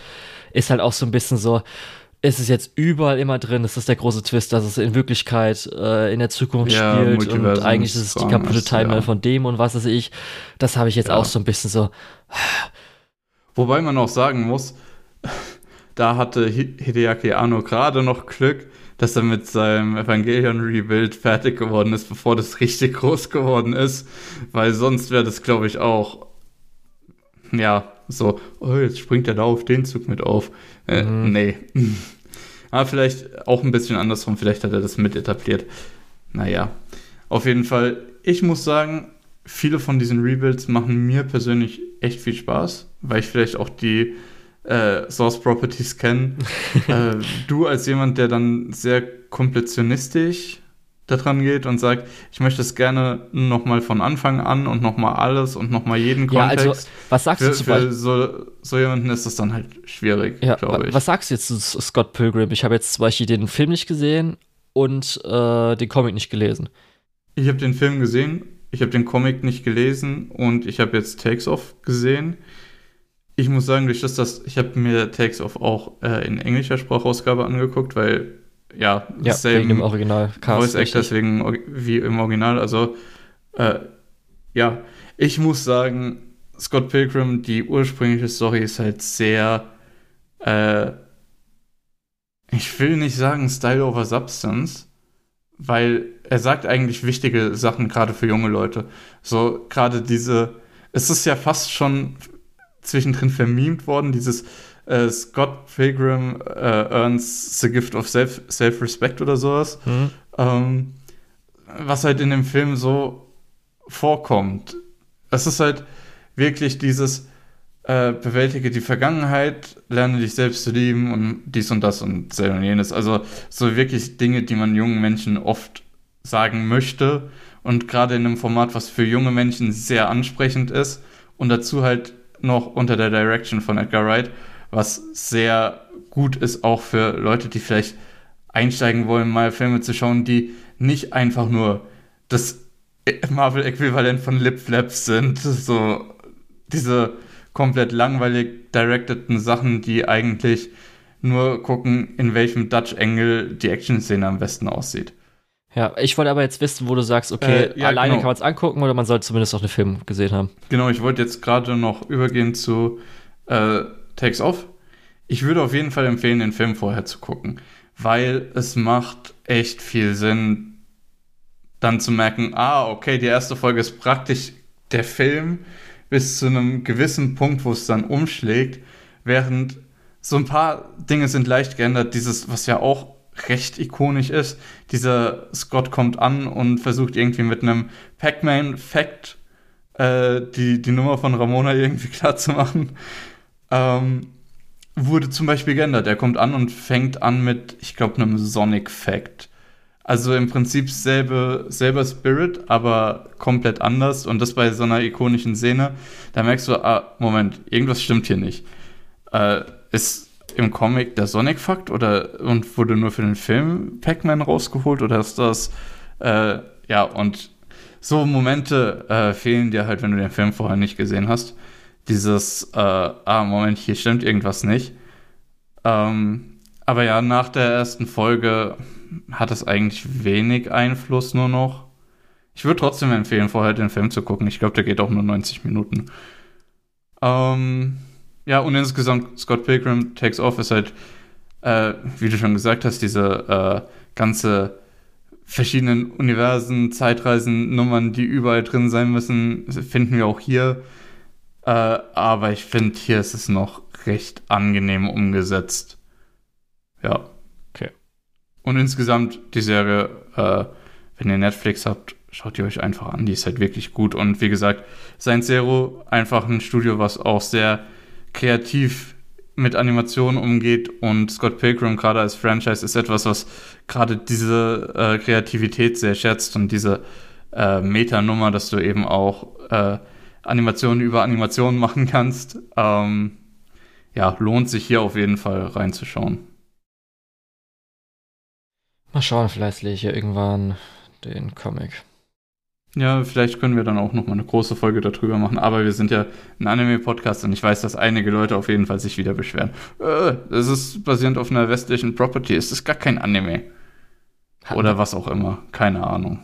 ist halt auch so ein bisschen so, ist es jetzt überall immer drin. Das ist der große Twist, dass es in Wirklichkeit äh, in der Zukunft ja, spielt und eigentlich ist es die kaputte Timeline ja. von dem und was weiß ich. Das habe ich jetzt ja. auch so ein bisschen so.
Wobei man auch sagen muss, da hatte Hideaki Anno gerade noch Glück, dass er mit seinem Evangelion Rebuild fertig geworden ist, bevor das richtig groß geworden ist, weil sonst wäre das, glaube ich, auch ja, so, oh, jetzt springt er da auf den Zug mit auf. Äh, mhm. Nee. Aber vielleicht auch ein bisschen andersrum, vielleicht hat er das mit etabliert. Naja, auf jeden Fall, ich muss sagen, viele von diesen Rebuilds machen mir persönlich echt viel Spaß, weil ich vielleicht auch die äh, Source Properties kenne. [LAUGHS] äh, du als jemand, der dann sehr kompletionistisch daran geht und sagt, ich möchte es gerne nochmal von Anfang an und nochmal alles und nochmal jeden Kontext. Ja, also,
was sagst
für,
du zu
für so, so jemanden ist das dann halt schwierig, ja, glaube ich.
Was sagst du jetzt zu Scott Pilgrim? Ich habe jetzt zum Beispiel den Film nicht gesehen und äh, den Comic nicht gelesen.
Ich habe den Film gesehen, ich habe den Comic nicht gelesen und ich habe jetzt Takes Off gesehen. Ich muss sagen, durch das, dass ich habe mir Takes Off auch äh, in englischer Sprachausgabe angeguckt, weil ja,
ja wegen dem Original
Voice Actor deswegen wie im Original. Also äh, ja, ich muss sagen, Scott Pilgrim, die ursprüngliche Story ist halt sehr, äh, ich will nicht sagen Style over Substance, weil er sagt eigentlich wichtige Sachen gerade für junge Leute. So gerade diese, es ist ja fast schon zwischendrin vermiemt worden, dieses äh, Scott Pilgrim äh, earns the gift of self, self-respect oder sowas. Mhm. Ähm, was halt in dem Film so vorkommt. Es ist halt wirklich dieses äh, bewältige die Vergangenheit, lerne dich selbst zu lieben und dies und das und selber und jenes. Also so wirklich Dinge, die man jungen Menschen oft sagen möchte und gerade in einem Format, was für junge Menschen sehr ansprechend ist und dazu halt noch unter der Direction von Edgar Wright, was sehr gut ist auch für Leute, die vielleicht einsteigen wollen, mal Filme zu schauen, die nicht einfach nur das Marvel-Äquivalent von Lip Flaps sind, [LAUGHS] so diese komplett langweilig directeten Sachen, die eigentlich nur gucken, in welchem Dutch-Angle die Action-Szene am besten aussieht.
Ja, ich wollte aber jetzt wissen, wo du sagst, okay, äh, ja, alleine genau. kann man es angucken oder man sollte zumindest auch einen Film gesehen haben.
Genau, ich wollte jetzt gerade noch übergehen zu äh, Takes Off. Ich würde auf jeden Fall empfehlen, den Film vorher zu gucken, weil es macht echt viel Sinn, dann zu merken, ah, okay, die erste Folge ist praktisch der Film bis zu einem gewissen Punkt, wo es dann umschlägt, während so ein paar Dinge sind leicht geändert. Dieses, was ja auch recht ikonisch ist, dieser Scott kommt an und versucht irgendwie mit einem Pac-Man-Fact äh, die, die Nummer von Ramona irgendwie [LAUGHS] klar zu machen. Ähm, wurde zum Beispiel geändert. Er kommt an und fängt an mit, ich glaube, einem Sonic-Fact. Also im Prinzip selbe, selber Spirit, aber komplett anders. Und das bei so einer ikonischen Szene. Da merkst du, ah, Moment, irgendwas stimmt hier nicht. Äh, ist im Comic der Sonic-Fakt oder und wurde nur für den Film Pac-Man rausgeholt oder ist das äh, ja und so Momente äh, fehlen dir halt, wenn du den Film vorher nicht gesehen hast. Dieses, äh, ah, Moment, hier stimmt irgendwas nicht. Ähm, aber ja, nach der ersten Folge hat es eigentlich wenig Einfluss nur noch. Ich würde trotzdem empfehlen, vorher den Film zu gucken. Ich glaube, der geht auch nur 90 Minuten. Ähm, ja, und insgesamt Scott Pilgrim Takes Off ist halt, äh, wie du schon gesagt hast, diese äh, ganze verschiedenen Universen, Zeitreisen, Nummern, die überall drin sein müssen, finden wir auch hier. Äh, aber ich finde, hier ist es noch recht angenehm umgesetzt. Ja. Okay. Und insgesamt die Serie, äh, wenn ihr Netflix habt, schaut ihr euch einfach an. Die ist halt wirklich gut. Und wie gesagt, Saint Zero, einfach ein Studio, was auch sehr kreativ mit Animationen umgeht und Scott Pilgrim gerade als Franchise ist etwas, was gerade diese äh, Kreativität sehr schätzt und diese äh, Metanummer, dass du eben auch äh, Animationen über Animationen machen kannst. Ähm, ja, lohnt sich hier auf jeden Fall reinzuschauen.
Mal schauen, vielleicht lese ich ja irgendwann den Comic.
Ja, vielleicht können wir dann auch noch mal eine große Folge darüber machen. Aber wir sind ja ein Anime-Podcast und ich weiß, dass einige Leute auf jeden Fall sich wieder beschweren. Äh, das ist basierend auf einer westlichen Property. Es ist gar kein Anime. Oder was auch immer. Keine Ahnung.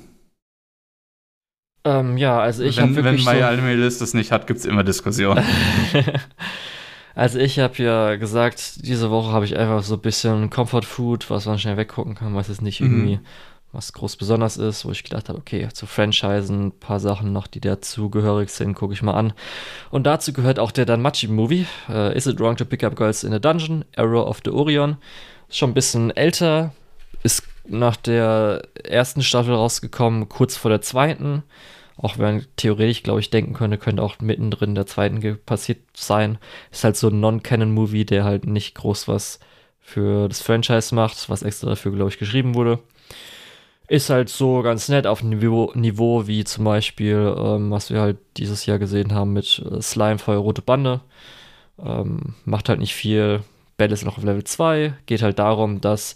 Ähm, ja, also ich habe
Wenn My so das nicht hat, gibt es immer Diskussionen. [LAUGHS]
also ich habe ja gesagt, diese Woche habe ich einfach so ein bisschen Comfort Food, was man schnell weggucken kann, was jetzt nicht mhm. irgendwie was groß besonders ist, wo ich gedacht habe, okay, zu Franchisen, ein paar Sachen noch, die dazugehörig sind, gucke ich mal an. Und dazu gehört auch der Danmachi-Movie, uh, Is It Wrong to Pick Up Girls in a Dungeon, Arrow of the Orion. Ist schon ein bisschen älter, ist nach der ersten Staffel rausgekommen, kurz vor der zweiten. Auch wenn man theoretisch, glaube ich, denken könnte, könnte auch mittendrin der zweiten passiert sein. Ist halt so ein Non-Canon-Movie, der halt nicht groß was für das Franchise macht, was extra dafür, glaube ich, geschrieben wurde. Ist halt so ganz nett auf einem Niveau, Niveau wie zum Beispiel, ähm, was wir halt dieses Jahr gesehen haben mit äh, Slime, Feuer, Rote Bande. Ähm, macht halt nicht viel. Bell ist noch auf Level 2. Geht halt darum, dass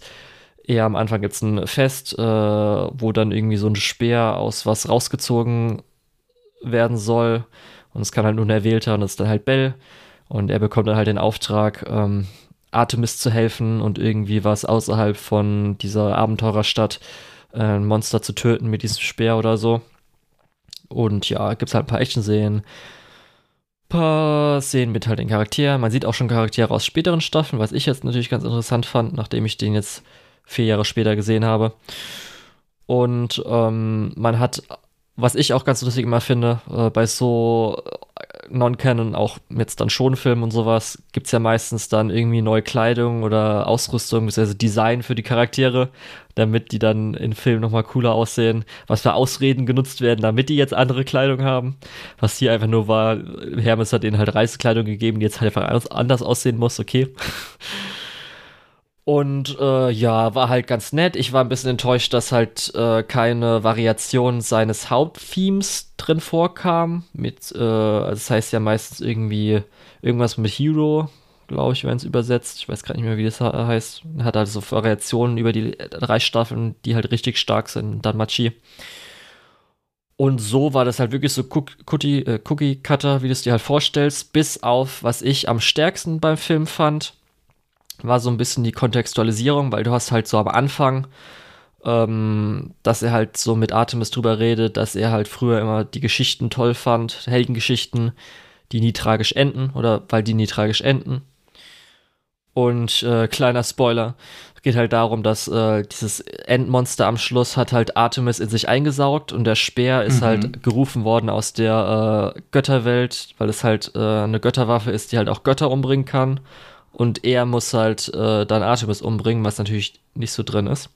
eher am Anfang gibt es ein Fest, äh, wo dann irgendwie so ein Speer aus was rausgezogen werden soll. Und es kann halt nur ein Erwählter und das ist dann halt Bell. Und er bekommt dann halt den Auftrag, ähm, Artemis zu helfen und irgendwie was außerhalb von dieser Abenteurerstadt äh, ein Monster zu töten mit diesem Speer oder so. Und ja, gibt es halt ein paar Action-Szenen, paar Szenen mit halt den Charakteren. Man sieht auch schon Charaktere aus späteren Staffeln, was ich jetzt natürlich ganz interessant fand, nachdem ich den jetzt vier Jahre später gesehen habe. Und ähm, man hat, was ich auch ganz lustig immer finde, äh, bei so Non-Canon, auch jetzt dann schon Film und sowas, gibt es ja meistens dann irgendwie neue Kleidung oder Ausrüstung, beziehungsweise Design für die Charaktere, damit die dann in Filmen nochmal cooler aussehen, was für Ausreden genutzt werden, damit die jetzt andere Kleidung haben. Was hier einfach nur war, Hermes hat ihnen halt Reisekleidung gegeben, die jetzt halt einfach anders aussehen muss, okay. Und äh, ja, war halt ganz nett. Ich war ein bisschen enttäuscht, dass halt äh, keine Variation seines Hauptthemes drin vorkam. Mit, äh, also das heißt ja meistens irgendwie irgendwas mit Hero, glaube ich, wenn es übersetzt. Ich weiß gerade nicht mehr, wie das heißt. Hat also Variationen über die drei Staffeln, die halt richtig stark sind, Danmachi. Und so war das halt wirklich so äh, Cookie Cutter, wie du es dir halt vorstellst, bis auf, was ich am stärksten beim Film fand, war so ein bisschen die Kontextualisierung, weil du hast halt so am Anfang, ähm, dass er halt so mit Artemis drüber redet, dass er halt früher immer die Geschichten toll fand, Heldengeschichten, die nie tragisch enden oder weil die nie tragisch enden. Und äh, kleiner Spoiler, geht halt darum, dass äh, dieses Endmonster am Schluss hat halt Artemis in sich eingesaugt und der Speer ist mhm. halt gerufen worden aus der äh, Götterwelt, weil es halt äh, eine Götterwaffe ist, die halt auch Götter umbringen kann. Und er muss halt äh, dann Artemis umbringen, was natürlich nicht so drin ist.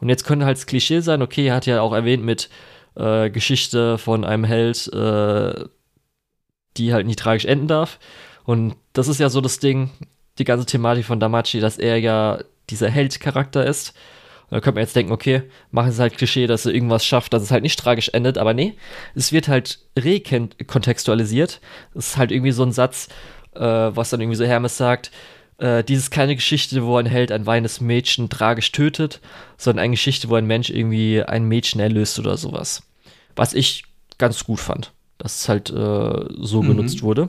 Und jetzt könnte halt das Klischee sein, okay, er hat ja auch erwähnt mit äh, Geschichte von einem Held, äh, die halt nie tragisch enden darf. Und das ist ja so das Ding, die ganze Thematik von Damachi, dass er ja dieser Held-Charakter ist. Da könnte man jetzt denken, okay, machen sie halt Klischee, dass er irgendwas schafft, dass es halt nicht tragisch endet, aber nee, es wird halt rekontextualisiert. Das ist halt irgendwie so ein Satz, äh, was dann irgendwie so Hermes sagt, äh, dies ist keine Geschichte, wo ein Held ein weinendes Mädchen tragisch tötet, sondern eine Geschichte, wo ein Mensch irgendwie ein Mädchen erlöst oder sowas. Was ich ganz gut fand, dass es halt äh, so mhm. genutzt wurde.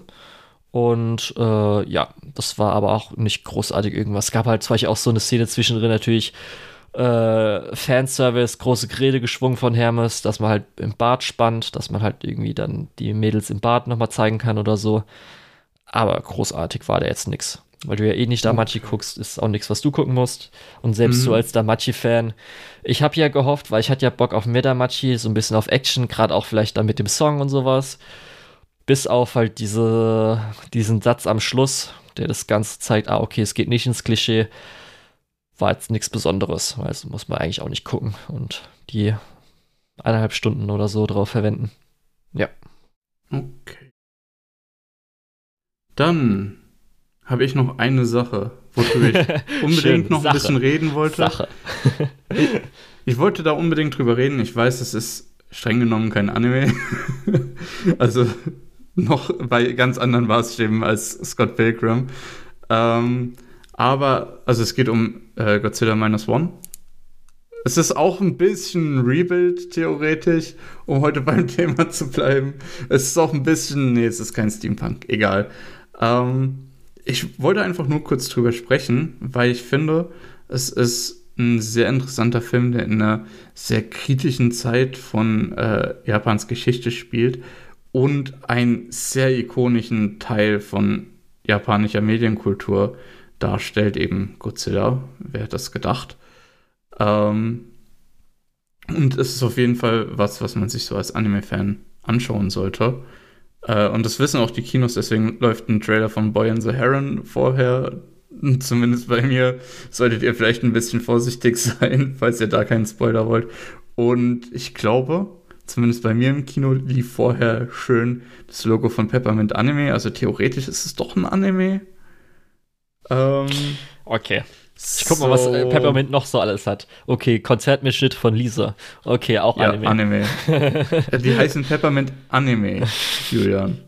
Und äh, ja, das war aber auch nicht großartig irgendwas. Es gab halt zwar auch so eine Szene zwischendrin natürlich äh, Fanservice, große Rede geschwungen von Hermes, dass man halt im Bad spannt, dass man halt irgendwie dann die Mädels im Bad nochmal zeigen kann oder so. Aber großartig war da jetzt nix. Weil du ja eh nicht Damachi okay. guckst, ist auch nichts, was du gucken musst. Und selbst mhm. du als Damachi-Fan, ich habe ja gehofft, weil ich hatte ja Bock auf mehr Damachi, so ein bisschen auf Action, gerade auch vielleicht dann mit dem Song und sowas. Bis auf halt diese, diesen Satz am Schluss, der das Ganze zeigt, ah, okay, es geht nicht ins Klischee, war jetzt nichts Besonderes, weil das muss man eigentlich auch nicht gucken und die eineinhalb Stunden oder so drauf verwenden. Ja.
Okay. Dann habe ich noch eine Sache, worüber ich [LAUGHS] unbedingt noch Sache. ein bisschen reden wollte. Sache. ich, ich wollte da unbedingt drüber reden. Ich weiß, es ist streng genommen kein Anime. [LAUGHS] also noch bei ganz anderen Maßstäben als Scott Pilgrim. Ähm, aber, also es geht um äh, Godzilla Minus One. Es ist auch ein bisschen Rebuild, theoretisch, um heute [LAUGHS] beim Thema zu bleiben. Es ist auch ein bisschen, nee, es ist kein Steampunk, egal. Ähm, ich wollte einfach nur kurz drüber sprechen, weil ich finde, es ist ein sehr interessanter Film, der in einer sehr kritischen Zeit von äh, Japans Geschichte spielt und einen sehr ikonischen Teil von japanischer Medienkultur darstellt, eben Godzilla. Wer hat das gedacht? Ähm, und es ist auf jeden Fall was, was man sich so als Anime-Fan anschauen sollte. Äh, und das wissen auch die Kinos, deswegen läuft ein Trailer von Boy and the Heron vorher. [LAUGHS] Zumindest bei mir solltet ihr vielleicht ein bisschen vorsichtig [LAUGHS] sein, falls ihr da keinen Spoiler wollt. Und ich glaube, zumindest bei mir im Kino, lief vorher schön das Logo von Peppermint Anime. Also theoretisch ist es doch ein Anime.
Ähm, okay. Ich guck mal, was äh, Peppermint noch so alles hat. Okay, Konzertmitschnitt von Lisa. Okay, auch ja, Anime.
Anime. [LAUGHS] Die heißen Peppermint Anime, Julian.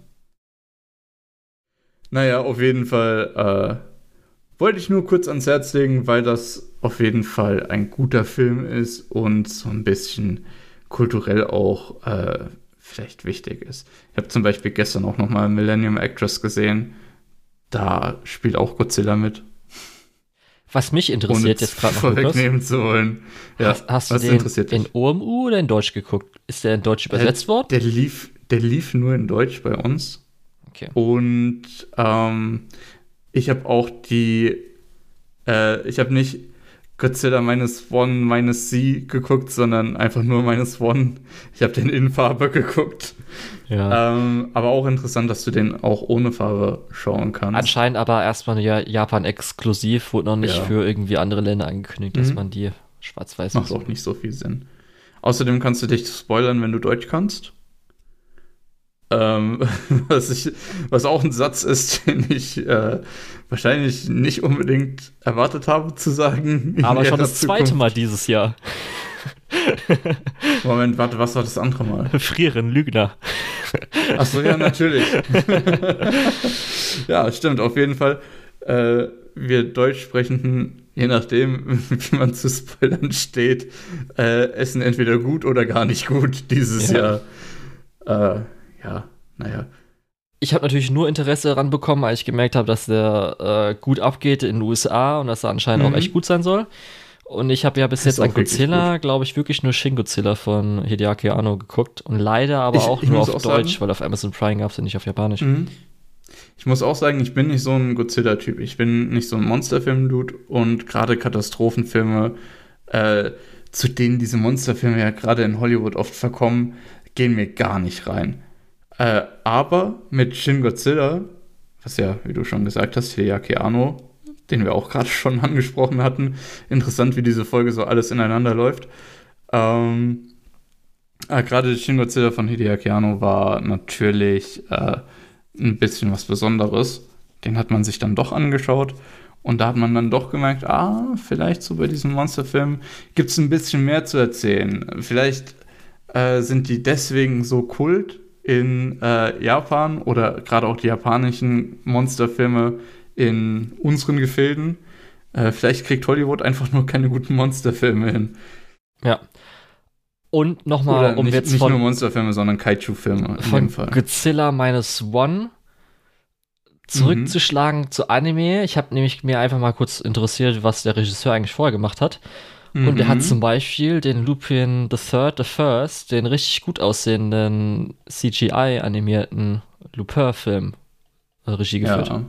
Naja, auf jeden Fall äh, wollte ich nur kurz ans Herz legen, weil das auf jeden Fall ein guter Film ist und so ein bisschen kulturell auch äh, vielleicht wichtig ist. Ich habe zum Beispiel gestern auch nochmal Millennium Actress gesehen. Da spielt auch Godzilla mit.
Was mich interessiert jetzt gerade noch, [LAUGHS]
vorwegnehmen zu wollen.
Ja, hast, hast du den in OMU oder in Deutsch geguckt? Ist der in Deutsch übersetzt worden?
Der lief, der lief nur in Deutsch bei uns. Okay. Und ähm, ich habe auch die, äh, ich habe nicht Godzilla minus One minus C geguckt, sondern einfach nur minus One. Ich habe den in Farbe [LAUGHS] geguckt. Ja. Ähm, aber auch interessant, dass du den auch ohne Farbe schauen kannst.
Anscheinend aber erstmal ja Japan exklusiv, wurde noch nicht ja. für irgendwie andere Länder angekündigt, dass mhm. man die schwarz-weiß
Macht auch nicht so viel Sinn. Außerdem kannst du dich spoilern, wenn du Deutsch kannst. Ähm, [LAUGHS] was, ich, was auch ein Satz ist, [LAUGHS] den ich äh, wahrscheinlich nicht unbedingt erwartet habe zu sagen.
Aber [LAUGHS] schon das Zukunft. zweite Mal dieses Jahr. [LAUGHS]
Moment, warte, was war das andere Mal?
Frieren, Lügner.
Achso, ja, natürlich. [LAUGHS] ja, stimmt, auf jeden Fall. Äh, wir Deutschsprechenden, je nachdem, [LAUGHS] wie man zu Spoilern steht, äh, essen entweder gut oder gar nicht gut dieses ja. Jahr. Äh, ja, naja.
Ich habe natürlich nur Interesse daran bekommen, als ich gemerkt habe, dass der äh, gut abgeht in den USA und dass er anscheinend mhm. auch echt gut sein soll. Und ich habe ja bis jetzt an Godzilla, glaube ich, wirklich nur Shin Godzilla von Hideaki Anno geguckt. Und leider aber ich, auch ich nur auf auch Deutsch, sagen, weil auf Amazon Prime gab es ja nicht auf Japanisch. Mhm.
Ich muss auch sagen, ich bin nicht so ein Godzilla-Typ. Ich bin nicht so ein Monsterfilm-Dude und gerade Katastrophenfilme, äh, zu denen diese Monsterfilme ja gerade in Hollywood oft verkommen, gehen mir gar nicht rein. Äh, aber mit Shin Godzilla, was ja, wie du schon gesagt hast, Hideaki Anno, den wir auch gerade schon angesprochen hatten, interessant, wie diese Folge so alles ineinander läuft. Ähm, äh, gerade Shin Godzilla von Hideaki Anno war natürlich äh, ein bisschen was Besonderes. Den hat man sich dann doch angeschaut. Und da hat man dann doch gemerkt, ah, vielleicht so bei diesem Monsterfilm gibt es ein bisschen mehr zu erzählen. Vielleicht äh, sind die deswegen so kult, in äh, Japan oder gerade auch die japanischen Monsterfilme in unseren Gefilden. Äh, vielleicht kriegt Hollywood einfach nur keine guten Monsterfilme hin.
Ja. Und nochmal,
um nicht, jetzt nicht von, nur Monsterfilme, sondern Kaiju-Filme.
Von Godzilla Minus One zurückzuschlagen mhm. zu Anime. Ich habe nämlich mir einfach mal kurz interessiert, was der Regisseur eigentlich vorher gemacht hat. Mhm. Und er hat zum Beispiel den Lupin the Third, the First, den richtig gut aussehenden CGI-animierten Lupin-Film äh, Regie geführt. Ja.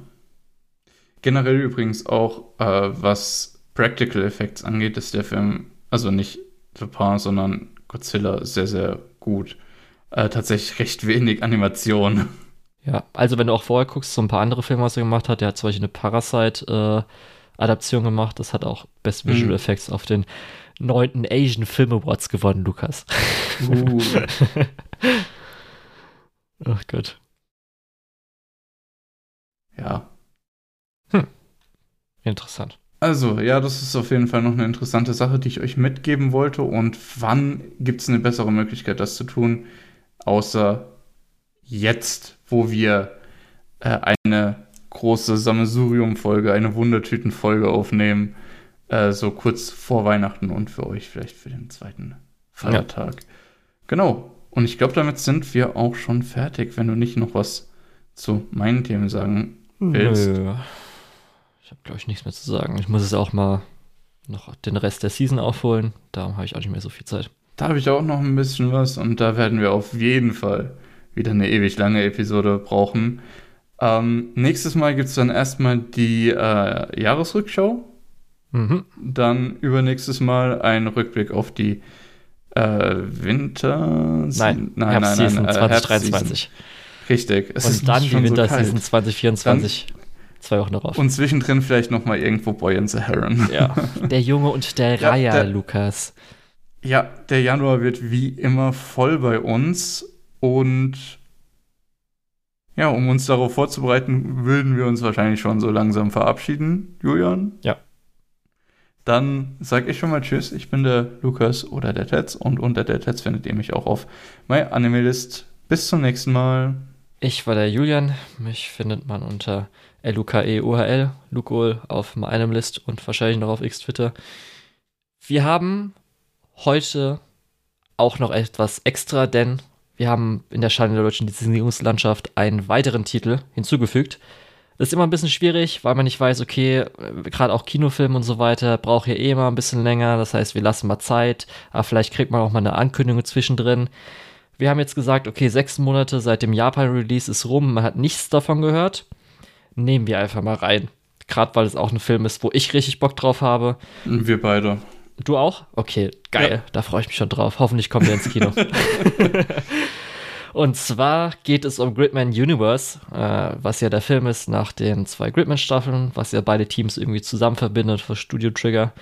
Generell übrigens auch, äh, was Practical Effects angeht, ist der Film, also nicht Lupin, sondern Godzilla sehr, sehr gut. Äh, tatsächlich recht wenig Animation.
Ja, also wenn du auch vorher guckst, so ein paar andere Filme, was er gemacht hat, der hat zum Beispiel eine Parasite äh, Adaption gemacht. Das hat auch Best Visual mhm. Effects auf den neunten Asian Film Awards gewonnen, Lukas. Uh. [LAUGHS] Ach Gott.
Ja.
Hm. Interessant.
Also, ja, das ist auf jeden Fall noch eine interessante Sache, die ich euch mitgeben wollte. Und wann gibt es eine bessere Möglichkeit, das zu tun, außer jetzt, wo wir äh, eine große Sammelsurium-Folge, eine Wundertüten-Folge aufnehmen, äh, so kurz vor Weihnachten und für euch vielleicht für den zweiten Feiertag. Ja. Genau. Und ich glaube, damit sind wir auch schon fertig, wenn du nicht noch was zu meinen Themen sagen willst. Nö.
Ich habe, glaube ich, nichts mehr zu sagen. Ich muss es auch mal noch den Rest der Season aufholen. Darum habe ich auch nicht mehr so viel Zeit.
Da habe ich auch noch ein bisschen was und da werden wir auf jeden Fall wieder eine ewig lange Episode brauchen. Ähm, nächstes Mal gibt es dann erstmal die äh, Jahresrückschau. Mhm. Dann übernächstes Mal ein Rückblick auf die äh, Winter.
Nein, nein, Herbstseason nein, nein, 2023.
Äh, Richtig.
Es und dann die Winterseason so 2024. Zwei Wochen darauf.
Und zwischendrin vielleicht nochmal irgendwo Boy and the Heron.
Ja. [LAUGHS] Der Junge und der Raya, ja, Lukas.
Ja, der Januar wird wie immer voll bei uns. Und ja, um uns darauf vorzubereiten, würden wir uns wahrscheinlich schon so langsam verabschieden, Julian.
Ja.
Dann sage ich schon mal Tschüss. Ich bin der Lukas oder der Tetz und unter der Tetz findet ihr mich auch auf MyAnimeList. Bis zum nächsten Mal.
Ich war der Julian. Mich findet man unter LUKEUHL, Lukol auf MyAnimeList und wahrscheinlich noch auf X-Twitter. Wir haben heute auch noch etwas extra, denn wir haben in der Schale der deutschen Lizenzierungslandschaft einen weiteren Titel hinzugefügt. Das ist immer ein bisschen schwierig, weil man nicht weiß, okay, gerade auch Kinofilm und so weiter braucht ja eh immer ein bisschen länger. Das heißt, wir lassen mal Zeit, aber vielleicht kriegt man auch mal eine Ankündigung zwischendrin. Wir haben jetzt gesagt, okay, sechs Monate seit dem Japan-Release ist rum, man hat nichts davon gehört. Nehmen wir einfach mal rein. Gerade weil es auch ein Film ist, wo ich richtig Bock drauf habe.
Wir beide.
Du auch? Okay, geil. Ja. Da freue ich mich schon drauf. Hoffentlich kommen wir ins Kino. [LAUGHS] [LAUGHS] Und zwar geht es um Gridman Universe, äh, was ja der Film ist nach den zwei Gridman-Staffeln, was ja beide Teams irgendwie zusammen verbindet für Studio Trigger.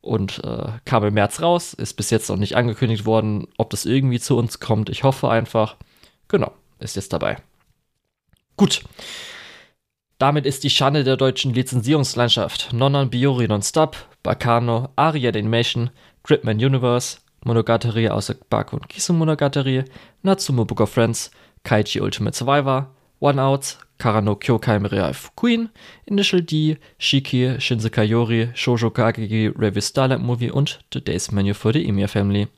Und äh, kam im März raus, ist bis jetzt noch nicht angekündigt worden, ob das irgendwie zu uns kommt. Ich hoffe einfach. Genau. ist jetzt dabei. Gut. Damit ist die Schande der deutschen Lizenzierungslandschaft Nonon Biori Non-Stop, Bacano, Aria Animation, Gridman Universe, Monogatari außer Baku und Kisu Monogatari, Natsumo Book of Friends, Kaiji Ultimate Survivor, One Outs, Karano Kyokai Mirai Queen, Initial D, Shiki, Shinsekai Yori, Shoujo Kageki, Review Starlight Movie und Today's Menu for the Emir Family.